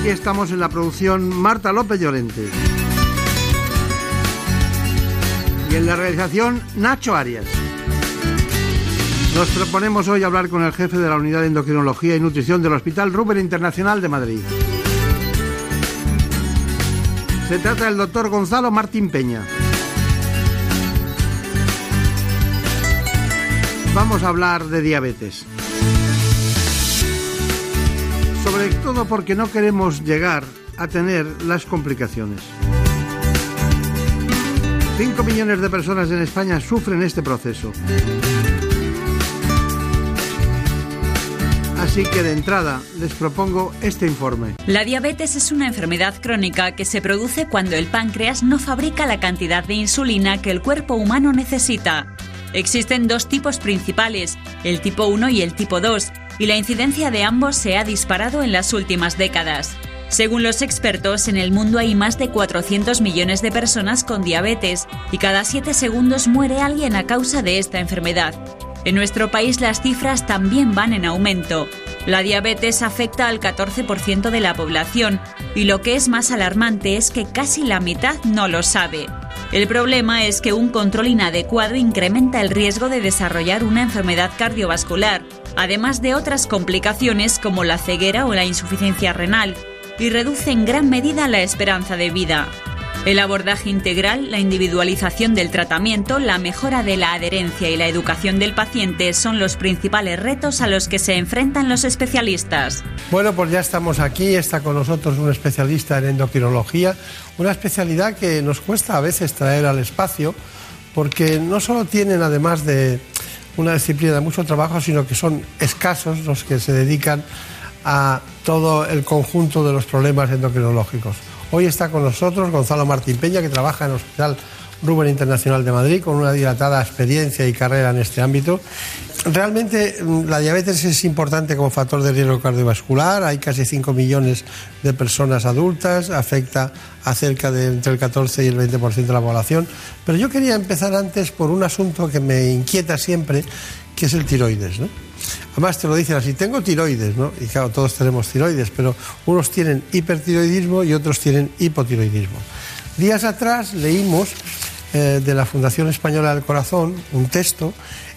Aquí estamos en la producción Marta López Llorente. Y en la realización Nacho Arias. Nos proponemos hoy hablar con el jefe de la Unidad de Endocrinología y Nutrición del Hospital Ruber Internacional de Madrid. Se trata del doctor Gonzalo Martín Peña. Vamos a hablar de diabetes. Todo porque no queremos llegar a tener las complicaciones. 5 millones de personas en España sufren este proceso. Así que de entrada les propongo este informe. La diabetes es una enfermedad crónica que se produce cuando el páncreas no fabrica la cantidad de insulina que el cuerpo humano necesita. Existen dos tipos principales, el tipo 1 y el tipo 2, y la incidencia de ambos se ha disparado en las últimas décadas. Según los expertos, en el mundo hay más de 400 millones de personas con diabetes y cada 7 segundos muere alguien a causa de esta enfermedad. En nuestro país las cifras también van en aumento. La diabetes afecta al 14% de la población y lo que es más alarmante es que casi la mitad no lo sabe. El problema es que un control inadecuado incrementa el riesgo de desarrollar una enfermedad cardiovascular, además de otras complicaciones como la ceguera o la insuficiencia renal, y reduce en gran medida la esperanza de vida. El abordaje integral, la individualización del tratamiento, la mejora de la adherencia y la educación del paciente son los principales retos a los que se enfrentan los especialistas. Bueno, pues ya estamos aquí, está con nosotros un especialista en endocrinología, una especialidad que nos cuesta a veces traer al espacio, porque no solo tienen, además de una disciplina de mucho trabajo, sino que son escasos los que se dedican a todo el conjunto de los problemas endocrinológicos. Hoy está con nosotros Gonzalo Martín Peña, que trabaja en el Hospital Ruben Internacional de Madrid, con una dilatada experiencia y carrera en este ámbito. Realmente mm, la diabetes es importante como factor de riesgo cardiovascular, hay casi 5 millones de personas adultas, afecta a cerca de entre el 14 y el 20% de la población, pero yo quería empezar antes por un asunto que me inquieta siempre, que es el tiroides. Además te lo dicen así, tengo tiroides, ¿no? Y claro, todos tenemos tiroides, pero unos tienen hipertiroidismo y otros tienen hipotiroidismo. Días atrás leímos eh, de la Fundación Española del Corazón un texto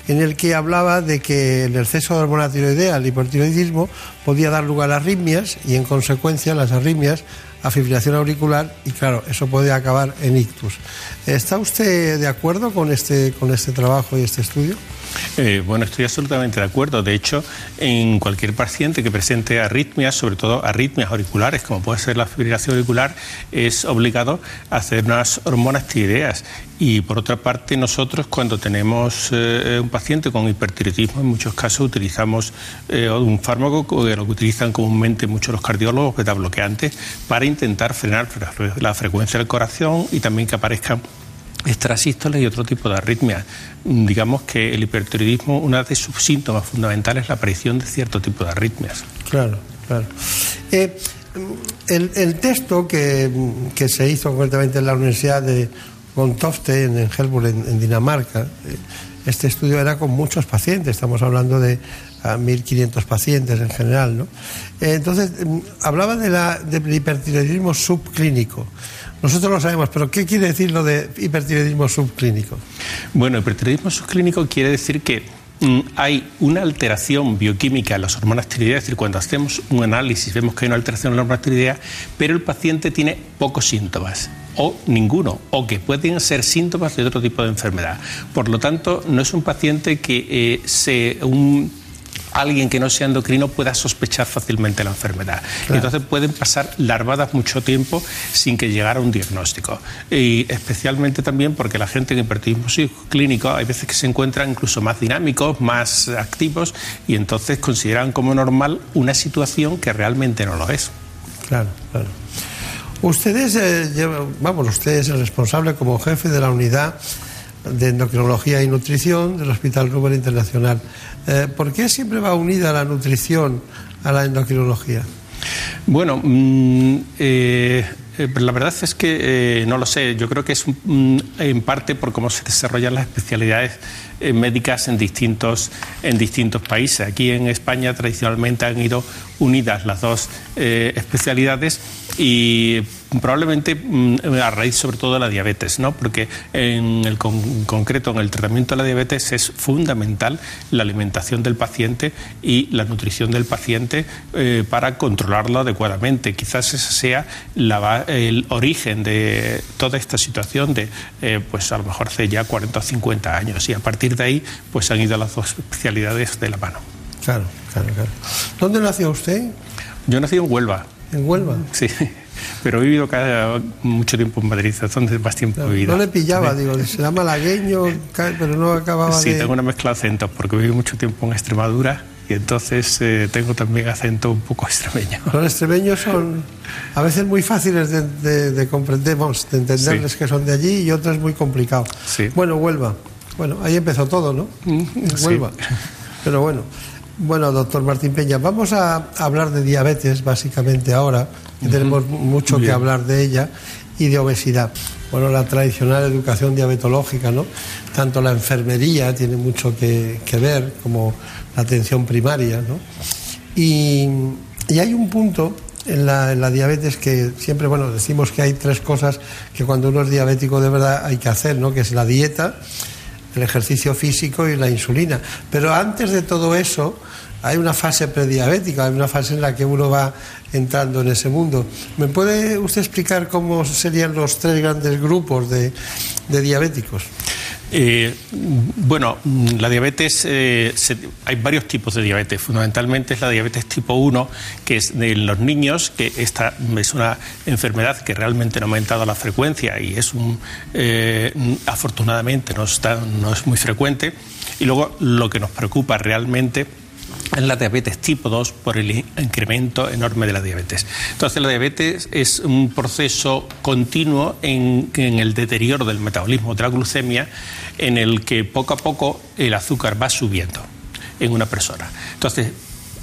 en el que hablaba de que el exceso de hormona tiroidea, el hipertiroidismo, podía dar lugar a arritmias y en consecuencia las arritmias a fibrilación auricular y claro, eso puede acabar en ictus. ¿Está usted de acuerdo con este, con este trabajo y este estudio? Eh, bueno, estoy absolutamente de acuerdo. De hecho, en cualquier paciente que presente arritmias, sobre todo arritmias auriculares, como puede ser la fibrilación auricular, es obligado a hacer unas hormonas tiroideas. Y por otra parte, nosotros cuando tenemos eh, un paciente con hipertiroidismo, en muchos casos utilizamos eh, un fármaco que lo utilizan comúnmente muchos los cardiólogos, beta bloqueantes, para intentar frenar la frecuencia del corazón y también que aparezcan extrasístoles y otro tipo de arritmias. Digamos que el hipertiroidismo, una de sus síntomas fundamentales es la aparición de cierto tipo de arritmias. Claro, claro. Eh, el, texto que, se hizo concretamente en la Universidad de Gontofte, en, Helburg, en, Dinamarca, eh, este estudio era con muchos pacientes, estamos hablando de 1.500 pacientes en general. ¿no? Eh, entonces, mm, hablaba de la, del hipertiroidismo subclínico. Nosotros lo sabemos, pero ¿qué quiere decir lo de hipertiroidismo subclínico? Bueno, hipertiroidismo subclínico quiere decir que mm, hay una alteración bioquímica en las hormonas tiroideas, es decir, cuando hacemos un análisis vemos que hay una alteración en las hormonas tiroideas, pero el paciente tiene pocos síntomas o ninguno, o que pueden ser síntomas de otro tipo de enfermedad. Por lo tanto, no es un paciente que eh, se alguien que no sea endocrino pueda sospechar fácilmente la enfermedad. Entonces pueden pasar larvadas mucho tiempo sin que llegara un diagnóstico. Y especialmente también porque la gente en hipertiroidismo clínico hay veces que se encuentran incluso más dinámicos, más activos y entonces consideran como normal una situación que realmente no lo es. Claro, claro. Ustedes, eh, vamos, usted es el responsable como jefe de la unidad de endocrinología y nutrición del Hospital Rubén Internacional. Eh, ¿Por qué siempre va unida la nutrición a la endocrinología? Bueno, mm, eh, eh, la verdad es que no lo sé. Yo creo que es mm, en parte por cómo se desarrollan las especialidades médicas en distintos, en distintos países. Aquí en España tradicionalmente han ido unidas las dos especialidades y probablemente mm, a raíz sobre todo de la diabetes, ¿no? porque en el concreto en el tratamiento de la diabetes es fundamental la alimentación del paciente y la nutrición del paciente eh, para controlarlo adecuadamente. Quizás ese sea el origen de toda esta situación de, eh, pues a lo mejor hace ya 40 o 50 años y a partir de ahí pues han ido las dos especialidades de la mano. Claro, claro, claro. ¿Dónde nació usted? Yo nací en Huelva. ¿En Huelva? Sí. Pero he vivido cada, mucho tiempo en Madrid, es donde más tiempo he vivido. No le pillaba, digo, será malagueño, pero no acababa sí, de... Sí, tengo una mezcla de acentos, porque viví mucho tiempo en Extremadura y entonces eh, tengo también acento un poco extremeño. Los extremeños son a veces muy fáciles de, comprender, vamos, de entenderles que son de allí y otros muy complicados. Sí. Bueno, Huelva. Bueno, ahí empezó todo, ¿no? Huelva. Pero bueno. Bueno, doctor Martín Peña, vamos a hablar de diabetes básicamente ahora, tenemos mucho que hablar de ella, y de obesidad. Bueno, la tradicional educación diabetológica, ¿no? Tanto la enfermería tiene mucho que, ver como la atención primaria, ¿no? Y, hay un punto en la, en la, diabetes que siempre, bueno, decimos que hay tres cosas que cuando uno es diabético de verdad hay que hacer, ¿no? Que es la dieta, el ejercicio físico y la insulina. Pero antes de todo eso hay una fase prediabética, hay una fase en la que uno va entrando en ese mundo. ¿Me puede usted explicar cómo serían los tres grandes grupos de, diabéticos? Eh, bueno, la diabetes, eh, hay varios tipos de diabetes. Fundamentalmente es la diabetes tipo 1, que es de los niños, que esta es una enfermedad que realmente no ha aumentado la frecuencia y es un, eh, afortunadamente no, está, no es muy frecuente. Y luego lo que nos preocupa realmente en la diabetes tipo 2 por el incremento enorme de la diabetes. Entonces, la diabetes es un proceso continuo en, el deterioro del metabolismo de la glucemia, en el que poco a poco el azúcar va subiendo en una persona. Entonces,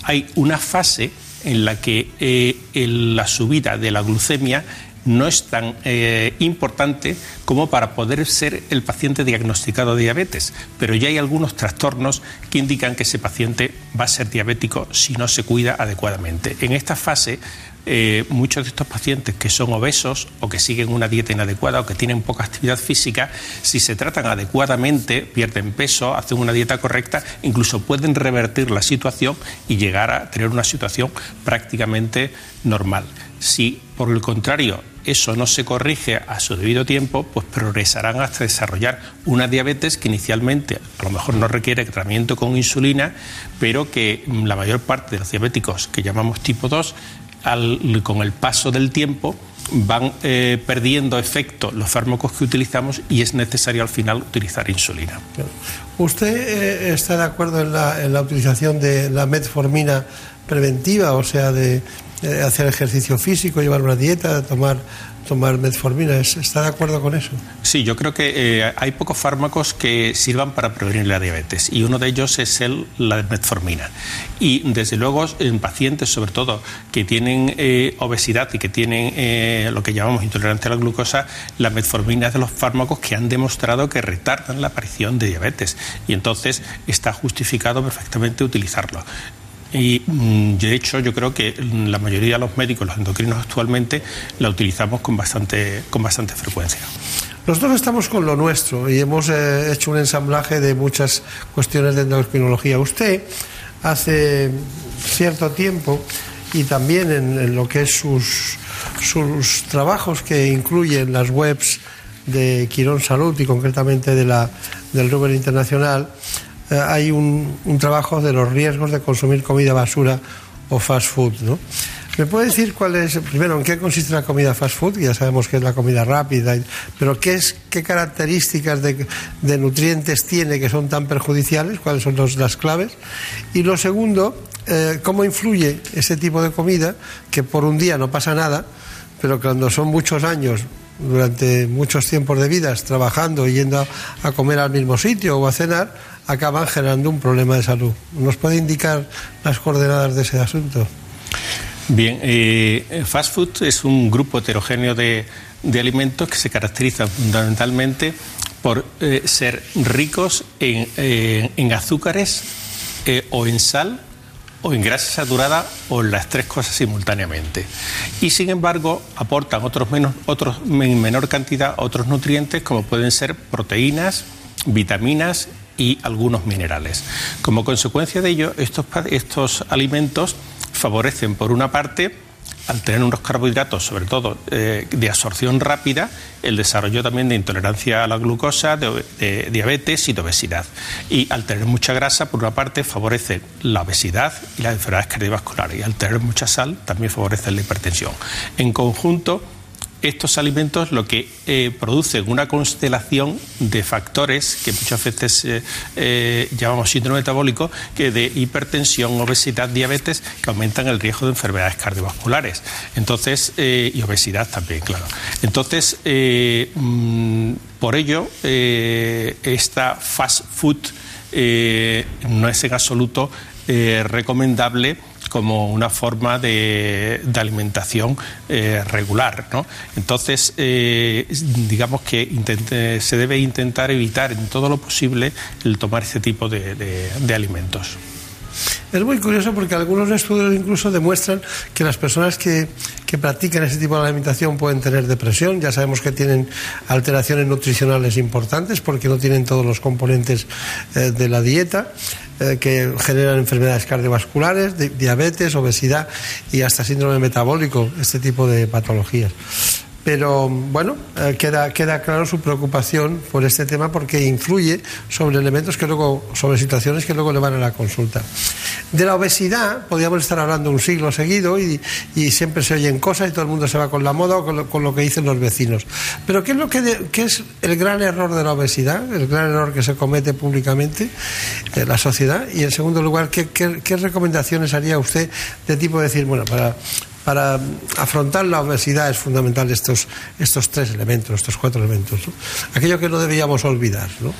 hay una fase en la que eh, la subida de la glucemia no es tan eh, importante como para poder ser el paciente diagnosticado de diabetes, pero ya hay algunos trastornos que indican que ese paciente va a ser diabético si no se cuida adecuadamente. En esta fase, eh, muchos de estos pacientes que son obesos o que siguen una dieta inadecuada o que tienen poca actividad física, si se tratan adecuadamente, pierden peso, hacen una dieta correcta, incluso pueden revertir la situación y llegar a tener una situación prácticamente normal. Si, por el contrario, eso no se corrige a su debido tiempo, pues progresarán hasta desarrollar una diabetes que inicialmente a lo mejor no requiere tratamiento con insulina, pero que la mayor parte de los diabéticos que llamamos tipo 2, con el paso del tiempo, van eh, perdiendo efecto los fármacos que utilizamos y es necesario al final utilizar insulina. ¿Usted eh, está de acuerdo en la, en la utilización de la metformina preventiva, o sea, de eh, hacer ejercicio físico, llevar una dieta, tomar tomar metformina. ¿Está de acuerdo con eso? Sí, yo creo que eh, hay pocos fármacos que sirvan para prevenir la diabetes y uno de ellos es el, la metformina. Y desde luego en pacientes, sobre todo, que tienen eh, obesidad y que tienen lo que llamamos intolerancia a la glucosa, la metformina es de los fármacos que han demostrado que retardan la aparición de diabetes y entonces está justificado perfectamente utilizarlo. Y mm, de hecho yo creo que la mayoría de los médicos, los endocrinos actualmente, la utilizamos con bastante, con bastante frecuencia. Nosotros estamos con lo nuestro y hemos eh, hecho un ensamblaje de muchas cuestiones de endocrinología. Usted hace cierto tiempo y también en, lo que es sus, sus trabajos que incluyen las webs de Quirón Salud y concretamente de la, del Ruber Internacional, eh, hay un, un, trabajo de los riesgos de consumir comida basura o fast food. ¿no? ¿Me puede decir cuál es, primero, en qué consiste la comida fast food? Ya sabemos que es la comida rápida, pero ¿qué, es, qué características de, de nutrientes tiene que son tan perjudiciales? ¿Cuáles son los, las claves? Y lo segundo, eh, ¿cómo influye ese tipo de comida, que por un día no pasa nada, pero cuando son muchos años, durante muchos tiempos de vidas, trabajando y yendo a comer al mismo sitio o a cenar, acaban generando un problema de salud. ¿Nos puede indicar las coordenadas de ese asunto? Bien, eh, fast food es un grupo heterogéneo de, de alimentos que se caracterizan fundamentalmente por eh, ser ricos en, eh, en azúcares eh, o en sal o en grasa saturada o en las tres cosas simultáneamente. Y sin embargo aportan otros, menos, otros en menor cantidad otros nutrientes como pueden ser proteínas, vitaminas y algunos minerales. Como consecuencia de ello, estos, estos alimentos favorecen, por una parte, al tener unos carbohidratos, sobre todo eh, de absorción rápida, el desarrollo también de intolerancia a la glucosa, de, de, diabetes y de obesidad. Y al tener mucha grasa, por una parte, favorece la obesidad y las enfermedades cardiovasculares. Y al tener mucha sal, también favorece la hipertensión. En conjunto, estos alimentos lo que eh, producen una constelación de factores que muchas veces eh, eh, llamamos síndrome metabólico, que de hipertensión, obesidad, diabetes, que aumentan el riesgo de enfermedades cardiovasculares. Entonces, y obesidad también, claro. Entonces, mmm, por ello, esta fast food no es en absoluto recomendable como una forma de, de alimentación eh, regular. ¿no? Entonces, eh, digamos que intente, se debe intentar evitar en todo lo posible el tomar este tipo de, alimentos. Es muy curioso porque algunos estudios incluso demuestran que las personas que, que, practican ese tipo de alimentación pueden tener depresión. Ya sabemos que tienen alteraciones nutricionales importantes porque no tienen todos los componentes eh, de la dieta eh, que generan enfermedades cardiovasculares, di diabetes, obesidad y hasta síndrome metabólico, este tipo de patologías pero bueno, eh, queda, queda claro su preocupación por este tema porque influye sobre elementos que luego, sobre situaciones que luego le van a la consulta. De la obesidad podríamos estar hablando un siglo seguido y, y siempre se oyen cosas y todo el mundo se va con la moda o con lo, con lo que dicen los vecinos. Pero ¿qué es, lo que de, ¿qué es el gran error de la obesidad? El gran error que se comete públicamente en la sociedad. Y en segundo lugar, ¿qué, qué, qué recomendaciones haría usted de tipo de decir, bueno, para para afrontar la obesidad es fundamental estos, estos tres elementos, estos cuatro elementos. Aquello que no deberíamos olvidar. ¿no?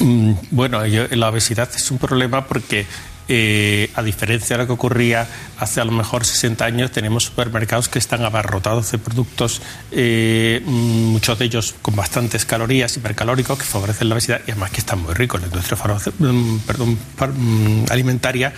Mm, bueno, yo, la obesidad es un problema porque eh, a diferencia de lo que ocurría hace a lo mejor 60 años, tenemos supermercados que están abarrotados de productos, eh, muchos de ellos con bastantes calorías, hipercalóricos, que favorecen la obesidad y además que están muy ricos. La industria perdón, alimentaria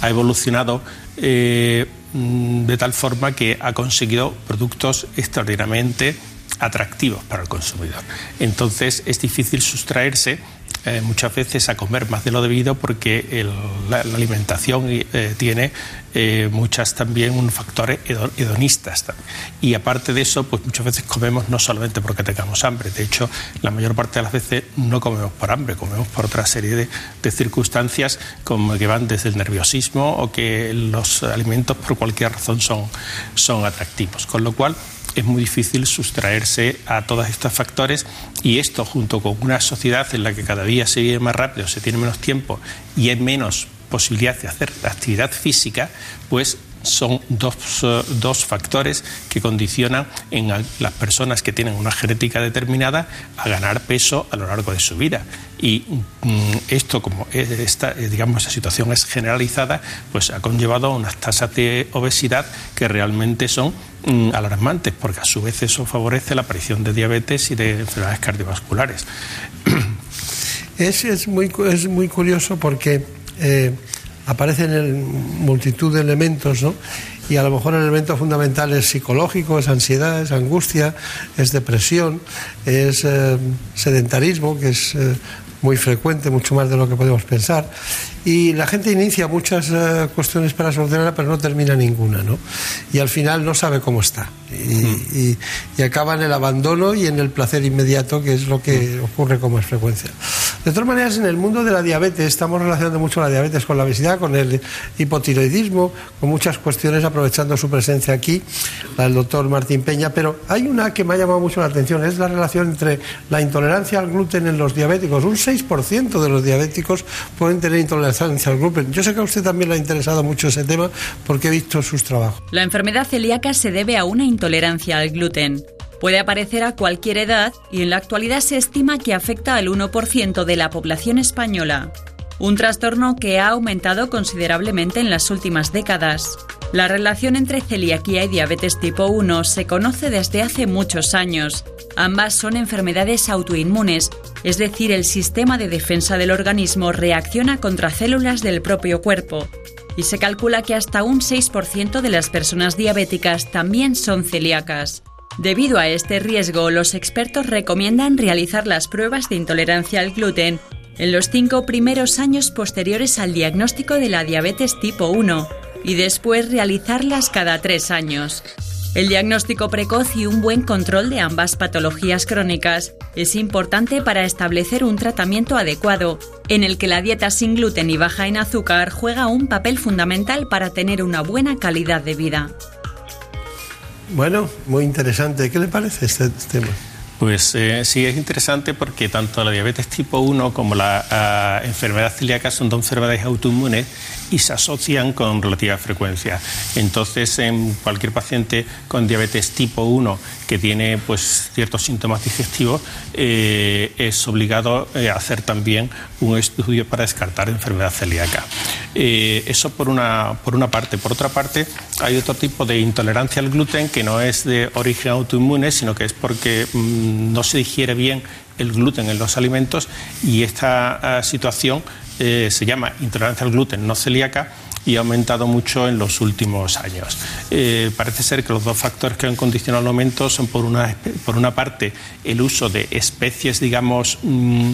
ha evolucionado. Eh, de tal forma que ha conseguido productos extraordinariamente atractivos para el consumidor. Entonces es difícil sustraerse eh, muchas veces a comer más de lo debido porque el, la, alimentación eh, tiene eh, muchas también un factores hedonistas y aparte de eso pues muchas veces comemos no solamente porque tengamos hambre. De hecho la mayor parte de las veces no comemos por hambre comemos por otra serie de, de circunstancias como que van desde el nerviosismo o que los alimentos por cualquier razón son, son atractivos. Con lo cual es muy difícil sustraerse a todos estos factores y esto junto con una sociedad en la que cada día se vive más rápido, se tiene menos tiempo y hay menos posibilidad de hacer actividad física, pues son dos, dos, factores que condicionan en las personas que tienen una genética determinada a ganar peso a lo largo de su vida. Y mm, esto, como esta, digamos, esa situación es generalizada, pues ha conllevado a unas tasas de obesidad que realmente son mm, alarmantes, porque a su vez eso favorece la aparición de diabetes y de enfermedades cardiovasculares. Es, es, muy, es muy curioso porque eh, aparecen en multitud de elementos, ¿no? Y a lo mejor el elemento fundamental es psicológico, es ansiedad, es angustia, es depresión, es eh, sedentarismo, que es eh, muy frecuente, mucho más de lo que podemos pensar. Y la gente inicia muchas uh, cuestiones para solucionarla, pero no termina ninguna, ¿no? Y al final no sabe cómo está. Y, mm. y, y, acaba en el abandono y en el placer inmediato, que es lo que ocurre con más frecuencia. De todas maneras, en el mundo de la diabetes, estamos relacionando mucho la diabetes con la obesidad, con el hipotiroidismo, con muchas cuestiones, aprovechando su presencia aquí, del doctor Martín Peña, pero hay una que me ha llamado mucho la atención, es la relación entre la intolerancia al gluten en los diabéticos. Un 6% de los diabéticos pueden tener intolerancia al gluten. Yo sé que a usted también le ha interesado mucho ese tema porque he visto sus trabajos. La enfermedad celíaca se debe a una intolerancia al gluten. Puede aparecer a cualquier edad y en la actualidad se estima que afecta al 1% de la población española. Un trastorno que ha aumentado considerablemente en las últimas décadas. La relación entre celiaquía y diabetes tipo 1 se conoce desde hace muchos años. Ambas son enfermedades autoinmunes, es decir, el sistema de defensa del organismo reacciona contra células del propio cuerpo. Y se calcula que hasta un 6% de las personas diabéticas también son celíacas. Debido a este riesgo, los expertos recomiendan realizar las pruebas de intolerancia al gluten en los cinco primeros años posteriores al diagnóstico de la diabetes tipo 1 y después realizarlas cada tres años. El diagnóstico precoz y un buen control de ambas patologías crónicas es importante para establecer un tratamiento adecuado, en el que la dieta sin gluten y baja en azúcar juega un papel fundamental para tener una buena calidad de vida. Bueno, muy interesante. ¿Qué le parece este tema? Pues eh, sí, es interesante porque tanto la diabetes tipo 1 como la ah, enfermedad celíaca son dos enfermedades autoinmunes y se asocian con relativa frecuencia. Entonces, en cualquier paciente con diabetes tipo 1 que tiene pues, ciertos síntomas digestivos, eh, es obligado eh, a hacer también un estudio para descartar enfermedad celíaca. Eh, eso por una, por una parte. Por otra parte, hay otro tipo de intolerancia al gluten que no es de origen autoinmune, sino que es porque mm, no se digiere bien el gluten en los alimentos y esta ah, situación eh, se llama intolerancia al gluten no celíaca y ha aumentado mucho en los últimos años. Eh, parece ser que los dos factores que han condicionado el aumento son por una, por una parte el uso de especies, digamos, mm,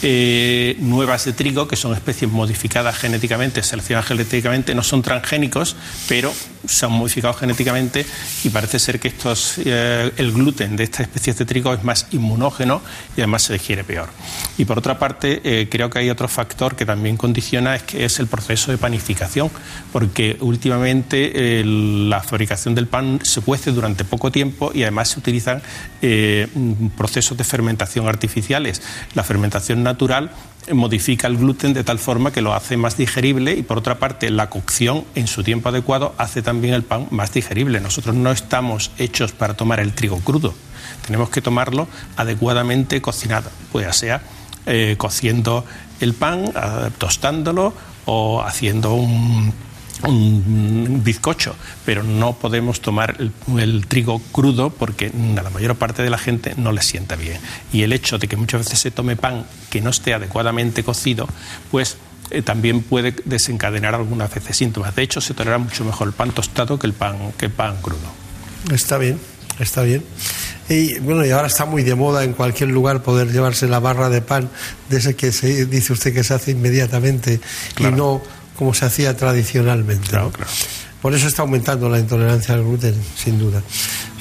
eh, nuevas de trigo, que son especies modificadas genéticamente, seleccionadas genéticamente, no son transgénicos, pero se han modificado genéticamente y parece ser que estos, eh, el gluten de estas especies de trigo es más inmunógeno y además se digiere peor. Y por otra parte, eh, creo que hay otro factor que también condiciona, es que es el proceso de panificación, porque últimamente la fabricación del pan se cuece durante poco tiempo y además se utilizan procesos de fermentación artificiales. La fermentación natural modifica el gluten de tal forma que lo hace más digerible y por otra parte la cocción en su tiempo adecuado hace también el pan más digerible. Nosotros no estamos hechos para tomar el trigo crudo, tenemos que tomarlo adecuadamente cocinado, pues sea eh, cociendo el pan, eh, tostándolo o haciendo un un bizcocho, pero no podemos tomar el, trigo crudo porque a la mayor parte de la gente no le sienta bien. Y el hecho de que muchas veces se tome pan que no esté adecuadamente cocido, pues eh, también puede desencadenar algunas veces síntomas. De hecho, se tolera mucho mejor el pan tostado que el pan, que el pan crudo. Está bien, está bien. Y bueno, y ahora está muy de moda en cualquier lugar poder llevarse la barra de pan de ese que se dice usted que se hace inmediatamente y no como se hacía tradicionalmente. Por eso está aumentando la intolerancia al gluten, sin duda.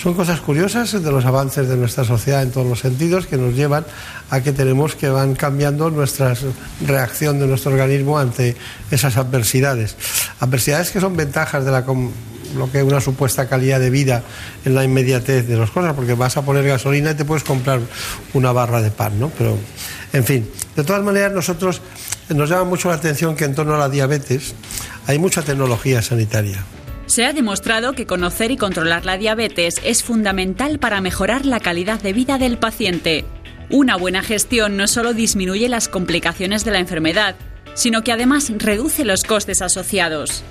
Son cosas curiosas de los avances de nuestra sociedad en todos los sentidos que nos llevan a que tenemos que van cambiando nuestra reacción de nuestro organismo ante esas adversidades. Adversidades que son ventajas de la, lo que es una supuesta calidad de vida en la inmediatez de las cosas, porque vas a poner gasolina y te puedes comprar una barra de pan, ¿no? Pero, en fin, de todas maneras nosotros nos llama mucho la atención que en torno a la diabetes hay mucha tecnología sanitaria. Se ha demostrado que conocer y controlar la diabetes es fundamental para mejorar la calidad de vida del paciente. Una buena gestión no solo disminuye las complicaciones de la enfermedad, sino que además reduce los costes asociados.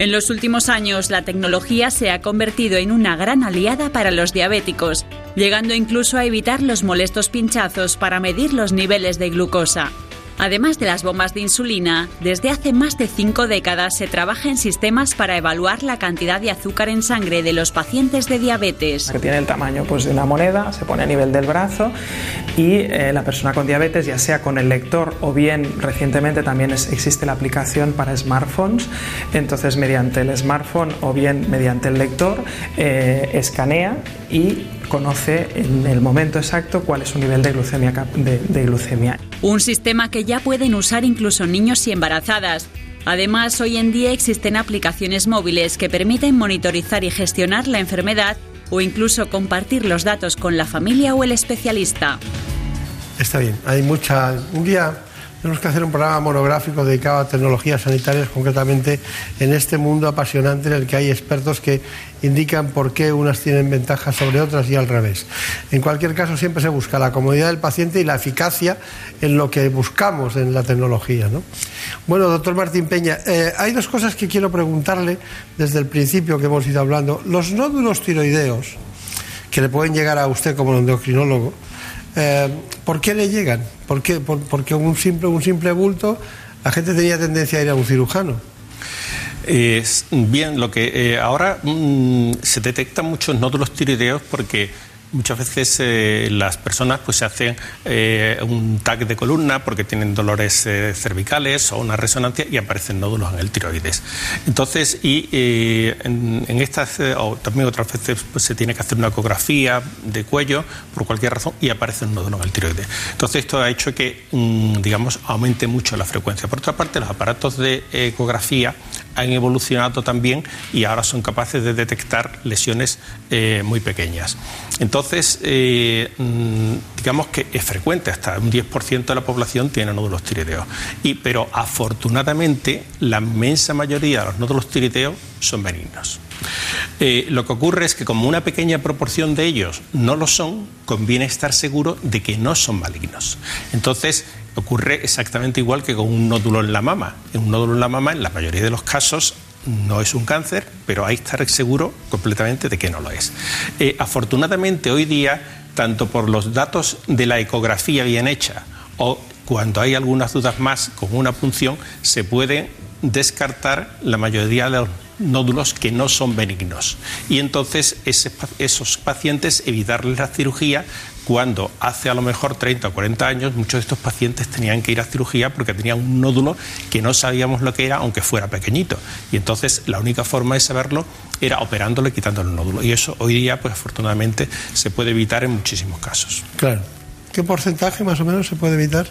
En los últimos años, la tecnología se ha convertido en una gran aliada para los diabéticos, llegando incluso a evitar los molestos pinchazos para medir los niveles de glucosa. Además de las bombas de insulina, desde hace más de cinco décadas se trabaja en sistemas para evaluar la cantidad de azúcar en sangre de los pacientes de diabetes. Que tiene el tamaño pues, de una moneda, se pone a nivel del brazo y eh, la persona con diabetes, ya sea con el lector o bien recientemente también existe la aplicación para smartphones, entonces mediante el smartphone o bien mediante el lector eh, escanea y conoce en el momento exacto cuál es su nivel de glucemia, de glucemia. Un sistema que ya pueden usar incluso niños y embarazadas. Además, hoy en día existen aplicaciones móviles que permiten monitorizar y gestionar la enfermedad o incluso compartir los datos con la familia o el especialista. Está bien, hay mucha... Un día tenemos que hacer un programa monográfico dedicado a tecnologías sanitarias, concretamente en este mundo apasionante en el que hay expertos que indican por qué unas tienen ventajas sobre otras y al revés. En cualquier caso, siempre se busca la comodidad del paciente y la eficacia en lo que buscamos en la tecnología. Bueno, doctor Martín Peña, eh, hay dos cosas que quiero preguntarle desde el principio que hemos ido hablando. Los nódulos tiroideos, que le pueden llegar a usted como endocrinólogo, eh, ¿Por qué le llegan? ¿Por qué? porque un simple, un simple bulto, la gente tenía tendencia a ir a un cirujano. bien, lo que eh, ahora mm, se detectan muchos nódulos tiroideos porque Muchas veces eh, las personas pues se hacen eh, un tag de columna porque tienen dolores eh, cervicales o una resonancia y aparecen nódulos en el tiroides. Entonces, y en, estas, o también otras veces pues, se tiene que hacer una ecografía de cuello por cualquier razón y aparece un nódulo en el tiroides. Entonces, esto ha hecho que, mm, digamos, aumente mucho la frecuencia. Por otra parte, los aparatos de ecografía han evolucionado también y ahora son capaces de detectar lesiones muy pequeñas. Entonces, eh, mm, digamos que es frecuente, hasta un 10% de la población tiene nódulos tiroideos. Y, pero afortunadamente, la inmensa mayoría de los nódulos tiroideos son benignos. Eh, lo que ocurre es que como una pequeña proporción de ellos no lo son, conviene estar seguro de que no son malignos. Entonces, ocurre exactamente igual que con un nódulo en la mama. Un nódulo en la mama, en la mayoría de los casos, no es un cáncer, pero hay que estar seguro completamente de que no lo es. Eh, afortunadamente hoy día, tanto por los datos de la ecografía bien hecha o cuando hay algunas dudas más con una punción, se puede descartar la mayoría de los nódulos que no son benignos. Y entonces esos pacientes evitarles la cirugía cuando hace a lo mejor 30 o 40 años muchos de estos pacientes tenían que ir a cirugía porque tenían un nódulo que no sabíamos lo que era, aunque fuera pequeñito. Y entonces la única forma de saberlo era operándolo y quitándole el nódulo. Y eso hoy día, pues afortunadamente, se puede evitar en muchísimos casos. Claro. ¿Qué porcentaje más o menos se puede evitar?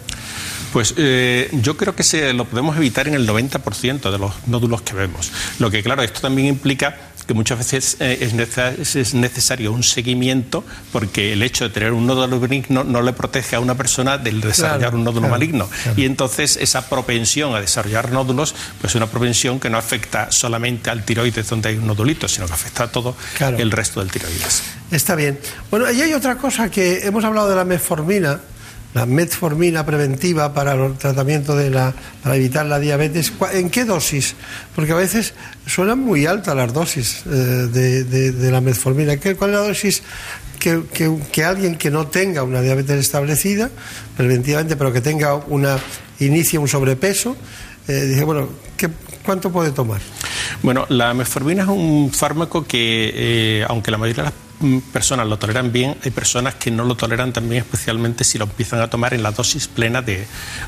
Pues eh, yo creo que se lo podemos evitar en el 90% de los nódulos que vemos. Lo que, claro, esto también implica que muchas veces eh, es, necesario un seguimiento porque el hecho de tener un nódulo benigno no le protege a una persona del desarrollar un nódulo maligno. Y entonces esa propensión a desarrollar nódulos, pues es una propensión que no afecta solamente al tiroides donde hay un nodulito, sino que afecta a todo el resto del tiroides. Está bien. Bueno, y hay otra cosa que hemos hablado de la metformina la metformina preventiva para el tratamiento de la, para evitar la diabetes, ¿en qué dosis? Porque a veces suenan muy altas las dosis eh, de, la metformina. ¿Cuál es la dosis que, que, alguien que no tenga una diabetes establecida, preventivamente, pero que tenga una inicie un sobrepeso, eh, dice, bueno, ¿qué, ¿cuánto puede tomar? Bueno, la metformina es un fármaco que, eh, aunque la mayoría de las personas lo toleran bien, hay personas que no lo toleran también, especialmente si lo empiezan a tomar en la dosis plena de,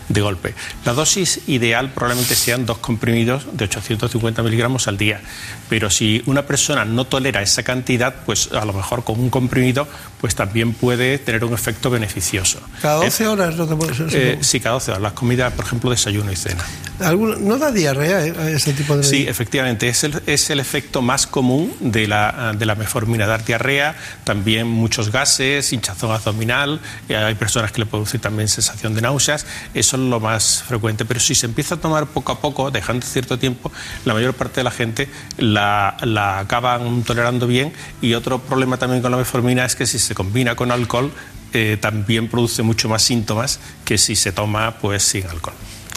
golpe. La dosis ideal probablemente sean dos comprimidos de 850 miligramos al día, pero si una persona no tolera esa cantidad, pues a lo mejor con un comprimido, pues también puede tener un efecto beneficioso. ¿Cada 12 horas no te puede ser? Eh, sí, cada 12 horas. Las comidas, por ejemplo, desayuno y cena. ¿No da diarrea eh, ese tipo de.? Sí, efectivamente. Es el, es el efecto más común de la, de la meformina, dar diarrea, también muchos gases, hinchazón abdominal. Eh, hay personas que le producen también sensación de náuseas. Eso es lo más frecuente. Pero si se empieza a tomar poco a poco, dejando cierto tiempo, la mayor parte de la gente la, la acaban tolerando bien. Y otro problema también con la meformina es que si se combina con alcohol, eh, también produce mucho más síntomas que si se toma pues sin alcohol.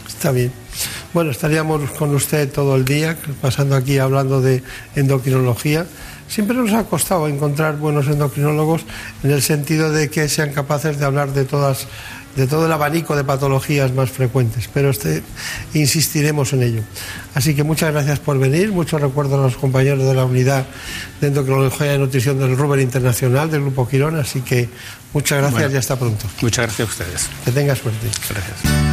Está bien. Bueno, estaríamos con usted todo el día, pasando aquí hablando de endocrinología. Siempre nos ha costado encontrar buenos endocrinólogos en el sentido de que sean capaces de hablar de todas de todo el abanico de patologías más frecuentes, pero este, insistiremos en ello. Así que muchas gracias por venir, muchos recuerdos a los compañeros de la unidad de endocrinología y nutrición del Ruber Internacional del Grupo Quirón, así que muchas gracias y hasta pronto. Muchas gracias a ustedes. Que tenga suerte. Gracias.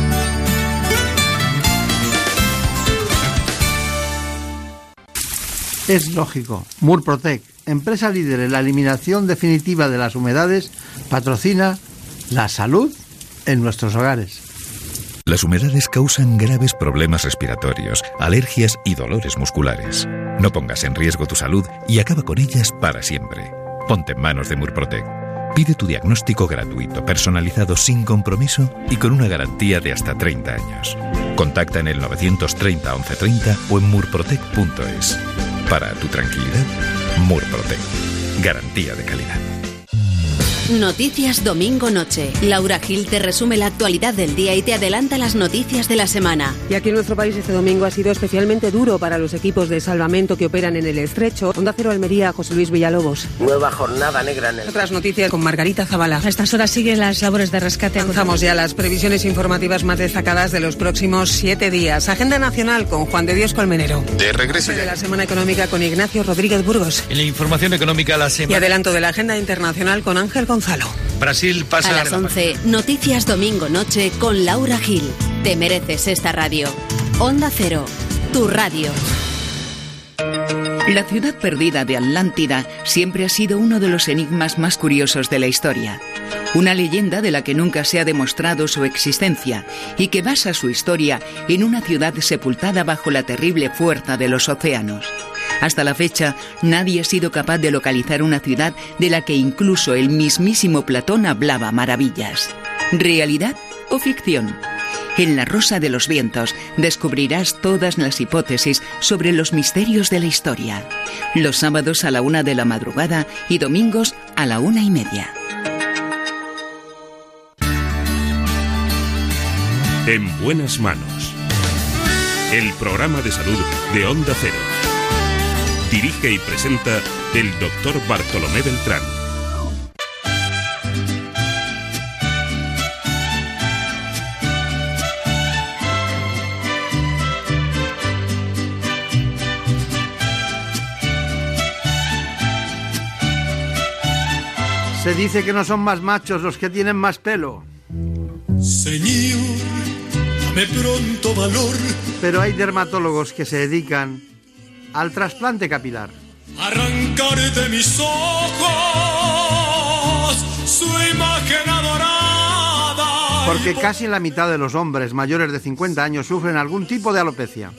Es lógico. Murprotec, empresa líder en la eliminación definitiva de las humedades, patrocina la salud en nuestros hogares. Las humedades causan graves problemas respiratorios, alergias y dolores musculares. No pongas en riesgo tu salud y acaba con ellas para siempre. Ponte en manos de Murprotec. Pide tu diagnóstico gratuito, personalizado sin compromiso y con una garantía de hasta 30 años. Contacta en el 930 1130 o en murprotec.es. Para tu tranquilidad, Murprotec. Garantía de calidad. Noticias Domingo Noche. Laura Gil te resume la actualidad del día y te adelanta las noticias de la semana. Y aquí en nuestro país este domingo ha sido especialmente duro para los equipos de salvamento que operan en el estrecho. Onda Cero Almería, José Luis Villalobos. Nueva jornada negra en el... Otras noticias con Margarita Zavala. A estas horas siguen las labores de rescate. Avanzamos ya las previsiones informativas más destacadas de los próximos siete días. Agenda nacional con Juan de Dios Colmenero. De regreso De la Semana Económica con Ignacio Rodríguez Burgos. En la información económica la Y semana... adelanto de la agenda internacional con Ángel Gonzalo. Brasil pasa A las 11, Noticias Domingo Noche con Laura Gil. Te mereces esta radio. Onda Cero, tu radio. La ciudad perdida de Atlántida siempre ha sido uno de los enigmas más curiosos de la historia. Una leyenda de la que nunca se ha demostrado su existencia y que basa su historia en una ciudad sepultada bajo la terrible fuerza de los océanos. Hasta la fecha, nadie ha sido capaz de localizar una ciudad de la que incluso el mismísimo Platón hablaba maravillas. ¿Realidad o ficción? En La Rosa de los Vientos descubrirás todas las hipótesis sobre los misterios de la historia. Los sábados a la una de la madrugada y domingos a la una y media. En buenas manos. El programa de salud de Onda Cero. Dirige y presenta el doctor Bartolomé Beltrán. Se dice que no son más machos los que tienen más pelo, Señor, dame pronto valor, pero hay dermatólogos que se dedican al trasplante capilar. arrancar de mis ojos su imagen adorada. Porque casi la mitad de los hombres mayores de 50 años sufren algún tipo de alopecia.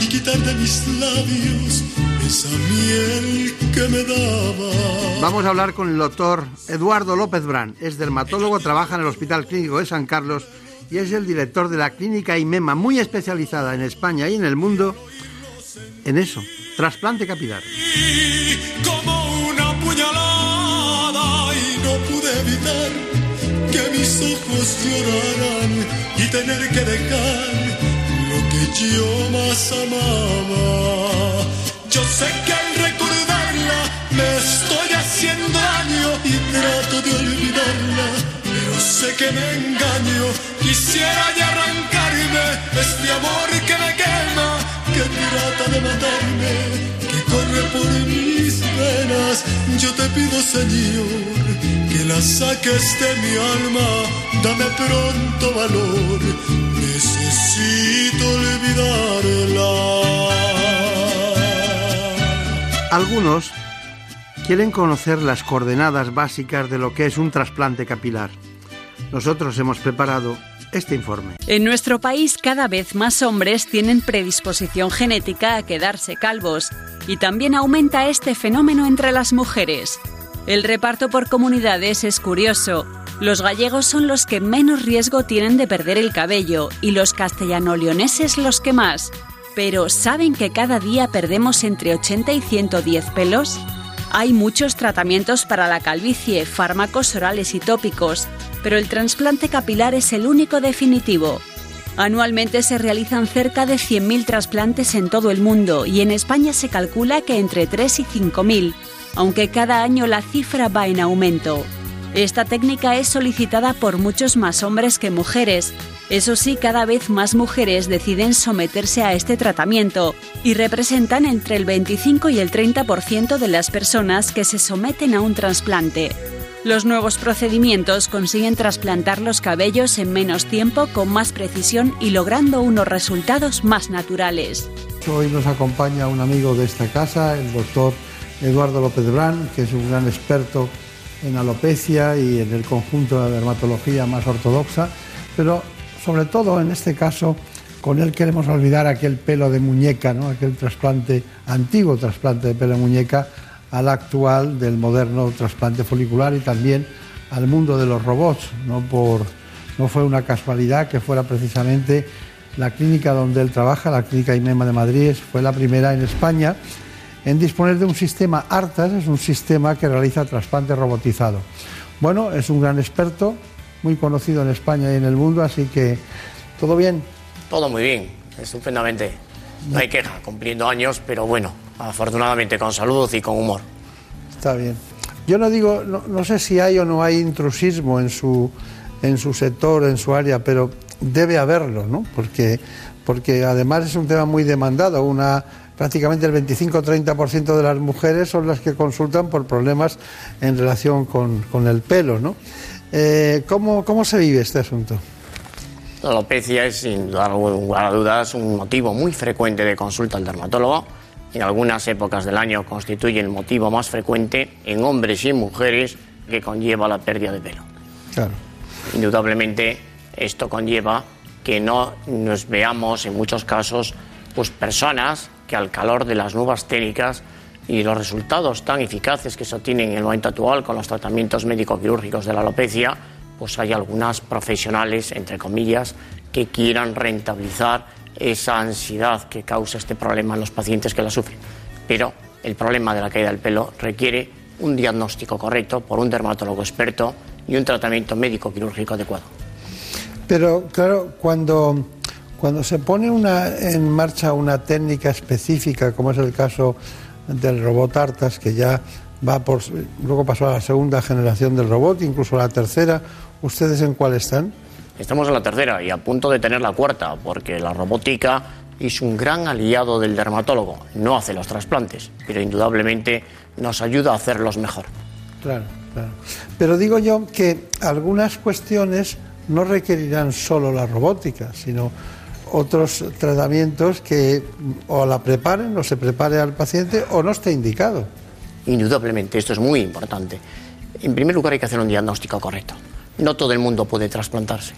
Y quitar de mis labios esa miel que me daba. Vamos a hablar con el doctor Eduardo López Brán. Es dermatólogo, trabaja en el Hospital Clínico de San Carlos y es el director de la clínica IMEMA, muy especializada en España y en el mundo en eso, trasplante capilar. Como una puñalada y no pude evitar que mis ojos lloraran y tener que dejar lo que yo más amaba. Yo sé que al recordarla me estoy haciendo daño y trato de olvidarla, pero sé que me engaño. Quisiera ya arrancarme este amor que me quema, que trata de matarme, que corre por mis venas. Yo te pido, Señor, que la saques de mi alma, dame pronto valor. Necesito olvidarla. Algunos quieren conocer las coordenadas básicas de lo que es un trasplante capilar. Nosotros hemos preparado este informe. En nuestro país cada vez más hombres tienen predisposición genética a quedarse calvos y también aumenta este fenómeno entre las mujeres. El reparto por comunidades es curioso. Los gallegos son los que menos riesgo tienen de perder el cabello y los castellano-leoneses los que más. Pero ¿saben que cada día perdemos entre 80 y 110 pelos? Hay muchos tratamientos para la calvicie, fármacos orales y tópicos, pero el trasplante capilar es el único definitivo. Anualmente se realizan cerca de 100.000 trasplantes en todo el mundo y en España se calcula que entre 3 y 5.000, aunque cada año la cifra va en aumento. Esta técnica es solicitada por muchos más hombres que mujeres. Eso sí, cada vez más mujeres deciden someterse a este tratamiento y representan entre el 25 y el 30% de las personas que se someten a un trasplante. Los nuevos procedimientos consiguen trasplantar los cabellos en menos tiempo, con más precisión y logrando unos resultados más naturales. Hoy nos acompaña un amigo de esta casa, el doctor Eduardo López Brán, que es un gran experto en alopecia y en el conjunto de dermatología más ortodoxa, pero sobre todo en este caso con él queremos olvidar aquel pelo de muñeca, ¿no? aquel trasplante, antiguo trasplante de pelo de muñeca, al actual del moderno trasplante folicular y también al mundo de los robots. No, no fue una casualidad que fuera precisamente la clínica donde él trabaja, la clínica IMEMA de Madrid, fue la primera en España en disponer de un sistema ARTAS, es un sistema que realiza trasplante robotizado. Bueno, es un gran experto, muy conocido en España y en el mundo, así que todo bien. Todo muy bien, estupendamente. No hay queja, cumpliendo años, pero bueno, afortunadamente con salud y con humor. Está bien. Yo no digo, no, sé si hay o no hay intrusismo en su, en su sector, en su área, pero debe haberlo, ¿no? Porque, porque además es un tema muy demandado. Una, prácticamente el 25-30% de las mujeres son las que consultan por problemas en relación con, con el pelo, ¿no? Eh, ¿cómo, ¿Cómo se vive este asunto? La alopecia es, sin lugar a dudas, un motivo muy frecuente de consulta al dermatólogo. En algunas épocas del año constituye el motivo más frecuente en hombres y mujeres que conlleva la pérdida de pelo. Claro. Indudablemente, esto conlleva que no nos veamos en muchos casos pues personas que al calor de las nuevas técnicas y los resultados tan eficaces que se obtienen en el momento actual con los tratamientos médico-quirúrgicos de la alopecia, pues hay algunas profesionales, entre comillas, que quieran rentabilizar esa ansiedad que causa este problema en los pacientes que la sufren. Pero el problema de la caída del pelo requiere un diagnóstico correcto por un dermatólogo experto y un tratamiento médico quirúrgico adecuado. Pero claro, cuando, cuando se pone una, en marcha una técnica específica, como es el caso del robot Artas, que ya va por, luego pasó a la segunda generación del robot, incluso a la tercera, ¿Ustedes en cuál están? Estamos en la tercera y a punto de tener la cuarta, porque la robótica es un gran aliado del dermatólogo. No hace los trasplantes, pero indudablemente nos ayuda a hacerlos mejor. Claro, claro. Pero digo yo que algunas cuestiones no requerirán solo la robótica, sino otros tratamientos que o la preparen o se prepare al paciente o no esté indicado. Indudablemente, esto es muy importante. En primer lugar hay que hacer un diagnóstico correcto. No todo el mundo puede trasplantarse.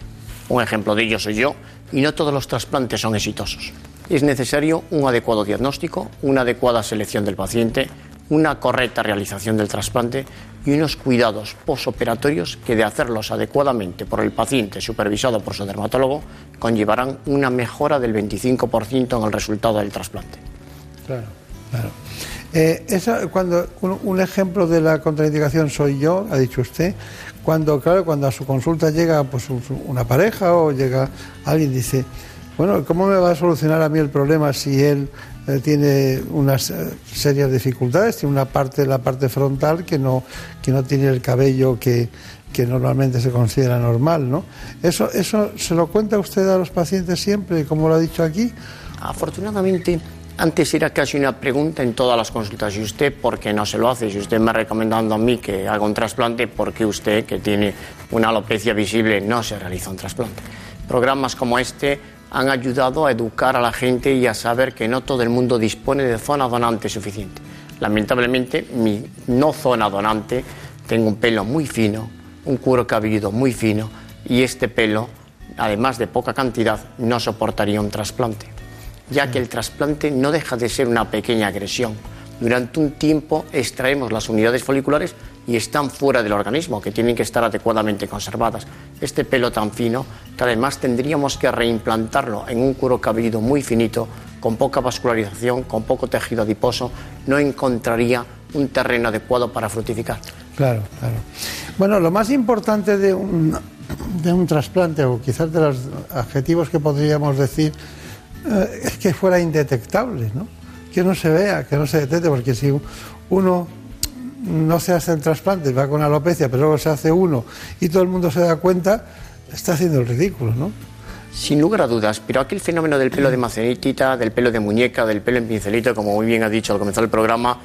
Un ejemplo de ello soy yo, y no todos los trasplantes son exitosos. Es necesario un adecuado diagnóstico, una adecuada selección del paciente, una correcta realización del trasplante y unos cuidados posoperatorios que, de hacerlos adecuadamente por el paciente supervisado por su dermatólogo, conllevarán una mejora del 25% en el resultado del trasplante. Claro, claro. Eh, cuando un, ejemplo de la contraindicación soy yo, ha dicho usted, cuando, claro, cuando a su consulta llega pues, una pareja o llega alguien dice, bueno, ¿cómo me va a solucionar a mí el problema si él eh, tiene unas serias dificultades, tiene una parte, la parte frontal que no, que no tiene el cabello que, que normalmente se considera normal, ¿no? Eso, ¿Eso se lo cuenta usted a los pacientes siempre, como lo ha dicho aquí? Afortunadamente antes era casi una pregunta en todas las consultas. ¿Y usted por qué no se lo hace? Si usted me ha recomendado a mí que haga un trasplante, ¿por qué usted, que tiene una alopecia visible, no se realiza un trasplante? Programas como este han ayudado a educar a la gente y a saber que no todo el mundo dispone de zona donante suficiente. Lamentablemente, mi no zona donante, tengo un pelo muy fino, un cuero cabelludo muy fino y este pelo, además de poca cantidad, no soportaría un trasplante ya que el trasplante no deja de ser una pequeña agresión. Durante un tiempo extraemos las unidades foliculares y están fuera del organismo, que tienen que estar adecuadamente conservadas. Este pelo tan fino, que además tendríamos que reimplantarlo en un cuero cabelludo muy finito, con poca vascularización, con poco tejido adiposo, no encontraría un terreno adecuado para frutificar. Claro, claro. Bueno, lo más importante de un, de un trasplante, o quizás de los adjetivos que podríamos decir, eh, es que fuera indetectable, ¿no? Que no se vea, que no se detecte, porque si uno no se hace el trasplante, va con alopecia, pero luego se hace uno y todo el mundo se da cuenta, está haciendo el ridículo, ¿no? Sin lugar a dudas, pero aquel fenómeno del pelo de macenitita, del pelo de muñeca, del pelo en pincelito, como muy bien ha dicho al comenzar el programa,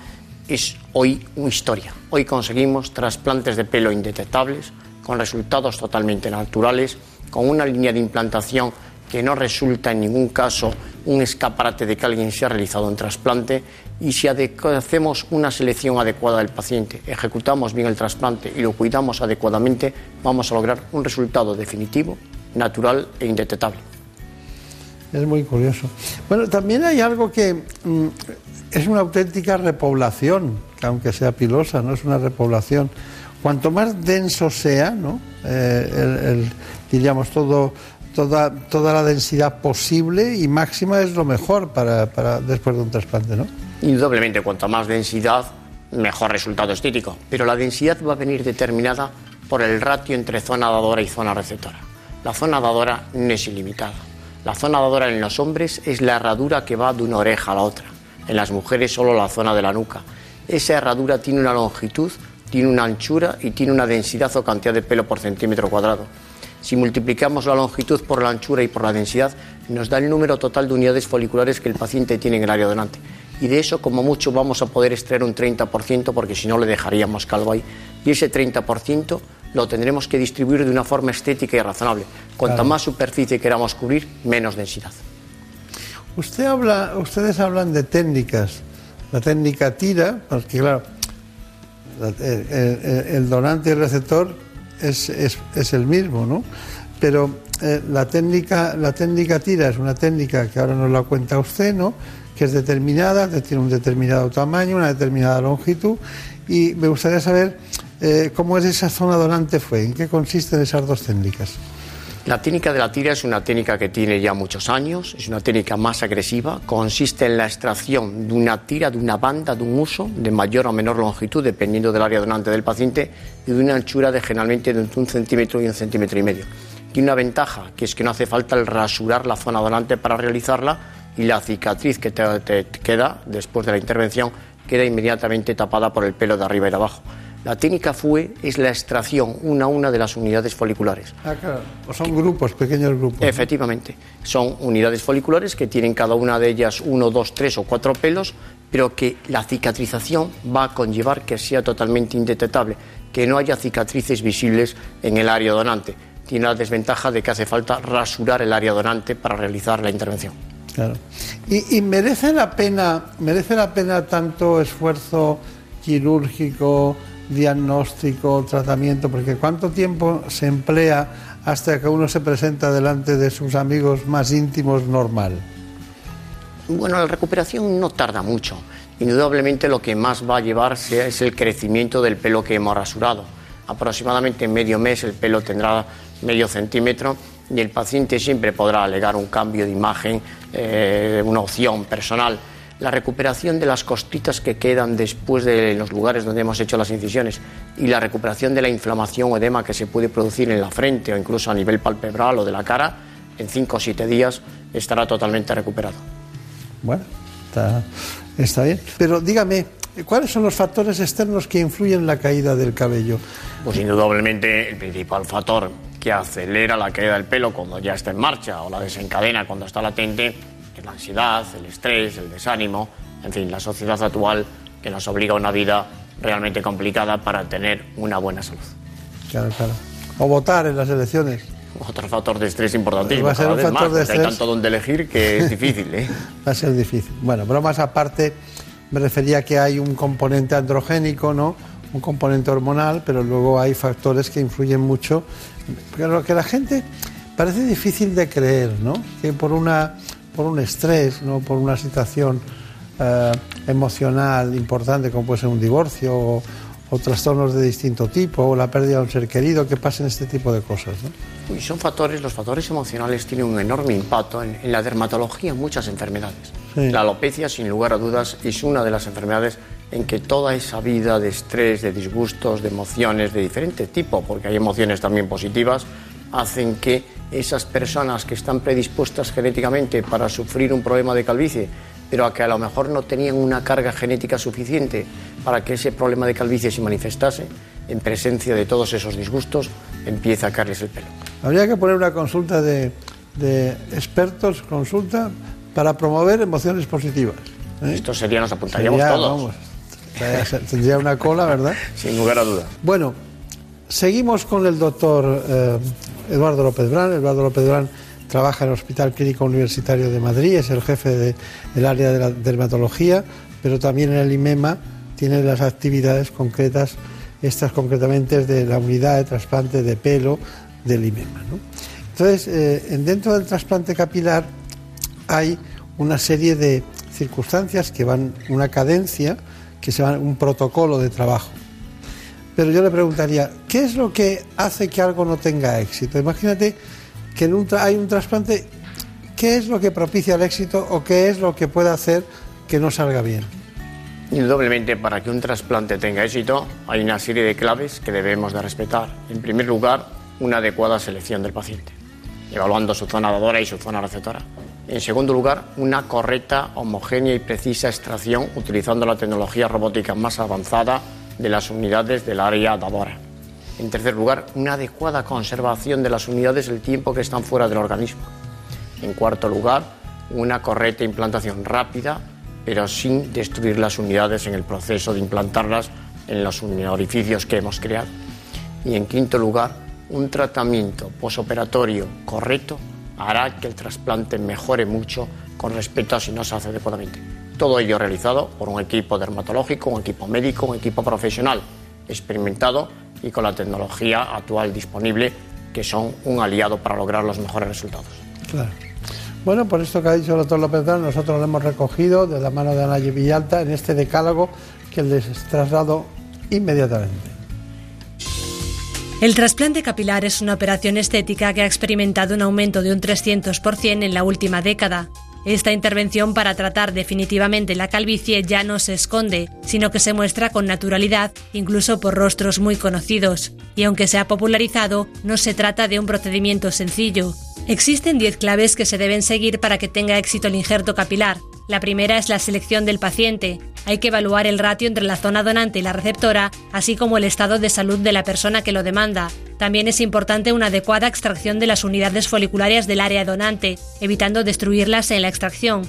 es hoy una historia. Hoy conseguimos trasplantes de pelo indetectables, con resultados totalmente naturales, con una línea de implantación que no resulta en ningún caso un escaparate de que alguien se ha realizado un trasplante y si hacemos una selección adecuada del paciente, ejecutamos bien el trasplante y lo cuidamos adecuadamente, vamos a lograr un resultado definitivo, natural e indetectable. Es muy curioso. Bueno, también hay algo que mm, es una auténtica repoblación, que aunque sea pilosa, no es una repoblación. Cuanto más denso sea, ¿no? Eh, diríamos todo toda, toda la densidad posible y máxima es lo mejor para, para después de un trasplante, ¿no? Indudablemente, cuanto más densidad, mejor resultado estético. Pero la densidad va a venir determinada por el ratio entre zona dadora y zona receptora. La zona dadora no es ilimitada. La zona dadora en los hombres es la herradura que va de una oreja a la otra. En las mujeres solo la zona de la nuca. Esa herradura tiene una longitud, tiene una anchura y tiene una densidad o cantidad de pelo por centímetro cuadrado. Si multiplicamos la longitud por la anchura y por la densidad, nos da el número total de unidades foliculares que el paciente tiene en el área donante y de eso como mucho vamos a poder extraer un 30% porque si no le dejaríamos calvo ahí. Y ese 30% lo tendremos que distribuir de una forma estética y razonable. Cuanta más superficie queramos cubrir, menos densidad. Usted habla, ustedes hablan de técnicas. La técnica tira, porque claro, el, donante y el receptor es, es, el mismo, ¿no? Pero eh, la, técnica, la técnica tira es una técnica que ahora nos la cuenta usted, ¿no? Que es determinada, tiene un determinado tamaño, una determinada longitud, y me gustaría saber eh, cómo es esa zona donante fue, en qué consisten esas dos técnicas. La técnica de la tira es una técnica que tiene ya muchos años, es una técnica más agresiva, consiste en la extracción de una tira, de una banda, de un uso de mayor o menor longitud, dependiendo del área donante del paciente, y de una anchura de generalmente de un centímetro y un centímetro y medio. Tiene una ventaja, que es que no hace falta el rasurar la zona donante para realizarla, y la cicatriz que te, queda después de la intervención queda inmediatamente tapada por el pelo de arriba y de abajo. La técnica FUE es la extracción una a una de las unidades foliculares. Ah, claro. son grupos, pequeños grupos. Efectivamente. Son unidades foliculares que tienen cada una de ellas uno, dos, tres o cuatro pelos, pero que la cicatrización va a conllevar que sea totalmente indetectable, que no haya cicatrices visibles en el área donante. Tiene la desventaja de que hace falta rasurar el área donante para realizar la intervención. Claro. Y, merece la pena, merece la pena tanto esfuerzo quirúrgico, diagnóstico, tratamiento, porque cuánto tiempo se emplea hasta que uno se presenta delante de sus amigos más íntimos normal. Bueno, la recuperación no tarda mucho. Indudablemente lo que más va a llevarse es el crecimiento del pelo que hemos rasurado. Aproximadamente en medio mes el pelo tendrá medio centímetro y el paciente siempre podrá alegar un cambio de imagen, eh, una opción personal. La recuperación de las costitas que quedan después de los lugares donde hemos hecho las incisiones y la recuperación de la inflamación o edema que se puede producir en la frente o incluso a nivel palpebral o de la cara, en 5 o 7 días estará totalmente recuperado. Bueno, está, está bien. Pero dígame, ¿cuáles son los factores externos que influyen en la caída del cabello? Pues indudablemente el principal factor que acelera la caída del pelo cuando ya está en marcha o la desencadena cuando está latente, es la ansiedad, el estrés, el desánimo, en fin, la sociedad actual que nos obliga a una vida realmente complicada para tener una buena salud. Claro, claro. O votar en las elecciones. Otro factor de estrés importantísimo. Va a ser un factor de estrés. Hay tanto donde elegir que es difícil. ¿eh? Va a ser difícil. Bueno, bromas aparte, me refería a que hay un componente androgénico, ¿no? Un componente hormonal, pero luego hay factores que influyen mucho lo que la gente parece difícil de creer, ¿no? Que por una por un estrés, ¿no? Por una situación eh, emocional importante como puede ser un divorcio o, trastornos de distinto tipo o la pérdida de un ser querido, que pasen este tipo de cosas, ¿no? Y son factores, los factores emocionales tienen un enorme impacto en, la dermatología en muchas enfermedades. La alopecia, sin lugar a dudas, es una de las enfermedades en que toda esa vida de estrés, de disgustos, de emociones de diferente tipo, porque hay emociones también positivas, hacen que esas personas que están predispuestas genéticamente para sufrir un problema de calvicie, pero a que a lo mejor no tenían una carga genética suficiente para que ese problema de calvicie se manifestase, en presencia de todos esos disgustos, empieza a caerles el pelo. Habría que poner una consulta de, expertos, consulta, para promover emociones positivas. ¿eh? Esto sería, nos apuntaríamos todos. Tendría una cola, ¿verdad? Sin lugar a duda. Bueno, seguimos con el doctor eh, Eduardo López Brán. Eduardo López Brán trabaja en el Hospital Clínico Universitario de Madrid, es el jefe del área de la dermatología, pero también en el IMEMA tiene las actividades concretas, estas concretamente de la unidad de trasplante de pelo del IMEMA. Entonces, eh, dentro del trasplante capilar hay una serie de circunstancias que van, una cadencia, que se va, un protocolo de trabajo. Pero yo le preguntaría, ¿qué es lo que hace que algo no tenga éxito? Imagínate que en hay un trasplante, ¿qué es lo que propicia el éxito o qué es lo que puede hacer que no salga bien? Indudablemente, para que un trasplante tenga éxito, hay una serie de claves que debemos de respetar. En primer lugar, una adecuada selección del paciente, evaluando su zona dadora y su zona receptora. En segundo lugar, una correcta, homogénea y precisa extracción utilizando la tecnología robótica más avanzada de las unidades del área dadora. En tercer lugar, una adecuada conservación de las unidades el tiempo que están fuera del organismo. En cuarto lugar, una correcta implantación rápida, pero sin destruir las unidades en el proceso de implantarlas en los orificios que hemos creado. Y en quinto lugar, un tratamiento posoperatorio correcto hará que el trasplante mejore mucho con respecto a si no se hace adecuadamente. Todo ello realizado por un equipo dermatológico, un equipo médico, un equipo profesional experimentado y con la tecnología actual disponible, que son un aliado para lograr los mejores resultados. Claro. Bueno, por esto que ha dicho el doctor López nosotros lo hemos recogido de la mano de Ana Villalta en este decálogo que les traslado inmediatamente. El trasplante capilar es una operación estética que ha experimentado un aumento de un 300% en la última década. Esta intervención para tratar definitivamente la calvicie ya no se esconde, sino que se muestra con naturalidad, incluso por rostros muy conocidos. Y aunque se ha popularizado, no se trata de un procedimiento sencillo. Existen 10 claves que se deben seguir para que tenga éxito el injerto capilar. La primera es la selección del paciente. Hay que evaluar el ratio entre la zona donante y la receptora, así como el estado de salud de la persona que lo demanda. También es importante una adecuada extracción de las unidades foliculares del área donante, evitando destruirlas en la extracción.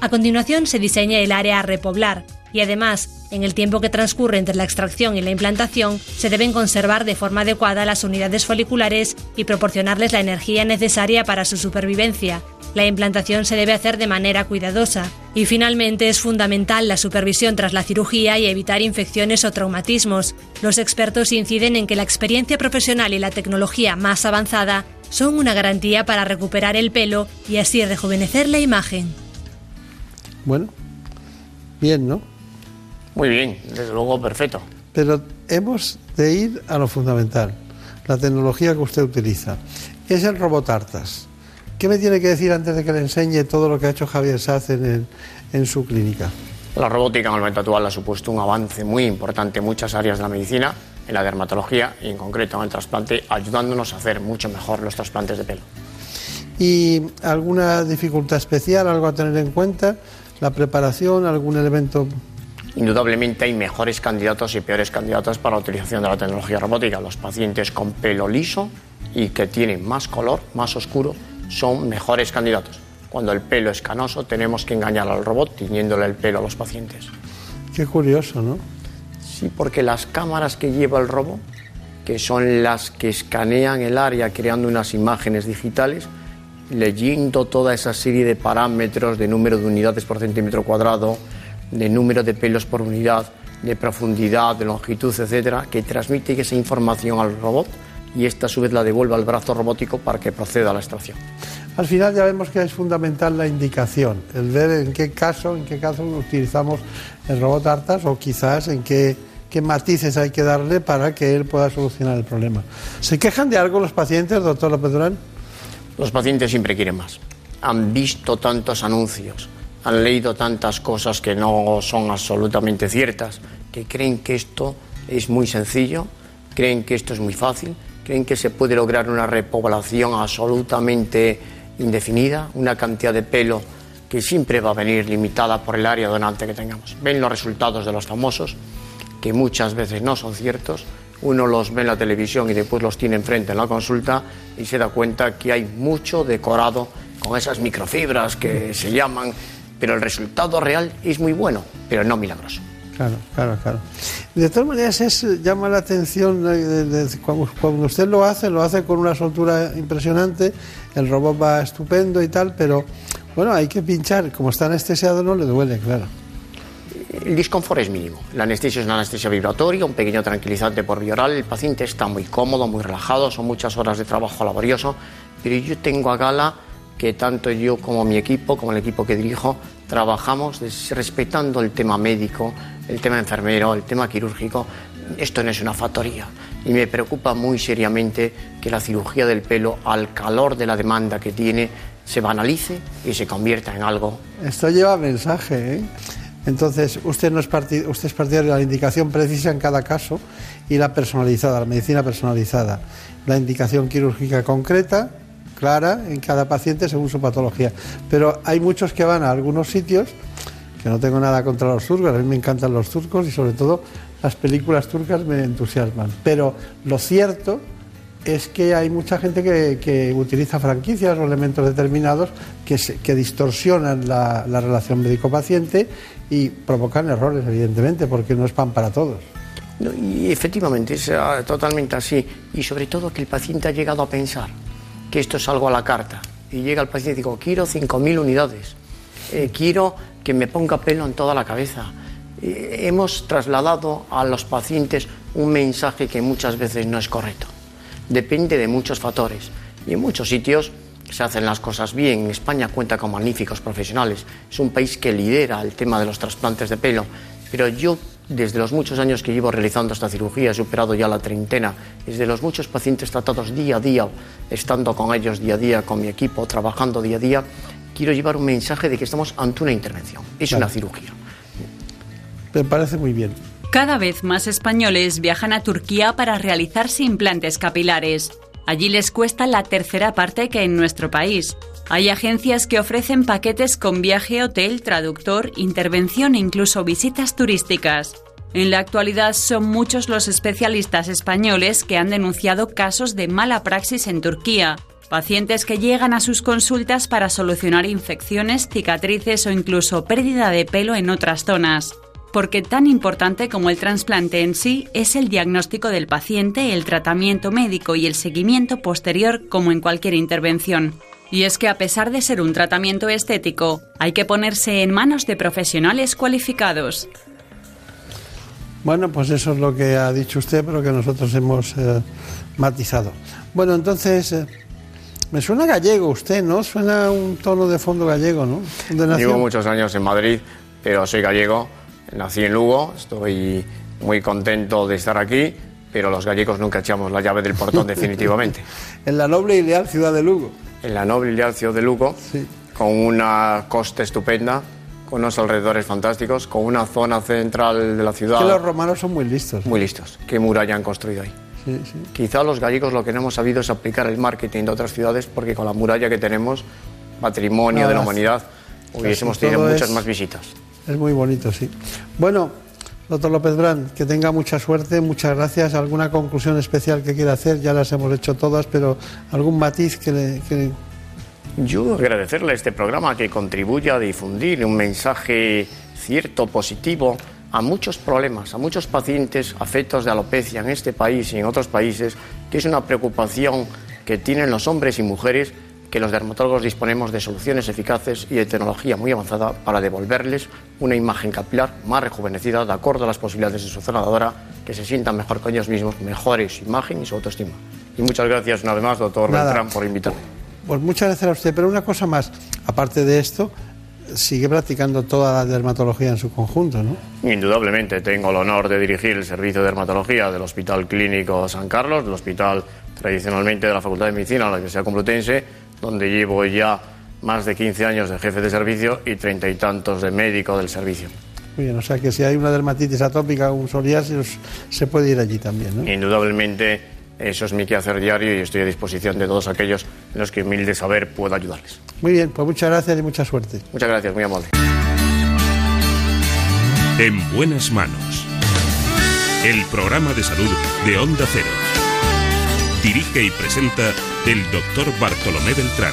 A continuación se diseña el área a repoblar y además, en el tiempo que transcurre entre la extracción y la implantación, se deben conservar de forma adecuada las unidades foliculares y proporcionarles la energía necesaria para su supervivencia. La implantación se debe hacer de manera cuidadosa. Y finalmente es fundamental la supervisión tras la cirugía y evitar infecciones o traumatismos. Los expertos inciden en que la experiencia profesional y la tecnología más avanzada son una garantía para recuperar el pelo y así rejuvenecer la imagen. Bueno, bien, ¿no? Muy bien, desde luego perfecto. Pero hemos de ir a lo fundamental, la tecnología que usted utiliza. Es el robot Artas. ¿Qué me tiene que decir antes de que le enseñe todo lo que ha hecho Javier Saz en, en su clínica? La robótica en el momento actual ha supuesto un avance muy importante en muchas áreas de la medicina, en la dermatología y en concreto en el trasplante, ayudándonos a hacer mucho mejor los trasplantes de pelo. ¿Y alguna dificultad especial, algo a tener en cuenta? ¿La preparación, algún elemento Indudablemente hay mejores candidatos y peores candidatos para la utilización de la tecnología robótica. Los pacientes con pelo liso y que tienen más color, más oscuro, son mejores candidatos. Cuando el pelo es canoso, tenemos que engañar al robot tiñéndole el pelo a los pacientes. Qué curioso, ¿no? Sí, porque las cámaras que lleva el robot, que son las que escanean el área creando unas imágenes digitales, leyendo toda esa serie de parámetros de número de unidades por centímetro cuadrado, de número de pelos por unidad, de profundidad, de longitud, etcétera, que transmite esa información al robot y esta a su vez la devuelve al brazo robótico para que proceda a la extracción. Al final ya vemos que es fundamental la indicación, el ver en qué caso, en qué caso utilizamos el robot Artas o quizás en qué, qué matices hay que darle para que él pueda solucionar el problema. ¿Se quejan de algo los pacientes, doctor López Durán? Los pacientes siempre quieren más. Han visto tantos anuncios, han leído tantas cosas que no son absolutamente ciertas, que creen que esto es muy sencillo, creen que esto es muy fácil creen que se puede lograr una repoblación absolutamente indefinida, una cantidad de pelo que siempre va a venir limitada por el área donante que tengamos. Ven los resultados de los famosos, que muchas veces no son ciertos. Uno los ve en la televisión y después los tiene enfrente en la consulta y se da cuenta que hay mucho decorado con esas microfibras que se llaman, pero el resultado real es muy bueno, pero no milagroso. Claro, claro, claro. De todas maneras, es, llama la atención, eh, de- de- cuando, cuando usted lo hace, lo hace con una soltura impresionante, el robot va estupendo y tal, pero bueno, hay que pinchar, como está anestesiado no le duele, claro. El disconfort es mínimo. La anestesia es una anestesia vibratoria, un pequeño tranquilizante por vía oral. El paciente está muy cómodo, muy relajado, son muchas horas de trabajo laborioso, pero yo tengo a gala que tanto yo como mi equipo, como el equipo que dirijo, trabajamos respetando el tema médico, el tema enfermero, el tema quirúrgico. Esto no es una factoría y me preocupa muy seriamente que la cirugía del pelo, al calor de la demanda que tiene, se banalice y se convierta en algo Esto lleva mensaje, ¿eh? Entonces, usted, no es usted es partidario de la indicación precisa en cada caso y la personalizada, la medicina personalizada. La indicación quirúrgica concreta, clara, en cada paciente según su patología. Pero hay muchos que van a algunos sitios, que no tengo nada contra los turcos, a mí me encantan los turcos y sobre todo las películas turcas me entusiasman. Pero lo cierto es que hay mucha gente que, utiliza franquicias o elementos determinados que, distorsionan la, la relación médico-paciente y provocan errores, evidentemente, porque no es pan para todos. No, y efectivamente es totalmente así. Y sobre todo que el paciente ha llegado a pensar que esto es algo a la carta. Y llega el paciente y digo, quiero 5.000 unidades. Eh, quiero que me ponga pelo en toda la cabeza. Hemos trasladado a los pacientes un mensaje que muchas veces no es correcto. Depende de muchos factores. Y en muchos sitios se hacen las cosas bien. España cuenta con magníficos profesionales. Es un país que lidera el tema de los trasplantes de pelo. Pero yo, desde los muchos años que llevo realizando esta cirugía, he superado ya la treintena, desde los muchos pacientes tratados día a día, estando con ellos día a día, con mi equipo, trabajando día a día, quiero llevar un mensaje de que estamos ante una intervención. Es una cirugía. Me parece muy bien. Cada vez más españoles viajan a Turquía para realizarse implantes capilares. Allí les cuesta la tercera parte que en nuestro país. Hay agencias que ofrecen paquetes con viaje, hotel, traductor, intervención e incluso visitas turísticas. En la actualidad son muchos los especialistas españoles que han denunciado casos de mala praxis en Turquía. Pacientes que llegan a sus consultas para solucionar infecciones, cicatrices o incluso pérdida de pelo en otras zonas porque tan importante como el trasplante en sí es el diagnóstico del paciente, el tratamiento médico y el seguimiento posterior como en cualquier intervención. Y es que a pesar de ser un tratamiento estético, hay que ponerse en manos de profesionales cualificados. Bueno, pues eso es lo que ha dicho usted, pero que nosotros hemos eh, matizado. Bueno, entonces, eh, me suena gallego usted, ¿no? Suena un tono de fondo gallego, ¿no? Llevo muchos años en Madrid, pero soy gallego. Nací en Lugo, estoy muy contento de estar aquí, pero los gallegos nunca echamos la llave del portón definitivamente. En la noble y leal ciudad de Lugo. En la noble y leal ciudad de Lugo, con una costa estupenda, con unos alrededores fantásticos, con una zona central de la ciudad. Que los romanos son muy listos. Muy listos. ¿Qué muralla han construido ahí? Sí, sí. Quizá los gallegos lo que no hemos sabido es aplicar el marketing de otras ciudades porque con la muralla que tenemos, patrimonio Nada, de la humanidad, hubiésemos tenido muchas es- más visitas. Es muy bonito, sí. Bueno, doctor López Brand, que tenga mucha suerte, muchas gracias. ¿Alguna conclusión especial que quiera hacer? Ya las hemos hecho todas, pero algún matiz que le... Yo agradecerle este programa que contribuye a difundir un mensaje cierto, positivo, a muchos problemas, a muchos pacientes afectos de alopecia en este país y en otros países, que es una preocupación que tienen los hombres y mujeres, que los dermatólogos disponemos de soluciones eficaces y de tecnología muy avanzada para devolverles una imagen capilar más rejuvenecida de acuerdo a las posibilidades de su zona de ahora, que se sientan mejor con ellos mismos, mejore su imagen y su autoestima. Y muchas gracias una vez más, doctor Nada. Beltrán, por invitarme. Pues muchas gracias a usted, pero una cosa más, aparte de esto, sigue practicando toda la dermatología en su conjunto, ¿no? Indudablemente tengo el honor de dirigir el servicio de dermatología del Hospital Clínico San Carlos, del hospital tradicionalmente de la Facultad de Medicina de la Universidad Complutense, donde llevo ya más de 15 años de jefe de servicio y treinta y tantos de médico del servicio. Muy bien, o sea que si hay una dermatitis atópica o un psoriasis, se puede ir allí también, ¿no? Indudablemente eso es mi quehacer diario y estoy a disposición de todos aquellos en los que humilde saber puedo ayudarles. Muy bien, pues muchas gracias y mucha suerte. Muchas gracias, muy amable. En buenas manos. El programa de salud de Onda Cero. Dirige y presenta el doctor Bartolomé Beltrán.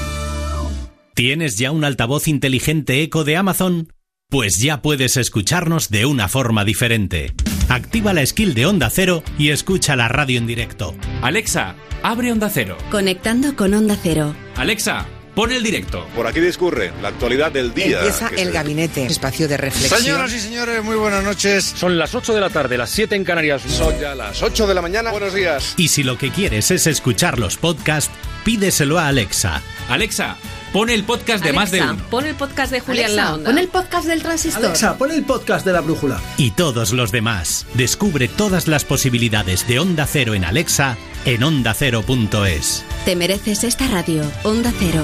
¿Tienes ya un altavoz inteligente eco de Amazon? Pues ya puedes escucharnos de una forma diferente. Activa la skill de Onda Cero y escucha la radio en directo. Alexa, abre Onda Cero. Conectando con Onda Cero. Alexa, pon el directo. Por aquí discurre la actualidad del día. Empieza el se- gabinete, espacio de reflexión. Señoras y señores, muy buenas noches. Son las 8 de la tarde, las 7 en Canarias. Son ya las 8 de la mañana. Buenos días. Y si lo que quieres es escuchar los podcasts, pídeselo a Alexa. Alexa, pon el podcast de más de Alexa, uno. Pon el podcast de Julián Alexa, La Onda. pon el podcast del transistor. Alexa, pon el podcast de la brújula. Y todos los demás. Descubre todas las posibilidades de Onda Cero en Alexa en ondacero.es. Te mereces esta radio. Onda Cero,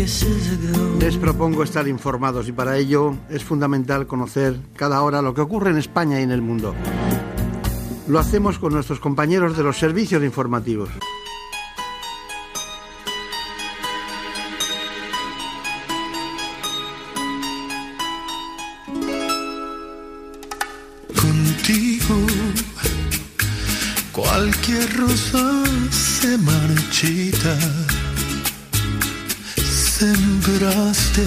Les propongo estar informados y para ello es fundamental conocer cada hora lo que ocurre en España y en el mundo. Lo hacemos con nuestros compañeros de los servicios informativos. Contigo cualquier rosa se marchita. Sembraste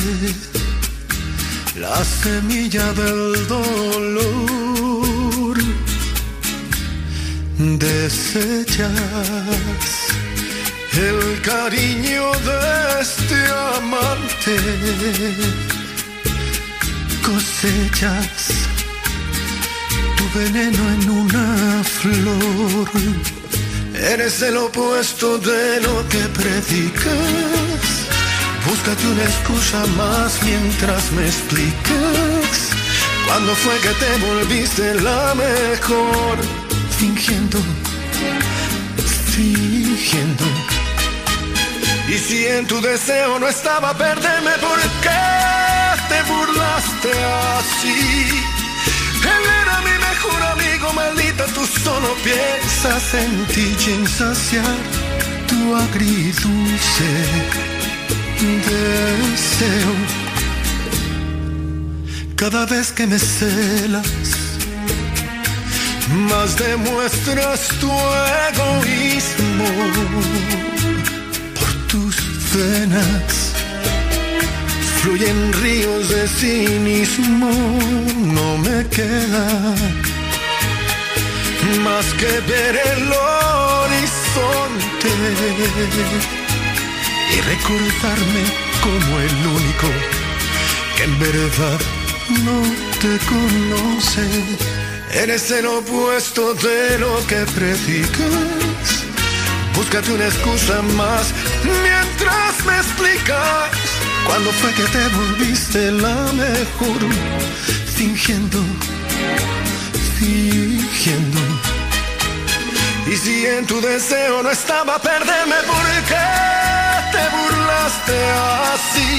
la semilla del dolor. Desechas el cariño de este amante. Cosechas tu veneno en una flor. Eres el opuesto de lo que predicas. Búscate una excusa más mientras me explicas. ¿Cuándo fue que te volviste la mejor? Fingiendo, fingiendo. Y si en tu deseo no estaba perderme, ¿por qué te burlaste así? Él era mi mejor amigo, maldita, tú solo piensas en ti y en saciar tu agridulce deseo. Cada vez que me celas, más demuestras tu egoísmo por tus venas fluyen ríos de cinismo, no me queda más que ver el horizonte y recordarme como el único que en verdad no te conoce. Eres el opuesto de lo que predicas. Búscate una excusa más mientras me explicas cuándo fue que te volviste la mejor. Fingiendo, fingiendo. Y si en tu deseo no estaba perderme, ¿por qué te burlaste así?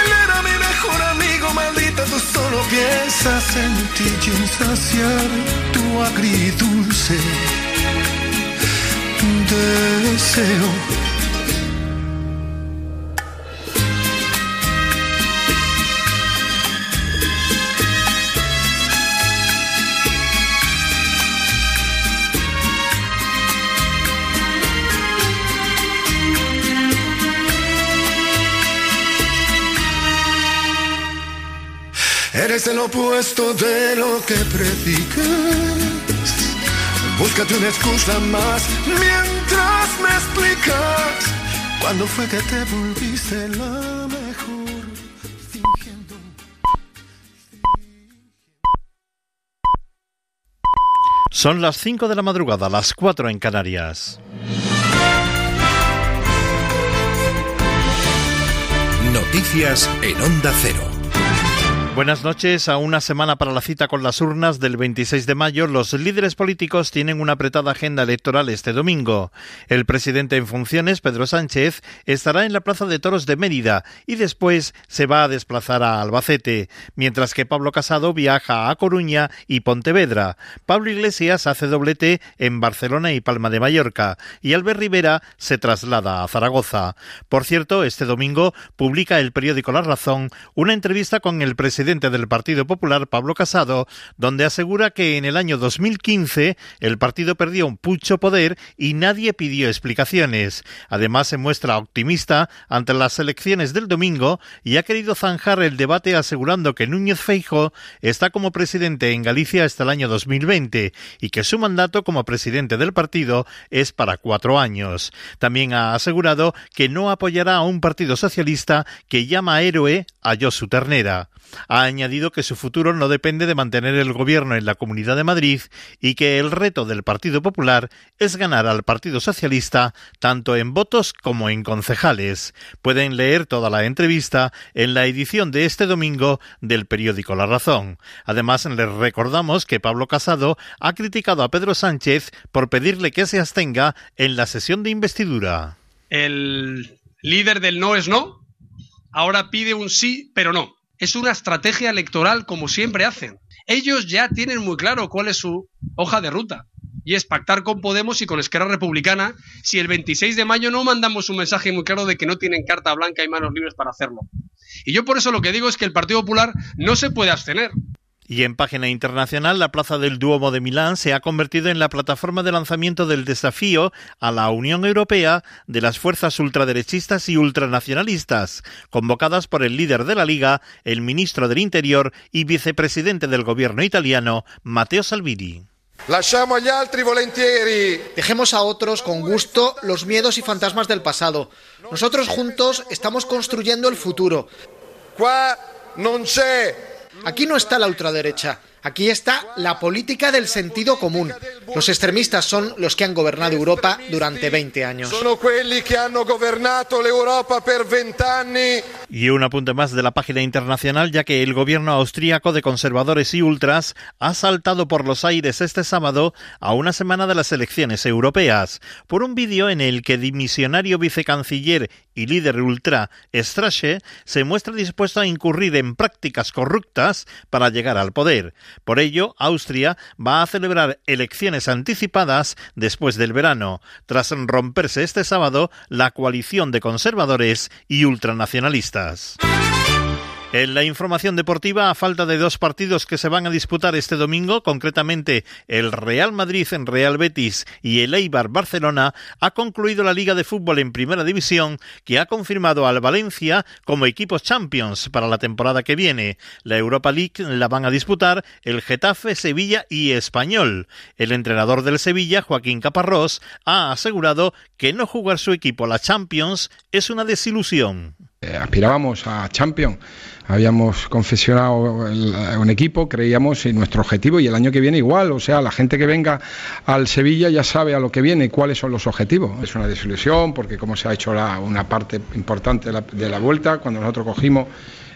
Él era mi mejor amigo, maldita, tú solo piensas en ti y saciar tu agridulce deseo. Eres el opuesto de lo que predicas. Búscate una excusa más mientras me explicas. ¿Cuándo fue que te volviste la mejor? Fingiendo. Son las 5 de la madrugada, las 4 en Canarias. Noticias en Onda Cero. Buenas noches. A una semana para la cita con las urnas del 26 de mayo, los líderes políticos tienen una apretada agenda electoral este domingo. El presidente en funciones, Pedro Sánchez, estará en la Plaza de Toros de Mérida y después se va a desplazar a Albacete, mientras que Pablo Casado viaja a Coruña y Pontevedra. Pablo Iglesias hace doblete en Barcelona y Palma de Mallorca y Albert Rivera se traslada a Zaragoza. Por cierto, este domingo publica el periódico La Razón una entrevista con el presidente presidente del Partido Popular, Pablo Casado, donde asegura que en el año 2015 el partido perdió un pucho poder y nadie pidió explicaciones. Además, se muestra optimista ante las elecciones del domingo y ha querido zanjar el debate asegurando que Núñez Feijo está como presidente en Galicia hasta el año 2020 y que su mandato como presidente del partido es para cuatro años. También ha asegurado que no apoyará a un partido socialista que llama héroe a Josu Ternera ha añadido que su futuro no depende de mantener el gobierno en la Comunidad de Madrid y que el reto del Partido Popular es ganar al Partido Socialista tanto en votos como en concejales. Pueden leer toda la entrevista en la edición de este domingo del periódico La Razón. Además, les recordamos que Pablo Casado ha criticado a Pedro Sánchez por pedirle que se abstenga en la sesión de investidura. El líder del no es no ahora pide un sí, pero no es una estrategia electoral como siempre hacen. Ellos ya tienen muy claro cuál es su hoja de ruta. Y es pactar con Podemos y con Esquerra Republicana si el 26 de mayo no mandamos un mensaje muy claro de que no tienen carta blanca y manos libres para hacerlo. Y yo por eso lo que digo es que el Partido Popular no se puede abstener. Y en página internacional, la Plaza del Duomo de Milán se ha convertido en la plataforma de lanzamiento del desafío a la Unión Europea de las fuerzas ultraderechistas y ultranacionalistas, convocadas por el líder de la Liga, el ministro del Interior y vicepresidente del gobierno italiano, Matteo Salvini. Dejemos a otros con gusto los miedos y fantasmas del pasado. Nosotros juntos estamos construyendo el futuro. Aquí no está la ultraderecha. Aquí está la política del sentido común. Los extremistas son los que han gobernado Europa durante 20 años. Sono quelli que han gobernado Europa por 20 años. Y un apunte más de la página internacional, ya que el gobierno austríaco de conservadores y ultras ha saltado por los aires este sábado a una semana de las elecciones europeas por un vídeo en el que dimisionario vicecanciller y líder ultra Strache se muestra dispuesto a incurrir en prácticas corruptas para llegar al poder. Por ello, Austria va a celebrar elecciones anticipadas después del verano, tras romperse este sábado la coalición de conservadores y ultranacionalistas. En la información deportiva, a falta de dos partidos que se van a disputar este domingo, concretamente el Real Madrid en Real Betis y el Eibar Barcelona, ha concluido la Liga de Fútbol en Primera División, que ha confirmado al Valencia como equipos Champions para la temporada que viene. La Europa League la van a disputar el Getafe, Sevilla y Español. El entrenador del Sevilla, Joaquín Caparrós, ha asegurado que no jugar su equipo a la Champions es una desilusión. Eh, aspirábamos a Champions, habíamos confesionado un equipo, creíamos en nuestro objetivo y el año que viene igual, o sea, la gente que venga al Sevilla ya sabe a lo que viene cuáles son los objetivos. Es una desilusión porque como se ha hecho una parte importante de la, la vuelta, cuando nosotros cogimos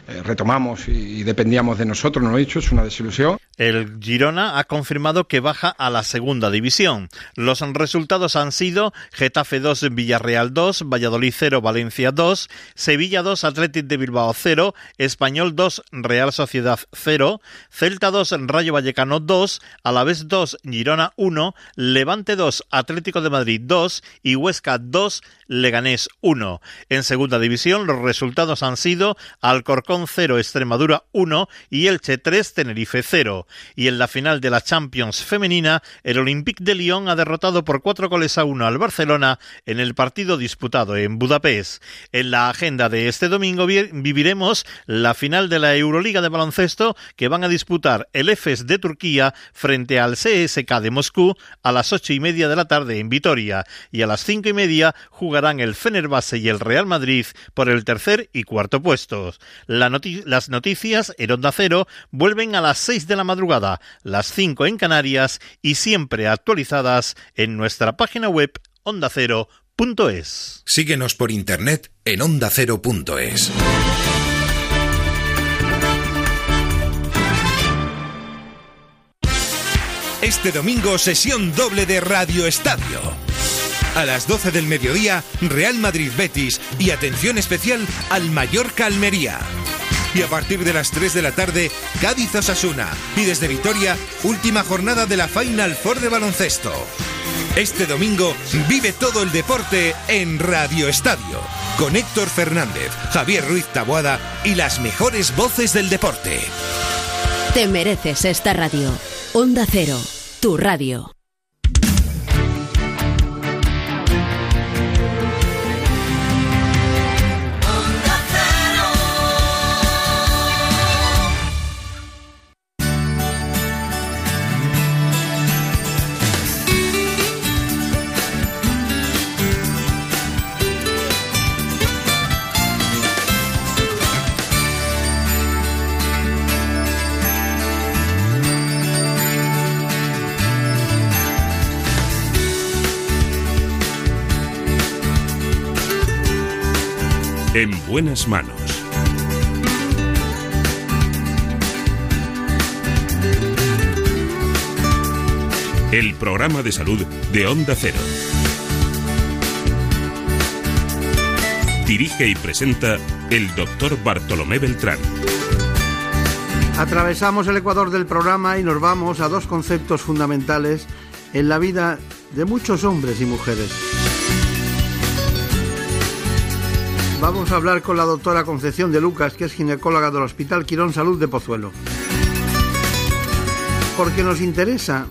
eh, retomamos y, dependíamos de nosotros, no lo he dicho, es una desilusión. El Girona ha confirmado que baja a la segunda división. Los resultados han sido Getafe 2, Villarreal 2, Valladolid 0, Valencia 2, Sevilla 2, Atlético de Bilbao 0, Español 2, Real Sociedad 0, Celta 2, Rayo Vallecano 2, Alavés 2, Girona 1, Levante 2, Atlético de Madrid 2 y Huesca 2, Leganés 1. En segunda división los resultados han sido Alcorcón 0, Extremadura 1 y Elche 3, Tenerife 0. Y en la final de la Champions femenina, el Olympique de Lyon ha derrotado por 4 goles a 1 al Barcelona en el partido disputado en Budapest. En la agenda de este domingo viviremos la final de la Euroliga de baloncesto que van a disputar el EFES de Turquía frente al CSK de Moscú a las ocho y media de la tarde en Vitoria y a las cinco y media jugarán el Fenerbahce y el Real Madrid por el tercer y cuarto puestos. las noticias en Onda Cero vuelven a las 6 de la madrugada, madrugada, las 5 en Canarias y siempre actualizadas en nuestra página web ondacero.es. Síguenos por internet en ondacero.es. Este domingo sesión doble de Radio Estadio. A las 12 del mediodía, Real Madrid Betis y atención especial al Mallorca Almería. Y a partir de las 3 de la tarde, Cádiz Osasuna. Y desde Vitoria, última jornada de la Final Four de baloncesto. Este domingo vive todo el deporte en Radio Estadio, con Héctor Fernández, Javier Ruiz Taboada y las mejores voces del deporte. Te mereces esta radio. Onda Cero, tu radio. En buenas manos. El programa de salud de Onda Cero. Dirige y presenta el doctor Bartolomé Beltrán. Atravesamos el ecuador del programa y nos vamos a dos conceptos fundamentales en la vida de muchos hombres y mujeres. Vamos a hablar con la doctora Concepción de Lucas, que es ginecóloga del Hospital Quirón Salud de Pozuelo. Porque nos interesa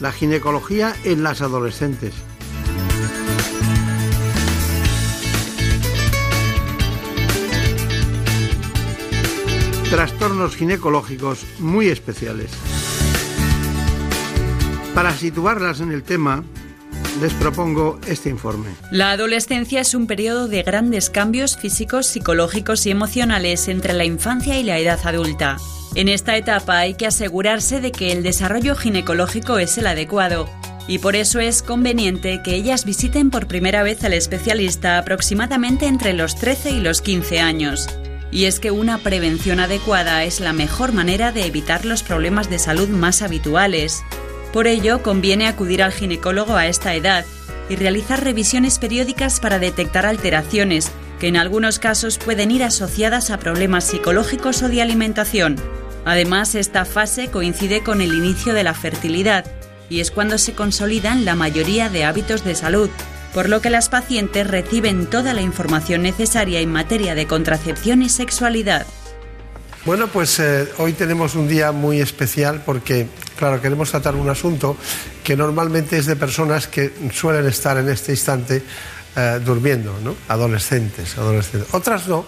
la ginecología en las adolescentes. Trastornos ginecológicos muy especiales. Para situarlas en el tema, les propongo este informe. La adolescencia es un periodo de grandes cambios físicos, psicológicos y emocionales entre la infancia y la edad adulta. En esta etapa hay que asegurarse de que el desarrollo ginecológico es el adecuado y por eso es conveniente que ellas visiten por primera vez al especialista aproximadamente entre los 13 y los 15 años. Y es que una prevención adecuada es la mejor manera de evitar los problemas de salud más habituales. Por ello, conviene acudir al ginecólogo a esta edad y realizar revisiones periódicas para detectar alteraciones, que en algunos casos pueden ir asociadas a problemas psicológicos o de alimentación. Además, esta fase coincide con el inicio de la fertilidad y es cuando se consolidan la mayoría de hábitos de salud, por lo que las pacientes reciben toda la información necesaria en materia de contracepción y sexualidad. Bueno, pues eh, hoy tenemos un día muy especial porque, claro, queremos tratar un asunto que normalmente es de personas que suelen estar en este instante eh, durmiendo, ¿no? Adolescentes, adolescentes. Otras no,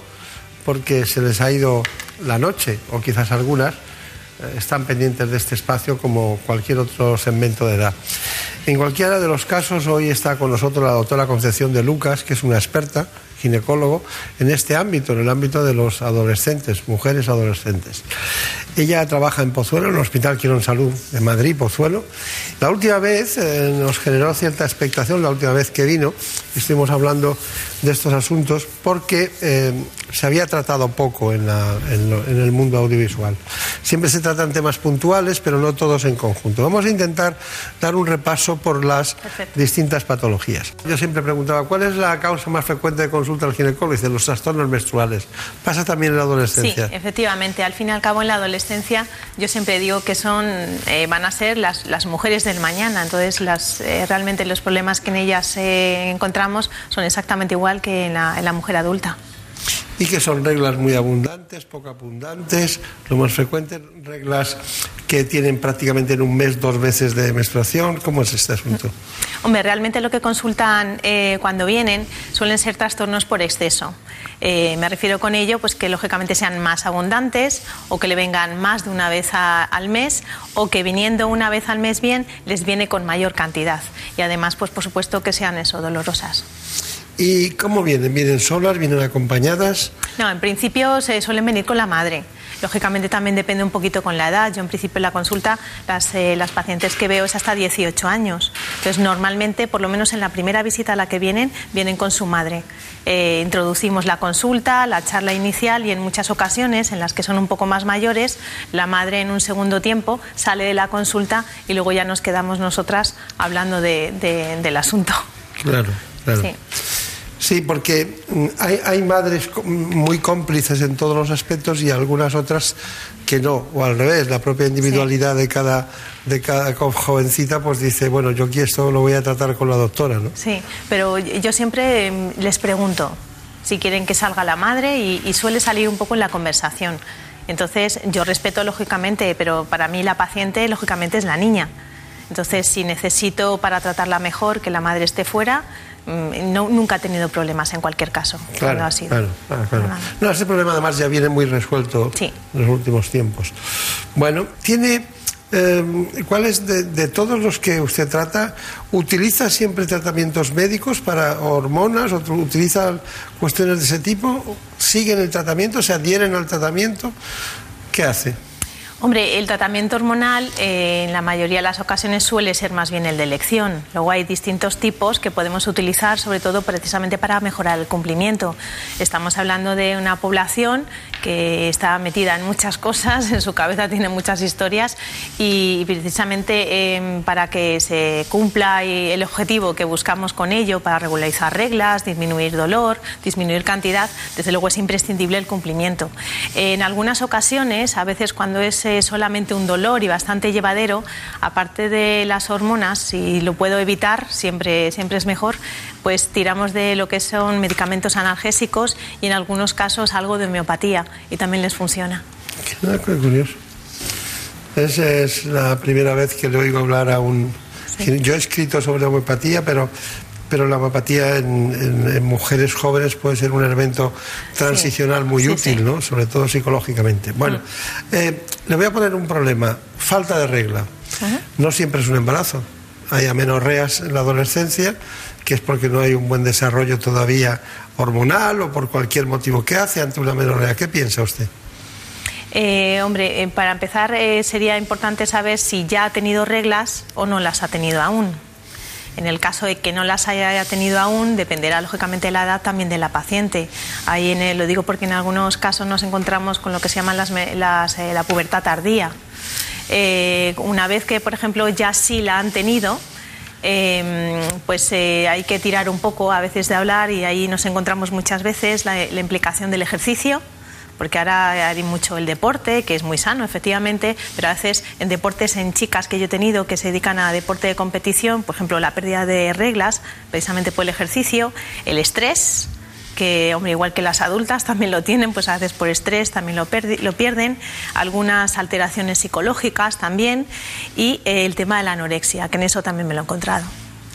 porque se les ha ido la noche, o quizás algunas eh, están pendientes de este espacio como cualquier otro segmento de edad. En cualquiera de los casos, hoy está con nosotros la doctora Concepción de Lucas, que es una experta ginecólogo en este ámbito, en el ámbito de los adolescentes, mujeres adolescentes. Ella trabaja en Pozuelo, en el Hospital Quirón Salud de Madrid, Pozuelo. La última vez eh, nos generó cierta expectación, la última vez que vino, estuvimos hablando de estos asuntos porque eh, se había tratado poco en, la- en lo- en el mundo audiovisual. Siempre se tratan temas puntuales, pero no todos en conjunto. Vamos a intentar dar un repaso por las distintas patologías. Yo siempre preguntaba, ¿cuál es la causa más frecuente de consulta al ginecólogo? Dice, los trastornos menstruales. ¿Pasa también en la Sí, adolescencia? efectivamente. Al fin y al cabo, en la adolescencia, yo siempre digo que son, eh, van a ser las, las mujeres del mañana. Entonces, las, eh, realmente los problemas que en ellas eh, encontramos son exactamente igual que en la, en la mujer adulta. Y que son reglas muy abundantes, poco abundantes, lo más frecuente, reglas que tienen prácticamente en un mes dos veces de menstruación. ¿Cómo es este asunto? Hombre, realmente lo que consultan eh, cuando vienen suelen ser trastornos por exceso. Eh, me refiero con ello, pues que lógicamente sean más abundantes o que le vengan más de una vez a- al mes o que viniendo una vez al mes bien les viene con mayor cantidad y además, pues por supuesto que sean eso dolorosas. ¿Y cómo vienen? ¿Vienen solas? ¿Vienen acompañadas? No, en principio se suelen venir con la madre. Lógicamente también depende un poquito con la edad. Yo en principio en la consulta las, eh, las pacientes que veo es hasta 18 años. Entonces normalmente, por lo menos en la primera visita a la que vienen, vienen con su madre. Eh, introducimos la consulta, la charla inicial y en muchas ocasiones, en las que son un poco más mayores, la madre en un segundo tiempo sale de la consulta y luego ya nos quedamos nosotras hablando de- de- del asunto. Claro, claro. Sí. Sí, porque mm, hay, hay madres muy cómplices en todos los aspectos y algunas otras que no, o al revés, la propia individualidad de cada de cada jovencita pues dice, bueno, yo aquí esto lo voy a tratar con la doctora, ¿no? Sí, pero yo siempre em, les pregunto si quieren que salga la madre y, y suele salir un poco en la conversación. Entonces, yo respeto lógicamente, pero para mí la paciente lógicamente es la niña. Entonces, si necesito para tratarla mejor que la madre esté fuera, mm, no, nunca he tenido problemas en cualquier caso. cuando ha sido. claro, claro, claro. No, ese problema además ya viene muy resuelto en los últimos tiempos. Bueno, tiene. eh, ¿Cuáles de, de todos los que usted trata utiliza siempre tratamientos médicos para hormonas o utiliza cuestiones de ese tipo? ¿Siguen el tratamiento? ¿Se adhieren al tratamiento? ¿Qué hace? Hombre, el tratamiento hormonal eh, en la mayoría de las ocasiones suele ser más bien el de elección. Luego hay distintos tipos que podemos utilizar, sobre todo precisamente para mejorar el cumplimiento. Estamos hablando de una población que está metida en muchas cosas, en su cabeza tiene muchas historias y precisamente eh, para que se cumpla y el objetivo que buscamos con ello, para regularizar reglas, disminuir dolor, disminuir cantidad, desde luego es imprescindible el cumplimiento. En algunas ocasiones, a veces cuando es eh, solamente un dolor y bastante llevadero, aparte de las hormonas, si lo puedo evitar, siempre, siempre es mejor, pues tiramos de lo que son medicamentos analgésicos y en algunos casos algo de homeopatía y también les funciona. Ah, qué curioso. Es, es la primera vez que le oigo hablar a un... Yo he escrito sobre homeopatía, pero, pero la homeopatía en, en- en mujeres jóvenes puede ser un elemento transicional muy Sí, útil, sí. ¿no? Sobre todo psicológicamente. Bueno, eh, le voy a poner un problema. Falta de regla. No siempre es un embarazo. Hay amenorreas en la adolescencia, que es porque no hay un buen desarrollo todavía hormonal o por cualquier motivo. ¿Qué hace ante una amenorrea? ¿Qué piensa usted? Eh, hombre, eh, para empezar eh, sería importante saber si ya ha tenido reglas o no las ha tenido aún. En el caso de que no las haya tenido aún, dependerá lógicamente de la edad también de la paciente. Ahí en el- lo digo porque en algunos casos nos encontramos con lo que se llama eh, la pubertad tardía. Eh, una vez que, por ejemplo, ya sí la han tenido, eh, pues eh, hay que tirar un poco a veces de hablar y ahí nos encontramos muchas veces la implicación del ejercicio porque ahora hay mucho el deporte, que es muy sano, efectivamente, pero a veces en deportes en chicas que yo he tenido que se dedican a deporte de competición, por ejemplo, la pérdida de reglas, precisamente por el ejercicio, el estrés, que, hombre, igual que las adultas también lo tienen, pues a veces por estrés también lo, lo pierden, algunas alteraciones psicológicas también, y eh, el tema de la anorexia, que en eso también me lo he encontrado.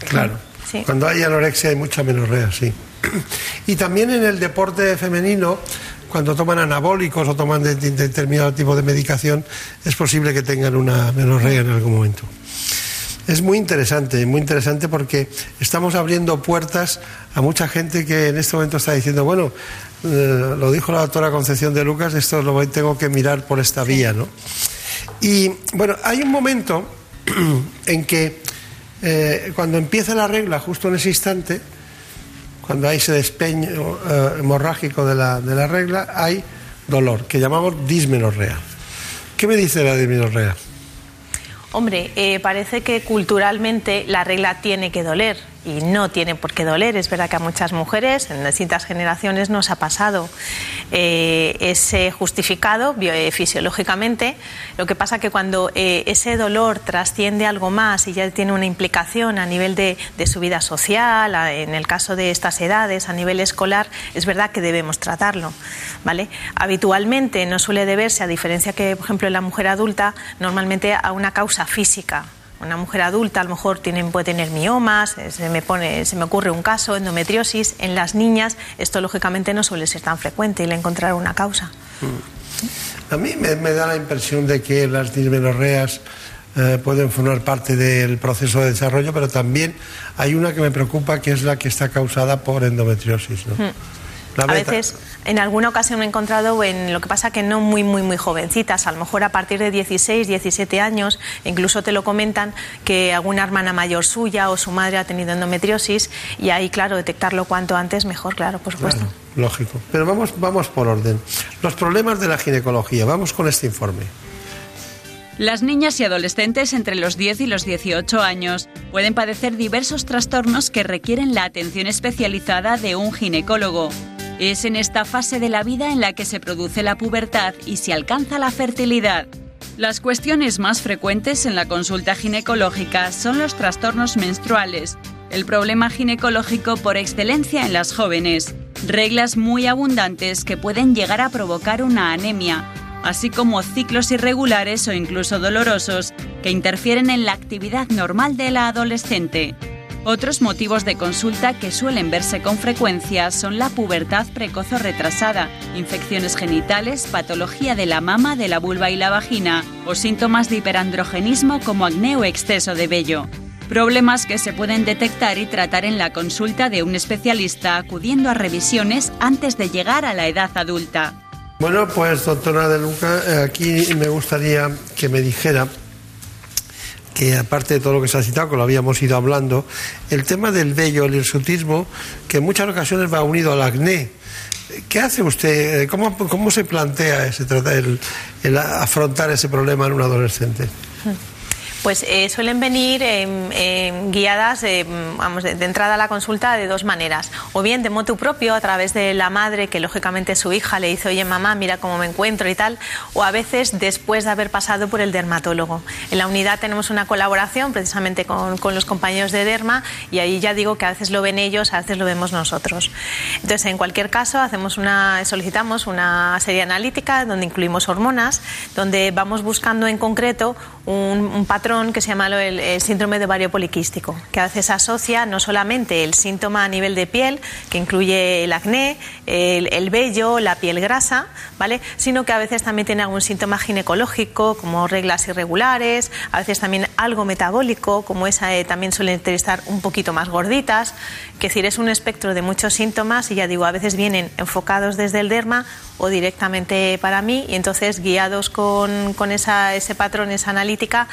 Claro. Sí. Cuando hay anorexia hay mucha menorrea, sí. Y también en el deporte femenino, cuando toman anabólicos o toman de- de- determinado tipo de medicación, es posible que tengan una menorrea en algún momento. Es muy interesante, muy interesante porque estamos abriendo puertas a mucha gente que en este momento está diciendo, bueno, eh, lo dijo la doctora Concepción de Lucas, esto lo voy- tengo que mirar por esta vía, ¿no? Y bueno, hay un momento en que eh, cuando empieza la regla, justo en ese instante, cuando hay ese despeño eh, hemorrágico de la, de la regla, hay dolor, que llamamos dismenorrea. ¿Qué me dice la dismenorrea? Hombre, eh, parece que culturalmente la regla tiene que doler y no tiene por qué doler. Es verdad que a muchas mujeres en distintas generaciones nos ha pasado. Eh, es justificado eh, fisiológicamente. Lo que pasa que cuando eh, ese dolor trasciende algo más y ya tiene una implicación a nivel de, de su vida social, en el caso de estas edades, a nivel escolar, es verdad que debemos tratarlo. ¿vale? Habitualmente no suele deberse, a diferencia que, por ejemplo, en la mujer adulta, normalmente a una causa física. Una mujer adulta a lo mejor tiene, puede tener miomas, eh, se me, pone, se me ocurre un caso, endometriosis. En las niñas esto lógicamente no suele ser tan frecuente y le encontrar una causa. A mí me, me da la impresión de que las dismenorreas eh, pueden formar parte del proceso de desarrollo, pero también hay una que me preocupa, que es la que está causada por endometriosis. ¿no? Mm. La a veces, en alguna ocasión me he encontrado en lo que pasa que no muy, muy, muy jovencitas, a lo mejor a partir de 16, 17 años, incluso te lo comentan que alguna hermana mayor suya o su madre ha tenido endometriosis y ahí, claro, detectarlo cuanto antes mejor, claro, por supuesto. Claro, lógico. Pero vamos, vamos por orden. Los problemas de la ginecología. Vamos con este informe. Las niñas y adolescentes entre los 10 y los 18 años pueden padecer diversos trastornos que requieren la atención especializada de un ginecólogo. Es en esta fase de la vida en la que se produce la pubertad y se alcanza la fertilidad. Las cuestiones más frecuentes en la consulta ginecológica son los trastornos menstruales, el problema ginecológico por excelencia en las jóvenes, reglas muy abundantes que pueden llegar a provocar una anemia, así como ciclos irregulares o incluso dolorosos que interfieren en la actividad normal de la adolescente. Otros motivos de consulta que suelen verse con frecuencia son la pubertad precoz o retrasada, infecciones genitales, patología de la mama, de la vulva y la vagina, o síntomas de hiperandrogenismo como acné o exceso de vello. Problemas que se pueden detectar y tratar en la consulta de un especialista acudiendo a revisiones antes de llegar a la edad adulta. Bueno, pues doctora De Luca, eh, aquí me gustaría que me dijera que aparte de todo lo que se ha citado, que lo habíamos ido hablando, el tema del vello, el hirsutismo, que en muchas ocasiones va unido al acné. ¿Qué hace usted? ¿Cómo, cómo se plantea ese, el, el afrontar ese problema en un adolescente? Pues eh, suelen venir em, guiadas, eh, vamos, de, entrada a la consulta de dos maneras. O bien de motu propio, a través de la madre, que lógicamente su hija le dice, oye mamá, mira cómo me encuentro y tal. O a veces después de haber pasado por el dermatólogo. En la unidad tenemos una colaboración precisamente con, los compañeros de derma y ahí ya digo que a veces lo ven ellos, a veces lo vemos nosotros. Entonces, en cualquier caso, hacemos una, solicitamos una serie analítica donde incluimos hormonas, donde vamos buscando en concreto un patrón que se llama el, el síndrome de ovario poliquístico, que a veces asocia no solamente el síntoma a nivel de piel, que incluye el acné, el, el vello, la piel grasa, ¿vale? Sino que a veces también tiene algún síntoma ginecológico, como reglas irregulares, a veces también algo metabólico, como esa eh, también suelen estar un poquito más gorditas. Que decir, es un espectro de muchos síntomas y ya digo, a veces vienen enfocados desde el derma o directamente para mí y entonces guiados con, con esa, ese patrón, esa analítica,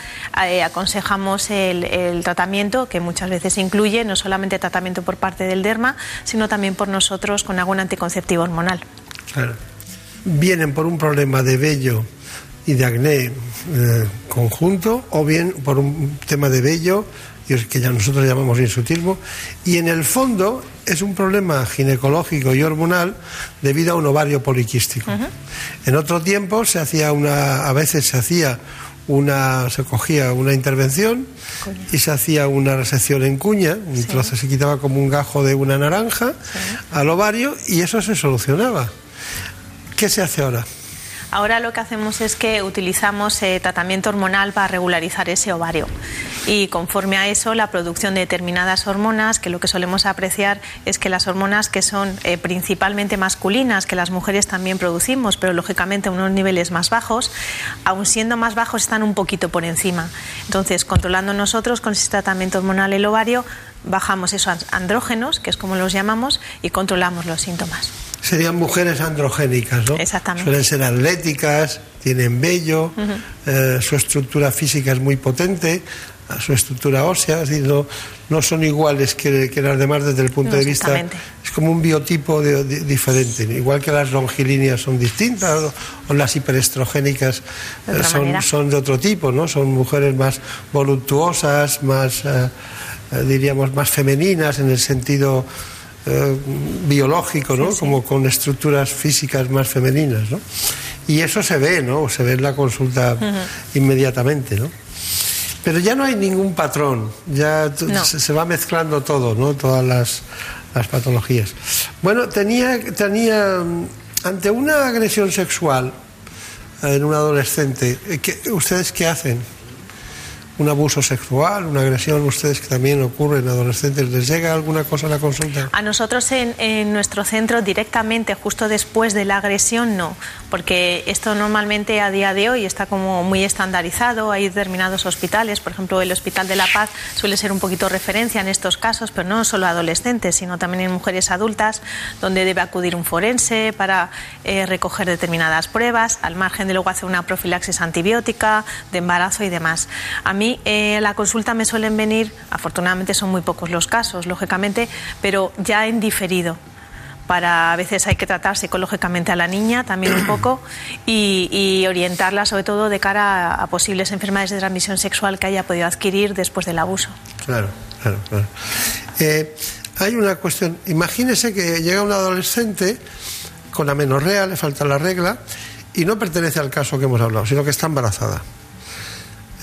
eh, aconsejamos el, el tratamiento que muchas veces incluye no solamente tratamiento por parte del derma, sino también por nosotros con algún anticonceptivo hormonal. Claro. Vienen por un problema de vello y de acné eh, conjunto o bien por un tema de vello que ya nosotros llamamos insutismo y en el fondo es un problema ginecológico y hormonal debido a un ovario poliquístico. En otro tiempo se hacía una a veces se hacía una se cogía una intervención y se hacía una resección en cuña, un trozo se quitaba como un gajo de una naranja al ovario y eso se solucionaba. ¿Qué se hace ahora? Ahora lo que hacemos es que utilizamos eh, tratamiento hormonal para regularizar ese ovario y conforme a eso la producción de determinadas hormonas, que lo que solemos apreciar es que las hormonas que son eh, principalmente masculinas, que las mujeres también producimos, pero lógicamente a unos niveles más bajos, aun siendo más bajos están un poquito por encima. Entonces, controlando nosotros con ese tratamiento hormonal el ovario, bajamos esos andrógenos, que es como los llamamos, y controlamos los síntomas. Serían mujeres androgénicas, ¿no? Exactamente. Suelen ser atléticas, tienen vello, eh, su estructura física es muy potente, su estructura ósea, es decir, no, no son iguales que, que las demás desde el punto de vista. Es como un biotipo de- de- diferente, igual que las longilíneas son distintas o, o las hiperestrogénicas De eh, son, de otro tipo, ¿no? Son mujeres más voluptuosas, más, eh, diríamos, más femeninas en el sentido eh, biológico, ¿no? Como con estructuras físicas más femeninas, ¿no? Y eso se ve, ¿no? Se ve en la consulta inmediatamente, ¿no? Pero ya no hay ningún patrón, ya No. se, va mezclando todo, ¿no? Todas las, las patologías. Bueno, tenía, tenía, mm, ante una agresión sexual en un adolescente, eh, ¿qué- ¿ustedes qué hacen? Un abuso sexual, una agresión, ustedes que también ocurre en adolescentes, ¿les llega alguna cosa a la consulta? A nosotros en, en nuestro centro directamente, justo después de la agresión, no, porque esto normalmente a día de hoy está como muy estandarizado, hay determinados hospitales, por ejemplo el Hospital de la Paz suele ser un poquito referencia en estos casos, pero no solo adolescentes, sino también en mujeres adultas, donde debe acudir un forense para eh, recoger determinadas pruebas, al margen de luego hacer una profilaxis antibiótica, de embarazo y demás. A mí eh, la consulta me suelen venir, afortunadamente son muy pocos los casos, lógicamente, pero ya en diferido. Para a veces hay que tratar psicológicamente a la niña también un poco y, y orientarla sobre todo de cara a, a posibles enfermedades de transmisión sexual que haya podido adquirir después del abuso. Claro, claro, claro. Eh, hay una cuestión. Imagínese que llega un adolescente con amenorrea, le falta la regla y no pertenece al caso que hemos hablado, sino que está embarazada.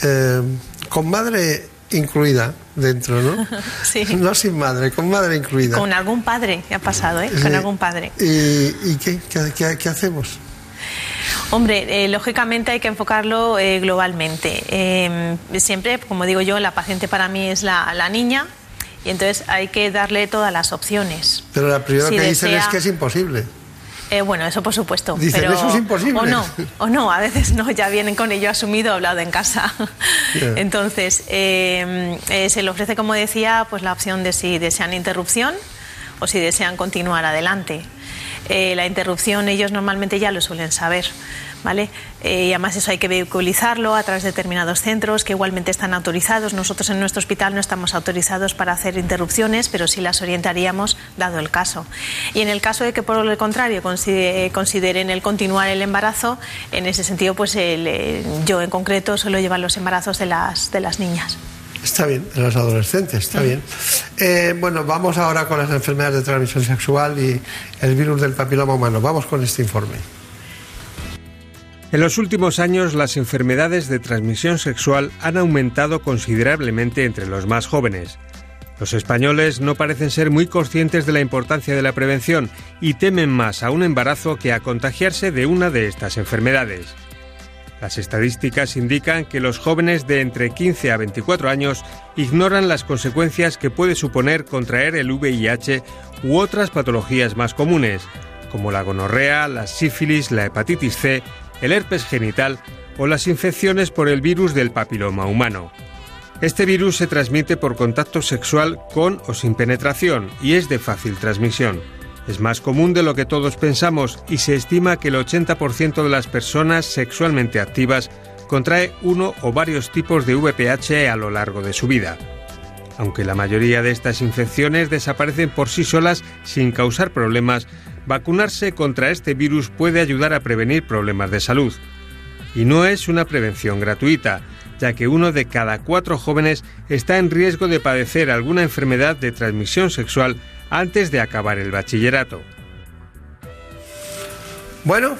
Eh, con madre incluida dentro, ¿no? Sí. No sin madre, con madre incluida. Con algún padre, ya ha pasado, ¿eh? Sí. Con algún padre. ¿Y, y qué, qué- qué- qué hacemos? Hombre, eh, lógicamente hay que enfocarlo eh, globalmente. Eh, siempre, como digo yo, la paciente para mí es la, la niña y entonces hay que darle todas las opciones. Pero la primera Si que dicen desea- es que es imposible. Eh, bueno, eso por supuesto. Dicen, pero- "Eso es imposible". O no, o no, a veces no, ya vienen con ello asumido, hablado en casa. Entonces, eh, eh, se le ofrece, como decía, pues la opción de si desean interrupción o si desean continuar adelante. Eh, la interrupción ellos normalmente ya lo suelen saber. ¿Vale? Eh, y además eso hay que vehiculizarlo a través de determinados centros que igualmente están autorizados. Nosotros en nuestro hospital no estamos autorizados para hacer interrupciones, pero sí las orientaríamos dado el caso. Y en el caso de que por el contrario considere- consideren el continuar el embarazo, en ese sentido pues el, eh, yo en concreto suelo llevar los embarazos de las, de las niñas. Está bien, en los adolescentes, está bien. Eh, bueno, vamos ahora con las enfermedades de transmisión sexual y el virus del papiloma humano. Vamos con este informe. En los últimos años, las enfermedades de transmisión sexual han aumentado considerablemente entre los más jóvenes. Los españoles no parecen ser muy conscientes de la importancia de la prevención y temen más a un embarazo que a contagiarse de una de estas enfermedades. Las estadísticas indican que los jóvenes de entre 15 a 24 años ignoran las consecuencias que puede suponer contraer el VIH u otras patologías más comunes, como la gonorrea, la sífilis, la hepatitis C, el herpes genital o las infecciones por el virus del papiloma humano. Este virus se transmite por contacto sexual con o sin penetración y es de fácil transmisión. Es más común de lo que todos pensamos y se estima que el 80% de las personas sexualmente activas contrae uno o varios tipos de VPH a lo largo de su vida. Aunque la mayoría de estas infecciones desaparecen por sí solas sin causar problemas, vacunarse contra este virus puede ayudar a prevenir problemas de salud. Y no es una prevención gratuita, ya que uno de cada cuatro jóvenes está en riesgo de padecer alguna enfermedad de transmisión sexual antes de acabar el bachillerato. Bueno,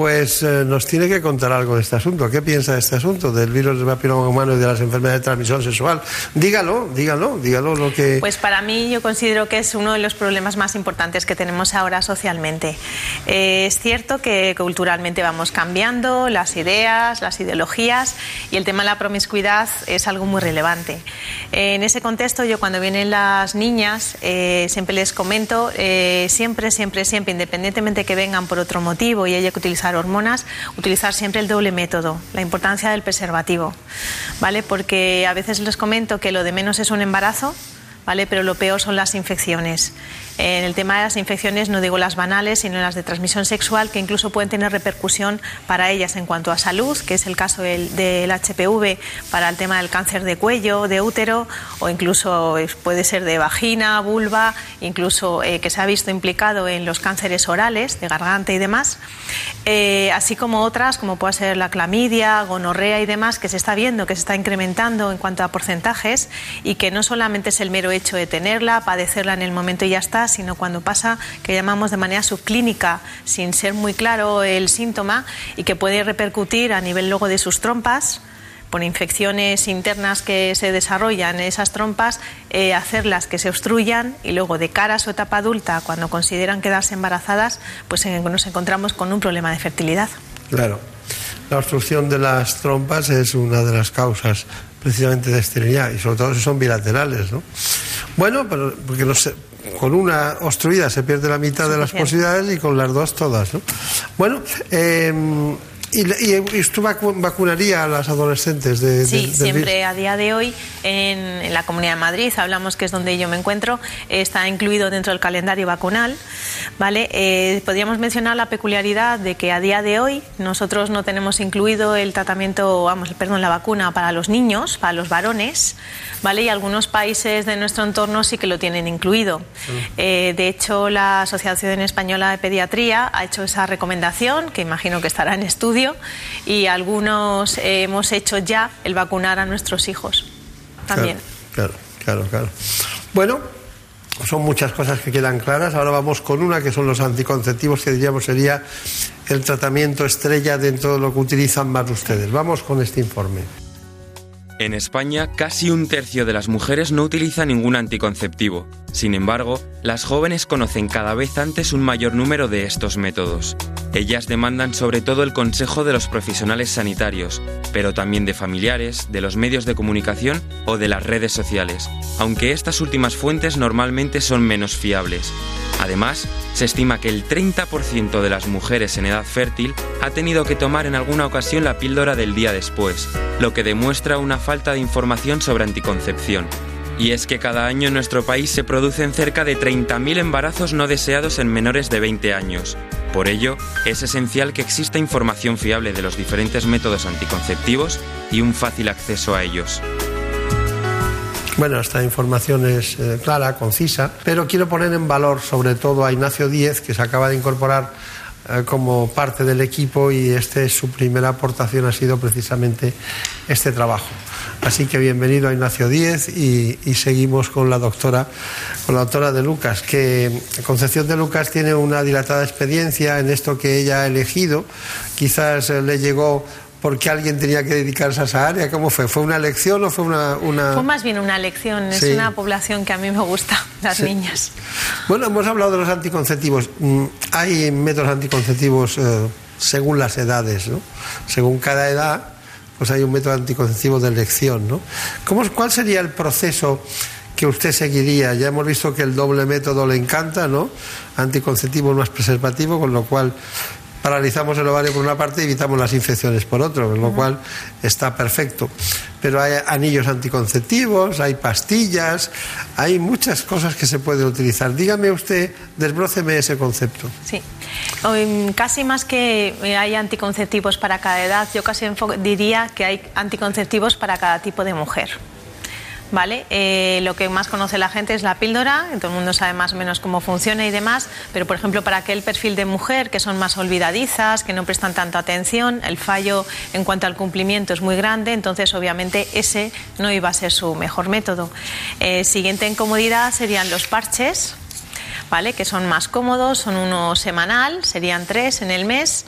pues eh, nos tiene que contar algo de este asunto. ¿Qué piensa de este asunto, del virus del papiloma humano y de las enfermedades de transmisión sexual? Dígalo, dígalo, dígalo lo que... Pues para mí yo considero que es uno de los problemas más importantes que tenemos ahora socialmente. Eh, es cierto que culturalmente vamos cambiando las ideas, las ideologías y el tema de la promiscuidad es algo muy relevante. Eh, en ese contexto yo cuando vienen las niñas eh, siempre les comento, eh, siempre, siempre, siempre, independientemente que vengan por otro motivo y haya que utilizar hormonas, utilizar siempre el doble método, la importancia del preservativo, ¿vale? Porque a veces les comento que lo de menos es un embarazo, ¿vale? Pero lo peor son las infecciones. En el tema de las infecciones no digo las banales, sino las de transmisión sexual, que incluso pueden tener repercusión para ellas en cuanto a salud, que es el caso del, HPV para el tema del cáncer de cuello, de útero, o incluso eh, puede ser de vagina, vulva, incluso eh, que se ha visto implicado en los cánceres orales, de garganta y demás, Eh, así como otras, como puede ser la clamidia, gonorrea y demás, que se está viendo que se está incrementando en cuanto a porcentajes y que no solamente es el mero hecho de tenerla, padecerla en el momento y ya está, sino cuando pasa, que llamamos de manera subclínica, sin ser muy claro el síntoma y que puede repercutir a nivel luego de sus trompas por infecciones internas que se desarrollan en esas trompas, eh, hacerlas que se obstruyan y luego de cara a su etapa adulta, cuando consideran quedarse embarazadas, pues nos encontramos con un problema de fertilidad. Claro. la obstrucción de las trompas es una de las causas precisamente de esterilidad y sobre todo si son bilaterales, ¿no? Bueno, porque no con una obstruida se pierde la mitad de las posibilidades y con las dos todas, ¿no? Bueno, eh, ¿Y, y, y vacu- vacunaría a las adolescentes de, Sí, de- siempre a día de hoy en, en la Comunidad de Madrid, hablamos que es donde yo me encuentro, está incluido dentro del calendario vacunal. ¿vale? Eh, podríamos mencionar la peculiaridad de que a día de hoy nosotros no tenemos incluido el tratamiento, vamos, perdón, la vacuna para los niños, para los varones, ¿vale? y algunos países de nuestro entorno sí que lo tienen incluido. Eh, de hecho, la Asociación Española de Pediatría ha hecho esa recomendación, que imagino que estará en estudio, y algunos eh, hemos hecho ya el vacunar a nuestros hijos también. Claro, claro, claro. Bueno, son muchas cosas que quedan claras. Ahora vamos con una que son los anticonceptivos, que diríamos sería el tratamiento estrella dentro de lo que utilizan más ustedes. Vamos con este informe. En España, casi un tercio de las mujeres no utiliza ningún anticonceptivo. Sin embargo, las jóvenes conocen cada vez antes un mayor número de estos métodos. Ellas demandan sobre todo el consejo de los profesionales sanitarios, pero también de familiares, de los medios de comunicación o de las redes sociales, aunque estas últimas fuentes normalmente son menos fiables. Además, se estima que el 30% de las mujeres en edad fértil ha tenido que tomar en alguna ocasión la píldora del día después, lo que demuestra una falta de información sobre anticoncepción. Y es que cada año en nuestro país se producen cerca de 30.000 embarazos no deseados en menores de 20 años. Por ello, es esencial que exista información fiable de los diferentes métodos anticonceptivos y un fácil acceso a ellos. Bueno, esta información es eh, clara, concisa, pero quiero poner en valor sobre todo a Ignacio Díez, que se acaba de incorporar eh, como parte del equipo y este su primera aportación ha sido precisamente este trabajo. Así que bienvenido a Ignacio Díez y, y seguimos con la doctora, con la doctora de Lucas, que Concepción de Lucas tiene una dilatada experiencia en esto que ella ha elegido. Quizás eh, le llegó porque alguien tenía que dedicarse a esa área. ¿Cómo fue? ¿Fue una elección o fue una...? una... Fue más bien una lección, es una población que a mí me gusta, las Sí. niñas. Bueno, hemos hablado de los anticonceptivos. Mm, Hay métodos anticonceptivos eh, según las edades, ¿no? Según cada edad, pues hay un método anticonceptivo de elección, ¿no? ¿Cómo, ¿Cuál sería el proceso que usted seguiría? Ya hemos visto que el doble método le encanta, ¿no? Anticonceptivo más preservativo, con lo cual paralizamos el ovario por una parte y evitamos las infecciones por otro, con lo cual está perfecto. Pero hay anillos anticonceptivos, hay pastillas, hay muchas cosas que se pueden utilizar. Dígame usted, desbróceme ese concepto. Sí. Um, casi más que eh, hay anticonceptivos para cada edad, yo casi diría que hay anticonceptivos para cada tipo de mujer. ¿Vale? Eh, lo que más conoce la gente es la píldora, todo el mundo sabe más o menos cómo funciona y demás, pero por ejemplo para aquel perfil de mujer que son más olvidadizas, que no prestan tanta atención, el fallo en cuanto al cumplimiento es muy grande, entonces obviamente ese no iba a ser su mejor método. Eh, siguiente en comodidad serían los parches, ¿vale? que son más cómodos, son uno semanal, serían tres en el mes.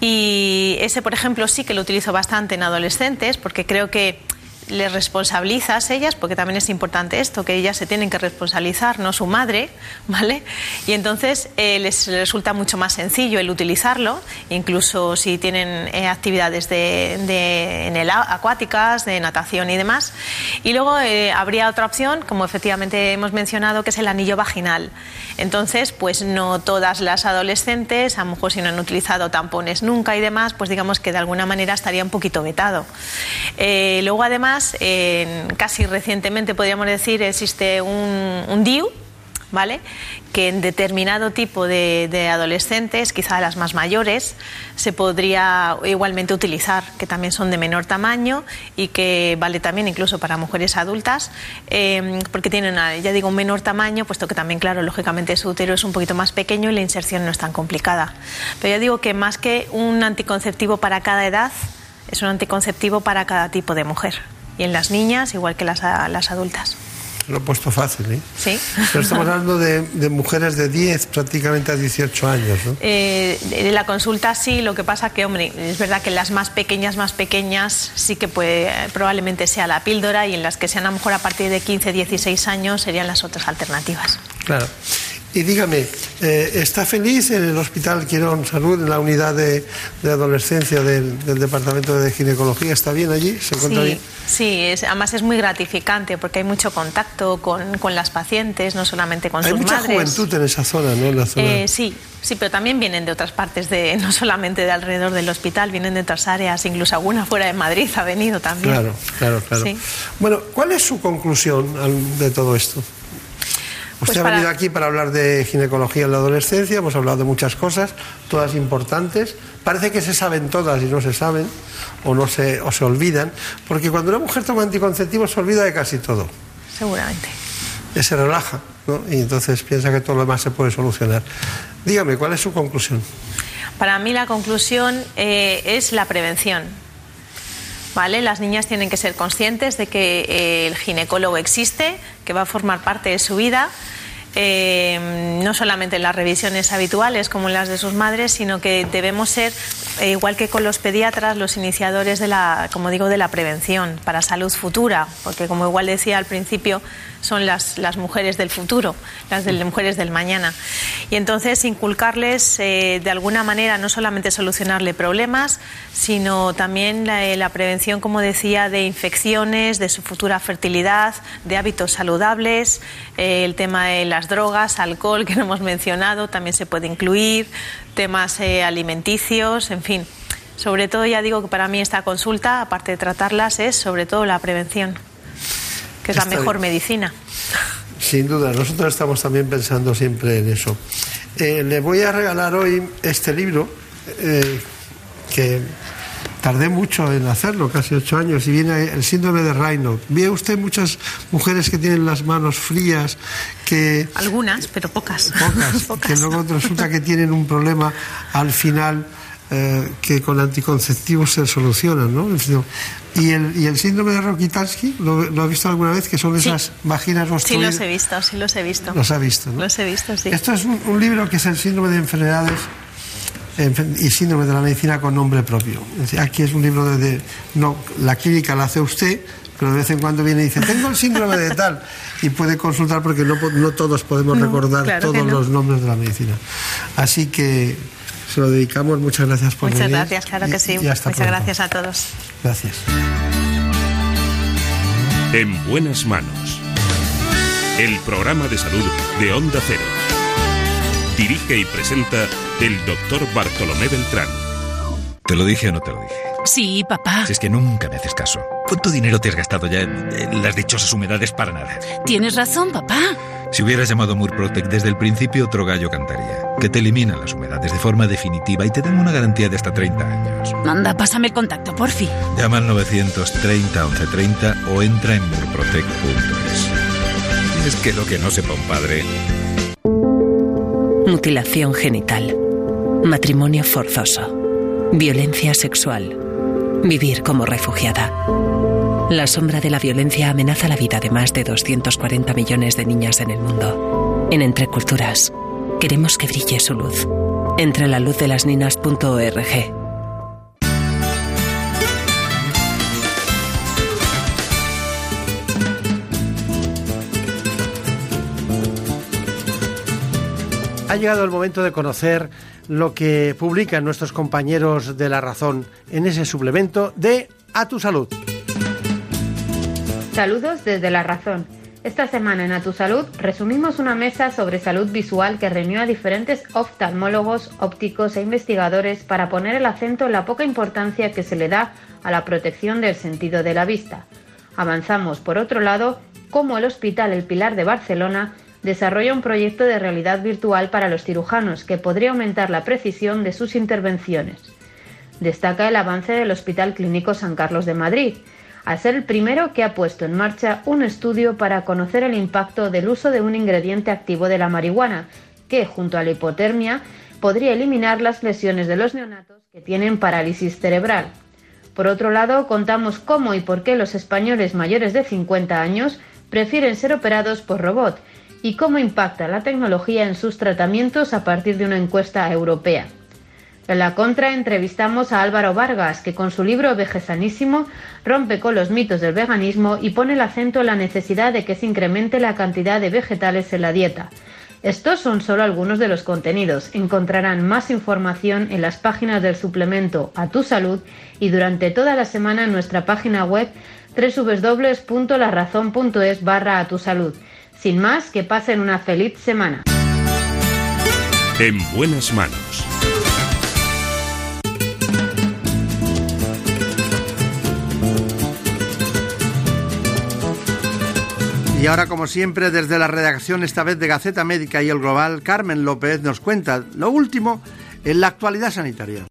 Y ese, por ejemplo, sí que lo utilizo bastante en adolescentes porque creo que les responsabilizas ellas, porque también es importante esto, que ellas se tienen que responsabilizar, no su madre, ¿vale? Y entonces eh, les resulta mucho más sencillo el utilizarlo, incluso si tienen eh, actividades de, de- en el acuáticas, de natación y demás. Y luego eh, habría otra opción, como efectivamente hemos mencionado, que es el anillo vaginal. Entonces, pues no todas las adolescentes, a lo mejor si no han utilizado tampones nunca y demás, pues digamos que de alguna manera estaría un poquito vetado. Eh, luego, además, casi recientemente podríamos decir, existe un, DIU, ¿vale? Que en determinado tipo de, adolescentes, quizá las más mayores, se podría igualmente utilizar, que también son de menor tamaño y que vale también incluso para mujeres adultas, eh, porque tienen, ya digo, un menor tamaño, puesto que también, claro, lógicamente su útero es un poquito más pequeño y la inserción no es tan complicada. Pero ya digo que más que un anticonceptivo para cada edad, es un anticonceptivo para cada tipo de mujer. Y en las niñas, igual que las, las adultas. Lo he puesto fácil, ¿eh? ¿Sí? Pero estamos hablando de, de mujeres de 10 prácticamente a 18 años, ¿no? Eh, de la consulta sí, lo que pasa que, hombre, es verdad que las más pequeñas, más pequeñas, sí que puede, probablemente sea la píldora y en las que sean a lo mejor a partir de 15, 16 años serían las otras alternativas. Claro. Y dígame, eh, ¿está feliz en el Hospital Quirón Salud, en la unidad de, de adolescencia del, del Departamento de Ginecología? ¿Está bien allí? ¿Se encuentra Sí, bien? sí es, además es muy gratificante porque hay mucho contacto con, con las pacientes, no solamente con Hay sus mucha madres. juventud en esa zona, ¿no? En la zona. Eh, sí, sí, pero también vienen de otras partes, de, no solamente de alrededor del hospital, vienen de otras áreas, incluso alguna fuera de Madrid ha venido también. Claro, claro, claro. Sí. Bueno, ¿cuál es su conclusión de todo esto? Usted Pues ha para- venido aquí para hablar de ginecología en la adolescencia, hemos hablado de muchas cosas, todas importantes. Parece que se saben todas y no se saben, o, no se, o se olvidan, porque cuando una mujer toma anticonceptivos se olvida de casi todo. Seguramente. Eh, Se relaja, ¿no? Y entonces piensa que todo lo demás se puede solucionar. Dígame, ¿cuál es su conclusión? Para mí la conclusión eh, es la prevención. ¿Vale? Las niñas tienen que ser conscientes de que eh, el ginecólogo existe, que va a formar parte de su vida, eh, no solamente en las revisiones habituales como las de sus madres, sino que debemos ser, eh, igual que con los pediatras, los iniciadores de la, como digo, de la prevención para salud futura, porque como igual decía al principio, son las, las mujeres del futuro, las de, mujeres del mañana. Y entonces inculcarles eh, de alguna manera no solamente solucionarle problemas, sino también la, eh, la prevención, como decía, de infecciones, de su futura fertilidad, de hábitos saludables, eh, el tema de las drogas, alcohol que no hemos mencionado, también se puede incluir, temas eh, alimenticios, en fin. Sobre todo, ya digo que para mí esta consulta, aparte de tratarlas, es sobre todo la prevención, que es la mejor bien. medicina. Sin duda, nosotros estamos también pensando siempre en eso. Eh, le voy a regalar hoy este libro eh, que tardé mucho en hacerlo, casi ocho años, y viene el síndrome de Raynaud. ¿Ve usted muchas mujeres que tienen las manos frías, que, Algunas, pero pocas. pocas, que luego resulta que tienen un problema al final eh, que con anticonceptivos se solucionan, ¿no? Y el, y el síndrome de Rokitansky, ¿lo, lo ha visto alguna vez? Que son Sí. esas vaginas Sí obstruidas. los he visto, sí los he visto. Los ha visto, ¿no? Los he visto, sí. Esto es un, un libro que es el síndrome de enfermedades enfer- y síndrome de la medicina con nombre propio. Aquí es un libro de, de- no la clínica la hace usted, pero de vez en cuando viene y dice tengo el síndrome de tal y puede consultar porque no, no todos podemos No, recordar claro todos no. los nombres de la medicina. Así que se lo dedicamos. Muchas gracias por Muchas venir. gracias, claro que sí. y hasta Muchas pronto. gracias a todos. Gracias. En buenas manos. El programa de salud de Onda Cero. Dirige y presenta el doctor Bartolomé Beltrán. ¿Te lo dije o no te lo dije? Sí, papá. Si es que nunca me haces caso. ¿Cuánto dinero te has gastado ya en, en las dichosas humedades para nada? Tienes razón, papá. Si hubieras llamado Murprotec desde el principio, otro gallo cantaría. Que te eliminan las humedades de forma definitiva y te dan una garantía de hasta 30 años. Anda, pásame el contacto, porfi. Llama al 930 1130 o entra en murprotec.es. Es que lo que no sepa un padre. Mutilación genital. Matrimonio forzoso. Violencia sexual. Vivir como refugiada. La sombra de la violencia amenaza la vida de más de 240 millones de niñas en el mundo. En Entre Culturas, queremos que brille su luz. Entre la luz de las ninas.org. Ha llegado el momento de conocer lo que publican nuestros compañeros de La Razón en ese suplemento de A tu Salud. Saludos desde La Razón. Esta semana en A Tu Salud resumimos una mesa sobre salud visual que reunió a diferentes oftalmólogos, ópticos e investigadores para poner el acento en la poca importancia que se le da a la protección del sentido de la vista. Avanzamos, por otro lado, cómo el Hospital El Pilar de Barcelona desarrolla un proyecto de realidad virtual para los cirujanos que podría aumentar la precisión de sus intervenciones. Destaca el avance del Hospital Clínico San Carlos de Madrid, al ser el primero que ha puesto en marcha un estudio para conocer el impacto del uso de un ingrediente activo de la marihuana, que, junto a la hipotermia, podría eliminar las lesiones de los neonatos que tienen parálisis cerebral. Por otro lado, contamos cómo y por qué los españoles mayores de 50 años prefieren ser operados por robot y cómo impacta la tecnología en sus tratamientos a partir de una encuesta europea. En la contra entrevistamos a Álvaro Vargas, que con su libro Vegesanísimo rompe con los mitos del veganismo y pone el acento en la necesidad de que se incremente la cantidad de vegetales en la dieta. Estos son solo algunos de los contenidos. Encontrarán más información en las páginas del suplemento A Tu Salud y durante toda la semana en nuestra página web www.larazón.es barra a tu salud. Sin más, que pasen una feliz semana. En buenas manos. Y ahora, como siempre, desde la redacción, esta vez de Gaceta Médica y El Global, Carmen López nos cuenta lo último en la actualidad sanitaria.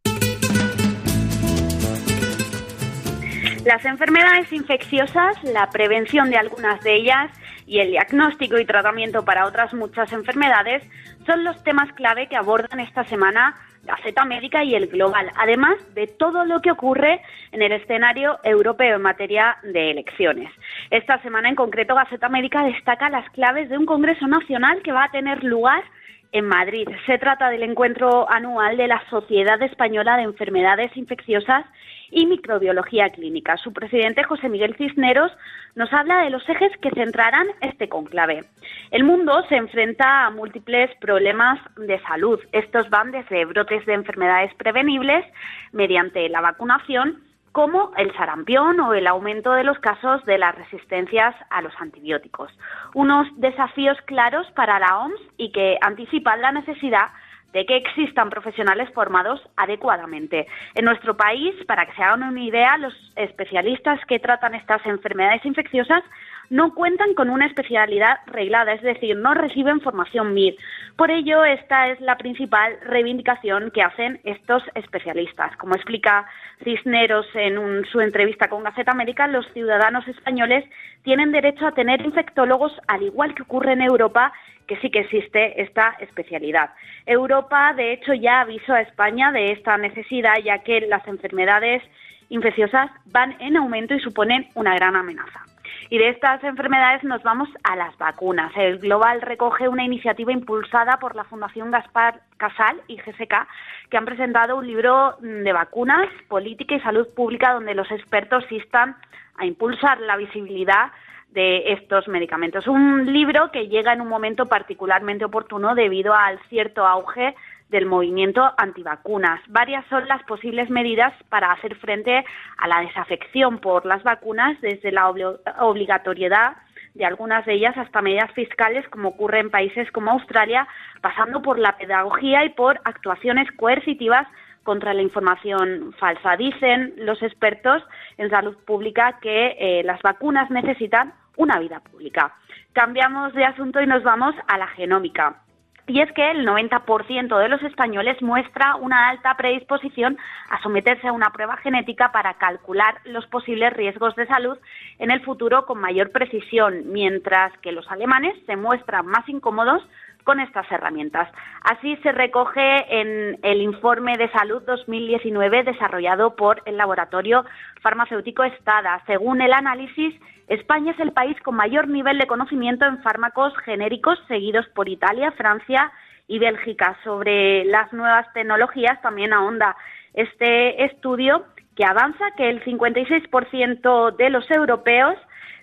Las enfermedades infecciosas, la prevención de algunas de ellas y el diagnóstico y tratamiento para otras muchas enfermedades son los temas clave que abordan esta semana Gaceta Médica y el Global, además de todo lo que ocurre en el escenario europeo en materia de elecciones. Esta semana en concreto Gaceta Médica destaca las claves de un Congreso Nacional que va a tener lugar en Madrid. Se trata del encuentro anual de la Sociedad Española de Enfermedades Infecciosas y Microbiología Clínica. Su presidente, José Miguel Cisneros, nos habla de los ejes que centrarán este conclave. El mundo se enfrenta a múltiples problemas de salud. Estos van desde brotes de enfermedades prevenibles mediante la vacunación como el sarampión o el aumento de los casos de las resistencias a los antibióticos. Unos desafíos claros para la OMS y que anticipan la necesidad de que existan profesionales formados adecuadamente. En nuestro país, para que se hagan una idea, los especialistas que tratan estas enfermedades infecciosas no cuentan con una especialidad reglada, es decir, no reciben formación MIR. Por ello, esta es la principal reivindicación que hacen estos especialistas. Como explica Cisneros en su entrevista con Gaceta América, los ciudadanos españoles tienen derecho a tener infectólogos, al igual que ocurre en Europa, que sí que existe esta especialidad. Europa, de hecho, ya avisó a España de esta necesidad, ya que las enfermedades infecciosas van en aumento y suponen una gran amenaza. Y de estas enfermedades nos vamos a las vacunas. El Global recoge una iniciativa impulsada por la Fundación Gaspar Casal y GSK, que han presentado un libro de vacunas, política y salud pública, donde los expertos instan a impulsar la visibilidad de estos medicamentos. Un libro que llega en un momento particularmente oportuno debido al cierto auge del movimiento antivacunas. Varias son las posibles medidas para hacer frente a la desafección por las vacunas, desde la obligatoriedad de algunas de ellas hasta medidas fiscales, como ocurre en países como Australia, pasando por la pedagogía y por actuaciones coercitivas contra la información falsa. Dicen los expertos en salud pública que eh, las vacunas necesitan una vida pública. Cambiamos de asunto y nos vamos a la genómica. Y es que el 90% de los españoles muestra una alta predisposición a someterse a una prueba genética para calcular los posibles riesgos de salud en el futuro con mayor precisión, mientras que los alemanes se muestran más incómodos con estas herramientas. Así se recoge en el informe de salud 2019 desarrollado por el laboratorio farmacéutico Estada. Según el análisis, España es el país con mayor nivel de conocimiento en fármacos genéricos, seguidos por Italia, Francia y Bélgica. Sobre las nuevas tecnologías también ahonda este estudio que avanza que el 56% de los europeos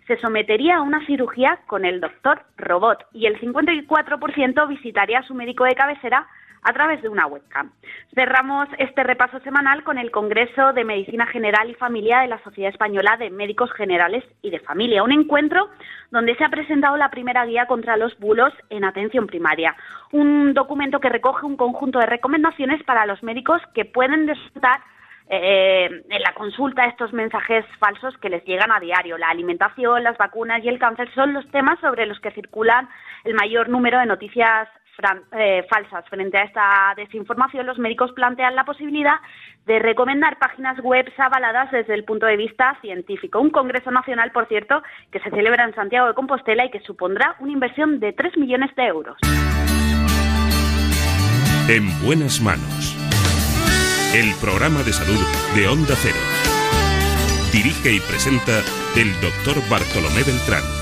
se sometería a una cirugía con el doctor robot y el 54% visitaría a su médico de cabecera a través de una webcam. Cerramos este repaso semanal con el Congreso de Medicina General y Familia de la Sociedad Española de Médicos Generales y de Familia, un encuentro donde se ha presentado la primera guía contra los bulos en atención primaria, un documento que recoge un conjunto de recomendaciones para los médicos que pueden disfrutar eh, en la consulta estos mensajes falsos que les llegan a diario. La alimentación, las vacunas y el cáncer son los temas sobre los que circulan el mayor número de noticias eh, falsas. Frente a esta desinformación, los médicos plantean la posibilidad de recomendar páginas web avaladas desde el punto de vista científico. Un Congreso Nacional, por cierto, que se celebra en Santiago de Compostela y que supondrá una inversión de 3 millones de euros. En buenas manos el programa de salud de Onda Cero. Dirige y presenta el doctor Bartolomé Beltrán.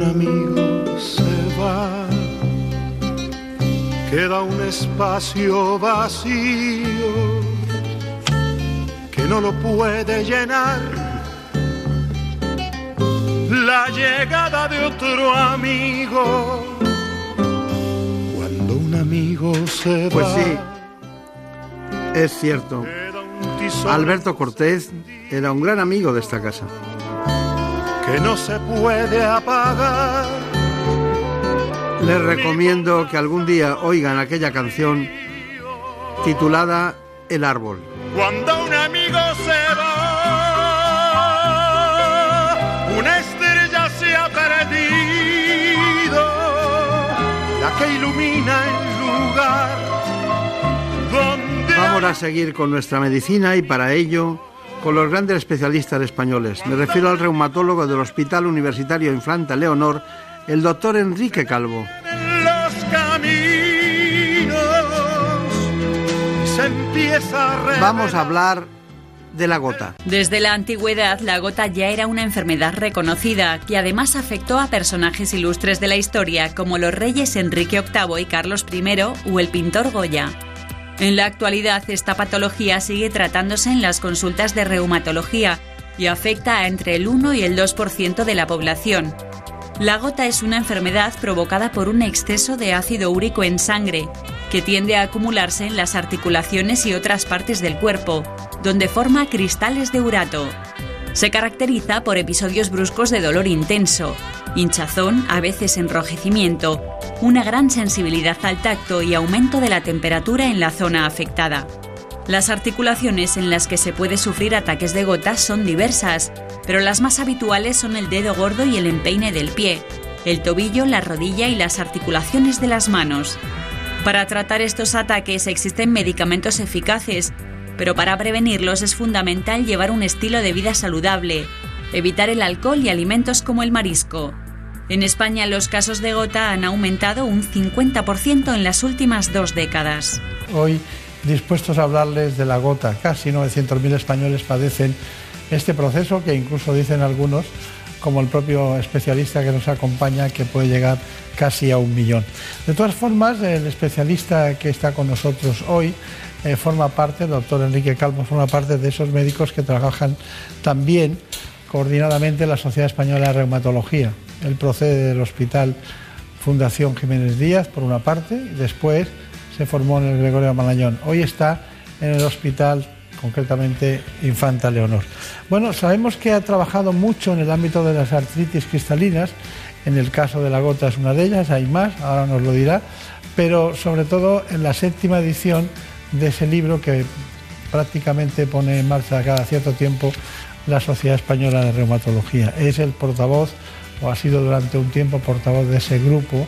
Un amigo se va, queda un espacio vacío que no lo puede llenar la llegada de otro amigo. Cuando un amigo se va. Pues sí, es cierto. Alberto Cortés era un gran amigo de esta casa. Que no se puede apagar. Les recomiendo que algún día oigan aquella canción titulada El árbol. Cuando un amigo se va, una estrella se ha perdido, la que ilumina el lugar donde... Vamos a seguir con nuestra medicina y para ello con los grandes especialistas españoles. Me refiero al reumatólogo del Hospital Universitario Infanta Leonor, el doctor Enrique Calvo. los caminos se empieza a. Vamos a hablar de la gota. Desde la antigüedad, la gota ya era una enfermedad reconocida que además afectó a personajes ilustres de la historia como los reyes Enrique VIII y Carlos I o el pintor Goya. En la actualidad, esta patología sigue tratándose en las consultas de reumatología y afecta a entre el 1 y el 2% de la población. La gota es una enfermedad provocada por un exceso de ácido úrico en sangre, que tiende a acumularse en las articulaciones y otras partes del cuerpo, donde forma cristales de urato. Se caracteriza por episodios bruscos de dolor intenso, hinchazón, a veces enrojecimiento, una gran sensibilidad al tacto y aumento de la temperatura en la zona afectada. Las articulaciones en las que se puede sufrir ataques de gotas son diversas, pero las más habituales son el dedo gordo y el empeine del pie, el tobillo, la rodilla y las articulaciones de las manos. Para tratar estos ataques existen medicamentos eficaces, pero para prevenirlos es fundamental llevar un estilo de vida saludable, evitar el alcohol y alimentos como el marisco. En España los casos de gota han aumentado un 50% en las últimas dos décadas. Hoy dispuestos a hablarles de la gota. Casi 900.000 españoles padecen este proceso que incluso dicen algunos, como el propio especialista que nos acompaña, que puede llegar casi a un millón. De todas formas, el especialista que está con nosotros hoy eh, forma parte, el doctor Enrique Calvo, forma parte de esos médicos que trabajan también coordinadamente en la Sociedad Española de Reumatología. Él procede del Hospital Fundación Jiménez Díaz, por una parte, y después se formó en el Gregorio Malañón. Hoy está en el hospital, concretamente Infanta Leonor. Bueno, sabemos que ha trabajado mucho en el ámbito de las artritis cristalinas. En el caso de la gota es una de ellas, hay más, ahora nos lo dirá. Pero sobre todo en la séptima edición de ese libro que prácticamente pone en marcha cada cierto tiempo la Sociedad Española de Reumatología. Es el portavoz, o ha sido durante un tiempo portavoz de ese grupo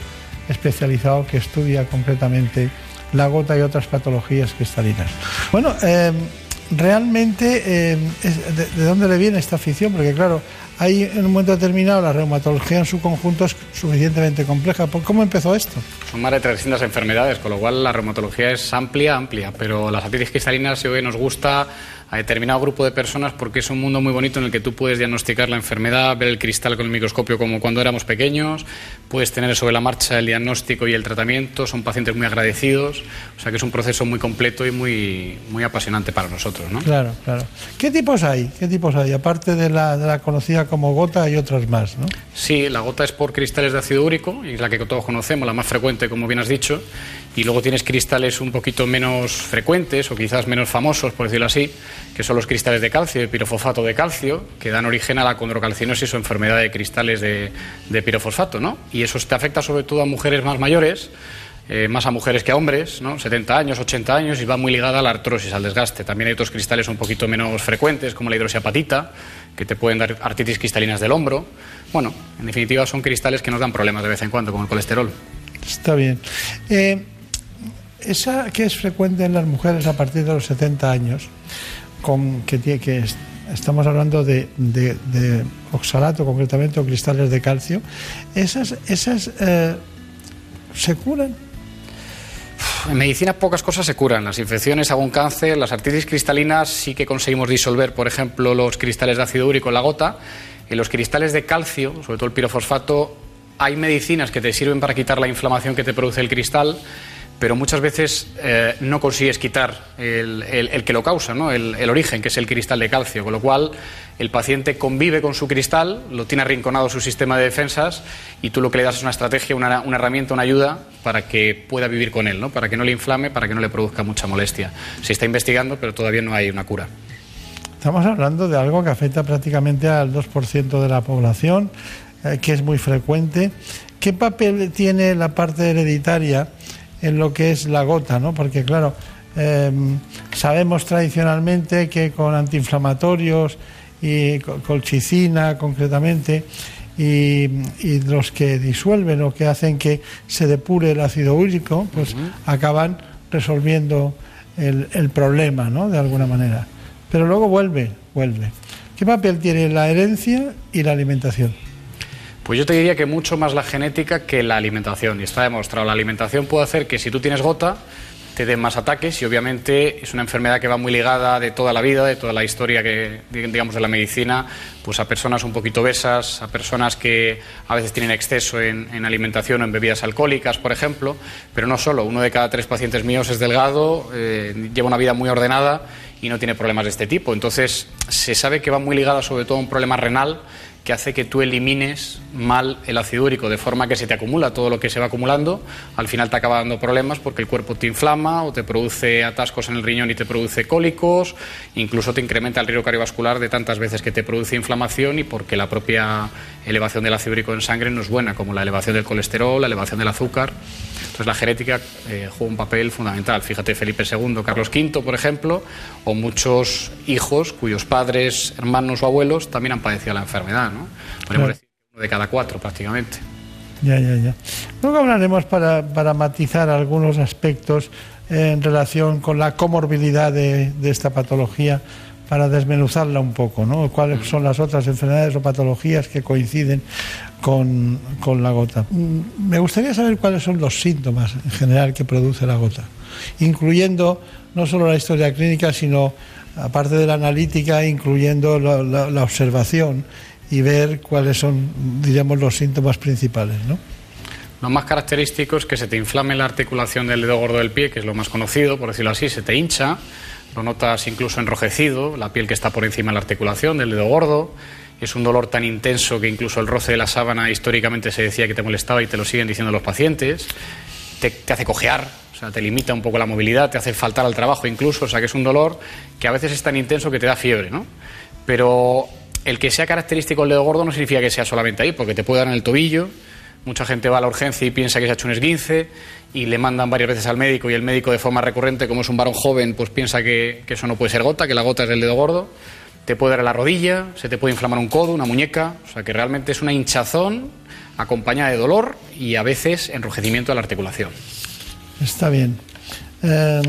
especializado que estudia concretamente la gota y otras patologías cristalinas. Bueno, eh, realmente, es- de, de dónde le viene esta afición? Porque claro, hay en un momento determinado la reumatología en su conjunto es suficientemente compleja. ¿Por ¿Cómo empezó esto? Son más de 300 enfermedades, con lo cual la reumatología es amplia, amplia, pero las artritis cristalinas creo que nos gusta a determinado grupo de personas porque es un mundo muy bonito en el que tú puedes diagnosticar la enfermedad, ver el cristal con el microscopio como cuando éramos pequeños, puedes tener sobre la marcha el diagnóstico y el tratamiento, son pacientes muy agradecidos, o sea que es un proceso muy completo y muy, muy apasionante para nosotros, ¿no? Claro, claro. ¿Qué tipos hay? ¿Qué tipos hay? Aparte de la, de la conocida como gota, hay otras más, ¿no? Sí, la gota es por cristales de ácido úrico, y es la que todos conocemos, la más frecuente, como bien has dicho. Y luego tienes cristales un poquito menos frecuentes o quizás menos famosos, por decirlo así, que son los cristales de calcio, de pirofosfato de calcio, que dan origen a la condrocalcinosis o enfermedad de cristales de, de pirofosfato, ¿no? Y eso te afecta sobre todo a mujeres más mayores, eh, más a mujeres que a hombres, ¿no? 70 años, 80 años, y va muy ligada a la artrosis, al desgaste. También hay otros cristales un poquito menos frecuentes, como la hidroxiapatita, que te pueden dar artritis cristalinas del hombro. Bueno, en definitiva son cristales que nos dan problemas de vez en cuando, como el colesterol. Está bien. Eh, esa que es frecuente en las mujeres a partir de los 70 años, con que, tiene, que es- estamos hablando de, de- de oxalato concretamente o cristales de calcio, esas, esas eh, se curan. En medicina pocas cosas se curan. Las infecciones, algún cáncer, las artritis cristalinas sí que conseguimos disolver, por ejemplo, los cristales de ácido úrico en la gota. En los cristales de calcio, sobre todo el pirofosfato, hay medicinas que te sirven para quitar la inflamación que te produce el cristal, pero muchas veces eh, no consigues quitar el, que lo causa, ¿no? el, origen, que es el cristal de calcio, con lo cual el paciente convive con su cristal, lo tiene arrinconado su sistema de defensas y tú lo que le das es una estrategia, una, herramienta, una ayuda para que pueda vivir con él, ¿no? para que no le inflame, para que no le produzca mucha molestia. Se está investigando, pero todavía no hay una cura. Estamos hablando de algo que afecta prácticamente al 2% de la población, eh, que es muy frecuente. ¿Qué papel tiene la parte hereditaria? En lo que es la gota, ¿no? Porque claro, em, sabemos tradicionalmente que con antiinflamatorios y colchicina concretamente y, los que disuelven o que hacen que se depure el ácido úrico, pues acaban resolviendo el, el, problema, ¿no? De alguna manera. Pero luego vuelve, vuelve. ¿Qué papel tiene la herencia y la alimentación? Pues yo te diría que mucho más la genética que la alimentación. Y está demostrado, la alimentación puede hacer que si tú tienes gota, te den más ataques y obviamente es una enfermedad que va muy ligada de toda la vida, de toda la historia que digamos de la medicina, pues a personas un poquito obesas, a personas que a veces tienen exceso en, alimentación o en bebidas alcohólicas, por ejemplo, pero no solo, uno de cada tres pacientes míos es delgado, eh, lleva una vida muy ordenada y no tiene problemas de este tipo. Entonces se sabe que va muy ligada sobre todo a un problema renal que hace que tú elimines mal el ácido úrico, de forma que se te acumula todo lo que se va acumulando, al final te acaba dando problemas porque el cuerpo te inflama o te produce atascos en el riñón y te produce cólicos, incluso te incrementa el riesgo cardiovascular de tantas veces que te produce inflamación y porque la propia elevación del ácido úrico en sangre no es buena, como la elevación del colesterol, la elevación del azúcar. Entonces la genética eh, juega un papel fundamental. Fíjate Felipe II, Carlos V, por ejemplo, o muchos hijos cuyos padres, hermanos o abuelos también han padecido la enfermedad. ¿No? Podemos decir uno de cada cuatro prácticamente. Ya, ya, ya. Luego hablaremos para, para matizar algunos aspectos en relación con la comorbilidad de, de esta patología para desmenuzarla un poco, ¿no? ¿Cuáles son las otras enfermedades o patologías que coinciden con, con, la gota? Mm, me gustaría saber cuáles son los síntomas en general que produce la gota, incluyendo no solo la historia clínica, sino, aparte de la analítica, incluyendo la, la, observación y ver cuáles son, diríamos, los síntomas principales, ¿no? Lo más característico es que se te inflame la articulación del dedo gordo del pie, que es lo más conocido, por decirlo así, se te hincha, lo notas incluso enrojecido, la piel que está por encima de la articulación del dedo gordo. Es un dolor tan intenso que incluso el roce de la sábana históricamente se decía que te molestaba y te lo siguen diciendo los pacientes. Te, hace cojear, o sea, te limita un poco la movilidad, te hace faltar al trabajo incluso, o sea, que es un dolor que a veces es tan intenso que te da fiebre, ¿no? Pero el que sea característico el dedo gordo no significa que sea solamente ahí, porque te puede dar en el tobillo, Mucha gente va a la urgencia y piensa que se ha hecho un esguince y le mandan varias veces al médico y el médico de forma recurrente, como es un varón joven, pues piensa que, eso no puede ser gota, que la gota es del dedo gordo. Te puede dar a la rodilla, se te puede inflamar un codo, una muñeca, o sea que realmente es una hinchazón acompañada de dolor y a veces enrojecimiento de la articulación. Está bien. Eh,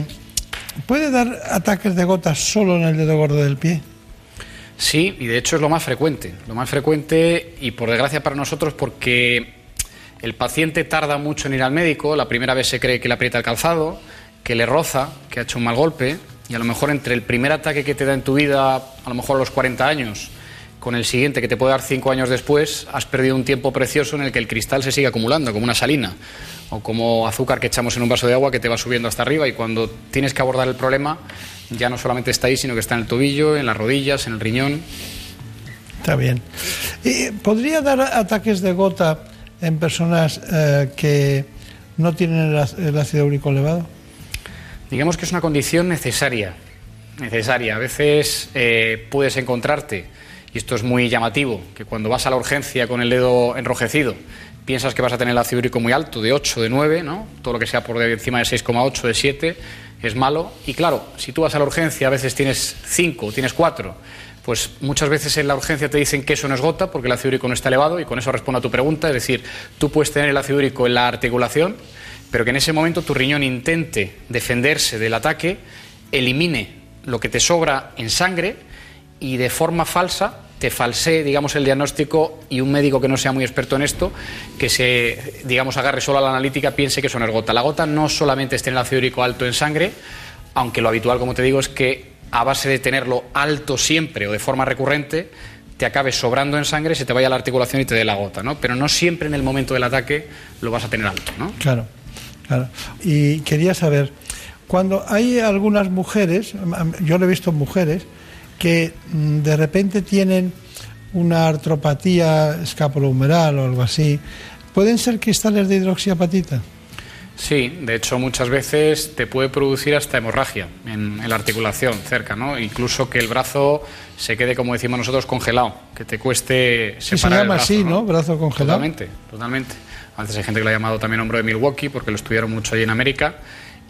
¿Puede dar ataques de gotas solo en el dedo gordo del pie? Sí, y de hecho es lo más frecuente. Lo más frecuente y por desgracia para nosotros porque el paciente tarda mucho en ir al médico, la primera vez se cree que le aprieta el calzado, que le roza, que ha hecho un mal golpe, y a lo mejor entre el primer ataque que te da en tu vida, a lo mejor a los 40 años, con el siguiente que te puede dar 5 años después, has perdido un tiempo precioso en el que el cristal se sigue acumulando, como una salina, o como azúcar que echamos en un vaso de agua que te va subiendo hasta arriba, y cuando tienes que abordar el problema, ya no solamente está ahí, sino que está en el tobillo, en las rodillas, en el riñón. Está bien. ¿Podría dar ataques de gota en personas eh, que no tienen el, ácido úrico elevado? Digamos que es una condición necesaria, necesaria. A veces eh, puedes encontrarte, y esto es muy llamativo, que cuando vas a la urgencia con el dedo enrojecido, piensas que vas a tener el ácido úrico muy alto, de 8, de 9, ¿no? Todo lo que sea por encima de 6,8, de 7, es malo. Y claro, si tú vas a la urgencia, a veces tienes 5, tienes 4 pues muchas veces en la urgencia te dicen que eso no es gota porque el ácido úrico no está elevado y con eso respondo a tu pregunta, es decir, tú puedes tener el ácido úrico en la articulación, pero que en ese momento tu riñón intente defenderse del ataque, elimine lo que te sobra en sangre y de forma falsa te falsee, digamos, el diagnóstico y un médico que no sea muy experto en esto, que se, digamos, agarre solo a la analítica, piense que no es gota. La gota no solamente es tener ácido úrico alto en sangre, aunque lo habitual, como te digo, es que a base de tenerlo alto siempre o de forma recurrente, te acabe sobrando en sangre, se te vaya la articulación y te dé la gota, ¿no? Pero no siempre en el momento del ataque lo vas a tener alto, ¿no? Claro, claro. Y quería saber, cuando hay algunas mujeres, yo lo he visto mujeres, que mm, de repente tienen una artropatía escapulohumeral o algo así, ¿pueden ser cristales de hidroxiapatita? Sí, de hecho muchas veces te puede producir hasta hemorragia en, la articulación cerca, ¿no? Incluso que el brazo se quede, como decimos nosotros, congelado, que te cueste separar se llama el brazo, así, ¿no? Brazo congelado. Totalmente, totalmente. A veces hay gente que lo ha llamado también hombro de Milwaukee porque lo estudiaron mucho allí en América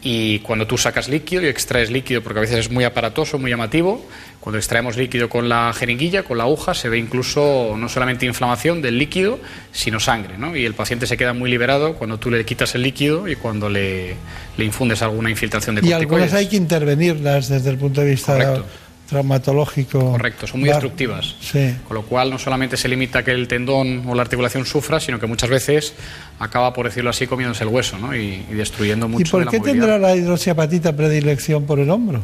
y cuando tú sacas líquido y extraes líquido, porque a veces es muy aparatoso, muy llamativo, cuando extraemos líquido con la jeringuilla, con la aguja, se ve incluso no solamente inflamación del líquido, sino sangre, ¿no? Y el paciente se queda muy liberado cuando tú le quitas el líquido y cuando le, le infundes alguna infiltración de Y corticoides. algunas hay que intervenirlas desde el punto de vista Correcto. Traumatológico. Correcto, son muy Va- destructivas. Sí. Con lo cual no solamente se limita a que el tendón o la articulación sufra, sino que muchas veces acaba, por decirlo así, comiéndose el hueso ¿no? y, y destruyendo mucho ¿Y por de la qué movilidad. tendrá la hidroxiapatita predilección por el hombro?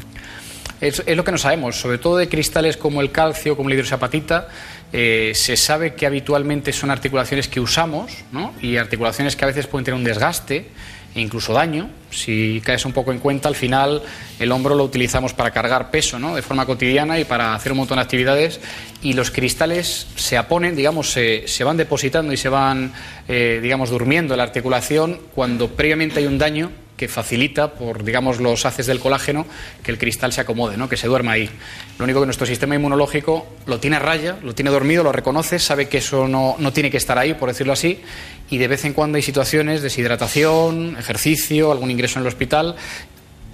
Es, es lo que no sabemos, sobre todo de cristales como el calcio, como la hidroxiapatita, eh, se sabe que habitualmente son articulaciones que usamos ¿no? y articulaciones que a veces pueden tener un desgaste incluso daño. Si caes un poco en cuenta, al final el hombro lo utilizamos para cargar peso ¿no? de forma cotidiana y para hacer un montón de actividades y los cristales se aponen, digamos, se, van depositando y se van, eh, digamos, durmiendo en la articulación cuando previamente hay un daño que facilita por digamos los haces del colágeno que el cristal se acomode, ¿no? que se duerma ahí. Lo único que nuestro sistema inmunológico lo tiene a raya, lo tiene dormido, lo reconoce, sabe que eso no, no tiene que estar ahí, por decirlo así, y de vez en cuando hay situaciones, deshidratación, ejercicio, algún ingreso en el hospital,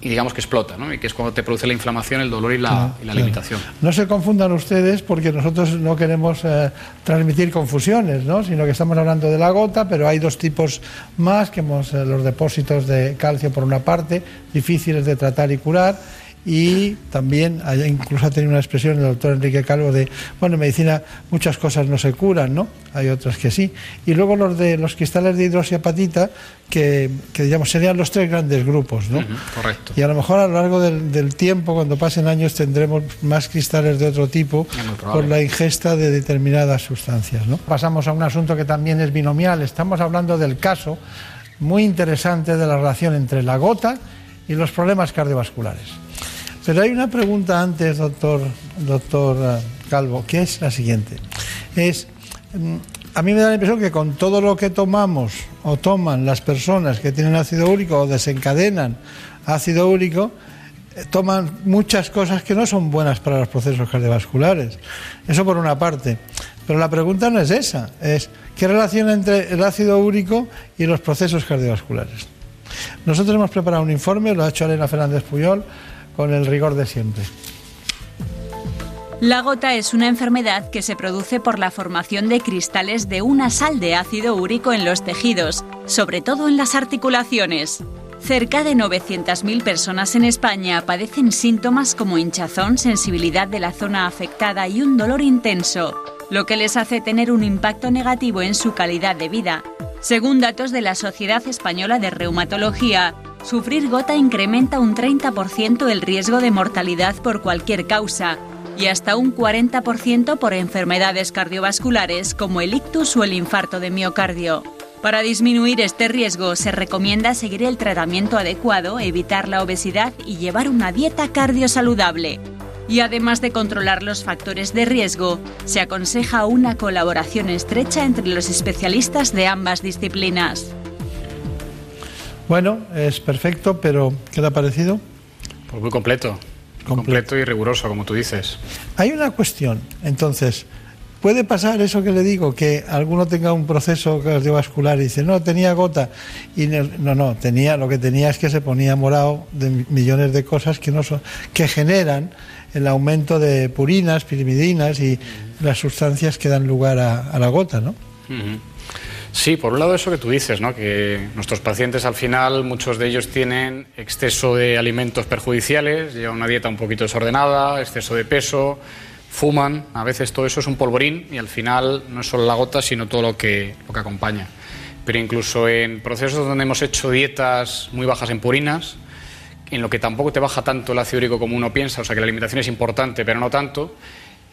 y digamos que explota, ¿no? y que es cuando te produce la inflamación, el dolor y la, Claro, y la claro. limitación. No se confundan ustedes porque nosotros no queremos eh, transmitir confusiones, ¿no? sino que estamos hablando de la gota, pero hay dos tipos más, que hemos, eh, los depósitos de calcio por una parte, difíciles de tratar y curar, y también incluso ha tenido una expresión el doctor Enrique Calvo de, bueno, en medicina muchas cosas no se curan, ¿no? Hay otras que sí. Y luego los de los cristales de hidroxiapatita, que, que digamos serían los tres grandes grupos, ¿no? Correcto. Y a lo mejor a lo largo del, del tiempo, cuando pasen años, tendremos más cristales de otro tipo por la ingesta de determinadas sustancias. ¿no? Pasamos a un asunto que también es binomial. Estamos hablando del caso muy interesante de la relación entre la gota y los problemas cardiovasculares. Pero hay una pregunta antes, doctor, doctor eh, Calvo, que es la siguiente. Es, mm, a mí me da la impresión que con todo lo que tomamos o toman las personas que tienen ácido úrico o desencadenan ácido úrico, eh, toman muchas cosas que no son buenas para los procesos cardiovasculares. Eso por una parte. Pero la pregunta no es esa, es ¿qué relación entre el ácido úrico y los procesos cardiovasculares? Nosotros hemos preparado un informe, lo ha hecho Elena Fernández Puyol, con el rigor de siempre. La gota es una enfermedad que se produce por la formación de cristales de una sal de ácido úrico en los tejidos, sobre todo en las articulaciones. Cerca de 900.000 personas en España padecen síntomas como hinchazón, sensibilidad de la zona afectada y un dolor intenso, lo que les hace tener un impacto negativo en su calidad de vida. Según datos de la Sociedad Española de Reumatología, sufrir gota incrementa un 30% el riesgo de mortalidad por cualquier causa y hasta un 40% por enfermedades cardiovasculares como el ictus o el infarto de miocardio. Para disminuir este riesgo se recomienda seguir el tratamiento adecuado, evitar la obesidad y llevar una dieta cardiosaludable. Y además de controlar los factores de riesgo, se aconseja una colaboración estrecha entre los especialistas de ambas disciplinas. Bueno, es perfecto, pero ¿qué le ha parecido? Pues muy completo. Completo y riguroso, como tú dices. Hay una cuestión, entonces, ¿puede pasar eso que le digo, que alguno tenga un proceso cardiovascular y dice, no, tenía gota, y no, no, tenía, lo que tenía es que se ponía morado de millones de cosas que, no son, que generan el aumento de purinas, pirimidinas y las sustancias que dan lugar a, a la gota, ¿no? Sí, por un lado eso que tú dices, ¿no? que nuestros pacientes al final, muchos de ellos tienen exceso de alimentos perjudiciales, llevan una dieta un poquito desordenada, exceso de peso, fuman, a veces todo eso es un polvorín y al final no es solo la gota, sino todo lo que, lo que acompaña. Pero incluso en procesos donde hemos hecho dietas muy bajas en purinas, en lo que tampoco te baja tanto el ácido úrico como uno piensa, o sea que la alimentación es importante, pero no tanto,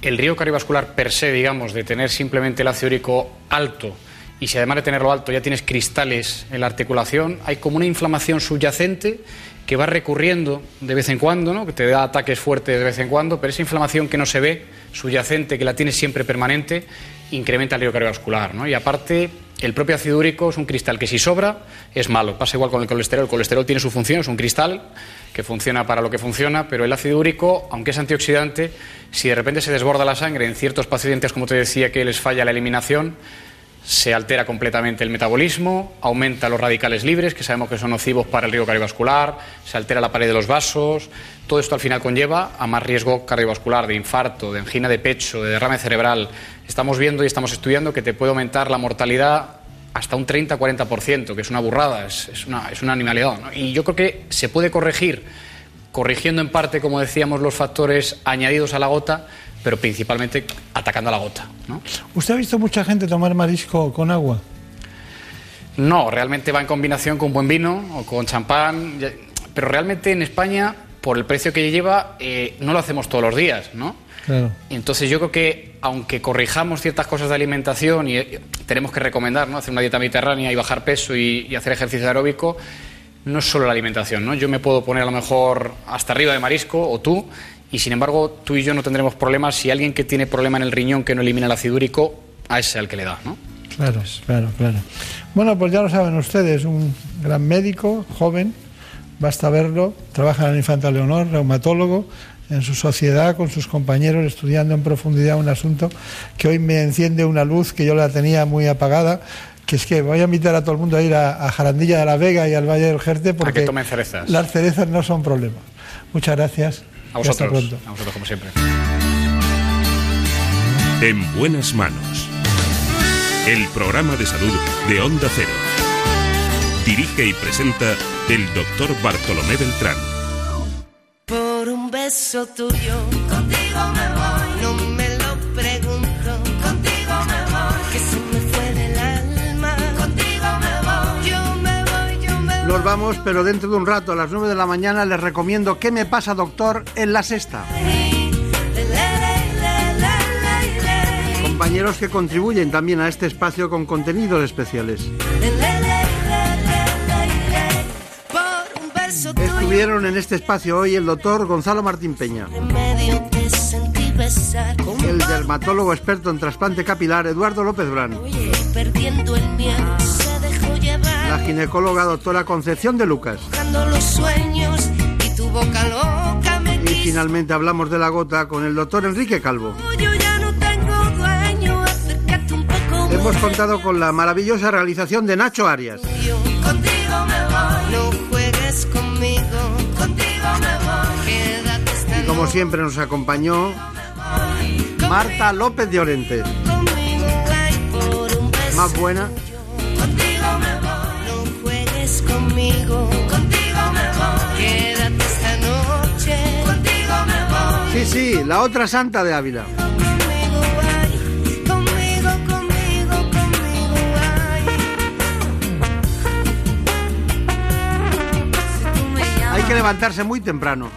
el riesgo cardiovascular per se, digamos, de tener simplemente el ácido úrico alto y si además de tenerlo alto ya tienes cristales en la articulación, hay como una inflamación subyacente que va recurriendo de vez en cuando, ¿no? que te da ataques fuertes de vez en cuando, pero esa inflamación que no se ve, subyacente, que la tienes siempre permanente, incrementa el riesgo cardiovascular. ¿no? Y aparte, el propio ácido úrico es un cristal que si sobra es malo. Pasa igual con el colesterol. El colesterol tiene su función, es un cristal que funciona para lo que funciona, pero el ácido úrico, aunque es antioxidante, si de repente se desborda la sangre en ciertos pacientes, como te decía, que les falla la eliminación, se altera completamente el metabolismo, aumenta los radicales libres, que sabemos que son nocivos para el riesgo cardiovascular, se altera la pared de los vasos. Todo esto al final conlleva a más riesgo cardiovascular, de infarto, de angina de pecho, de derrame cerebral. Estamos viendo y estamos estudiando que te puede aumentar la mortalidad hasta un 30-40%, que es una burrada, es, una, es una animalidad. Y yo creo que se puede corregir, corrigiendo en parte, como decíamos, los factores añadidos a la gota, pero principalmente atacando a la gota. ¿no? ¿Usted ha visto mucha gente tomar marisco con agua? No, realmente va en combinación con buen vino o con champán, pero realmente en España, por el precio que lleva, eh, no lo hacemos todos los días, ¿no? Claro. Entonces yo creo que aunque corrijamos ciertas cosas de alimentación y eh, tenemos que recomendar ¿no? hacer una dieta mediterránea y bajar peso y, y, hacer ejercicio aeróbico, no es solo la alimentación. ¿no? Yo me puedo poner a lo mejor hasta arriba de marisco o tú y sin embargo tú y yo no tendremos problemas si alguien que tiene problema en el riñón que no elimina el ácido úrico, a ese al que le da. ¿no? Claro, claro, claro. Bueno, pues ya lo saben ustedes, un gran médico, joven, basta verlo, trabaja en el Infanta Leonor, reumatólogo, en su sociedad, con sus compañeros, estudiando en profundidad un asunto que hoy me enciende una luz que yo la tenía muy apagada, que es que voy a invitar a todo el mundo a ir a, a Jarandilla de la Vega y al Valle del Jerte porque a que tomen cerezas. las cerezas no son problema. Muchas gracias. A vosotros, a vosotros como siempre. En buenas manos. El programa de salud de Onda Cero. Dirige y presenta el doctor Bartolomé Beltrán. Por un beso tuyo, contigo me voy. No me Vamos, pero dentro de un rato, a las 9 de la mañana, les recomiendo ¿Qué me pasa, doctor? en la sexta. Compañeros que contribuyen también a este espacio con contenidos especiales. Estuvieron en este espacio hoy el doctor Gonzalo Martín Peña, el dermatólogo experto en trasplante capilar Eduardo López Brán, la ginecóloga doctora Concepción de Lucas. Buscando los sueños y tu boca loca me Y quiso. finalmente hablamos de la gota con el doctor Enrique Calvo. Yo ya no tengo dueño, acércate un poco más. Hemos contado con la maravillosa realización de Nacho Arias. Contigo me voy, no juegues conmigo. Contigo me voy, quédate esta Y como siempre nos acompañó Marta López de Orente. Más buena. Conmigo. Contigo me voy, quédate esta noche. Contigo me voy. Sí, sí, la otra santa de Ávila. Hay que levantarse muy temprano.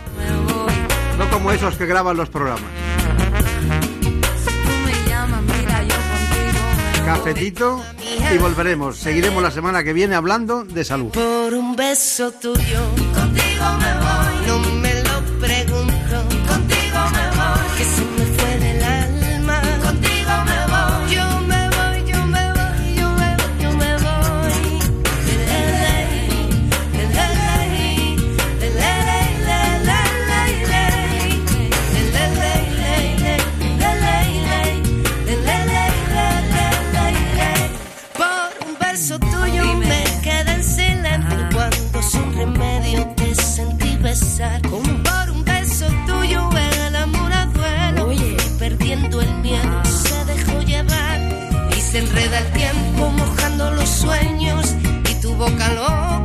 No como esos que graban los programas. Cafetito y volveremos. Seguiremos la semana que viene hablando de salud. Por un beso tuyo, contigo me voy. provoca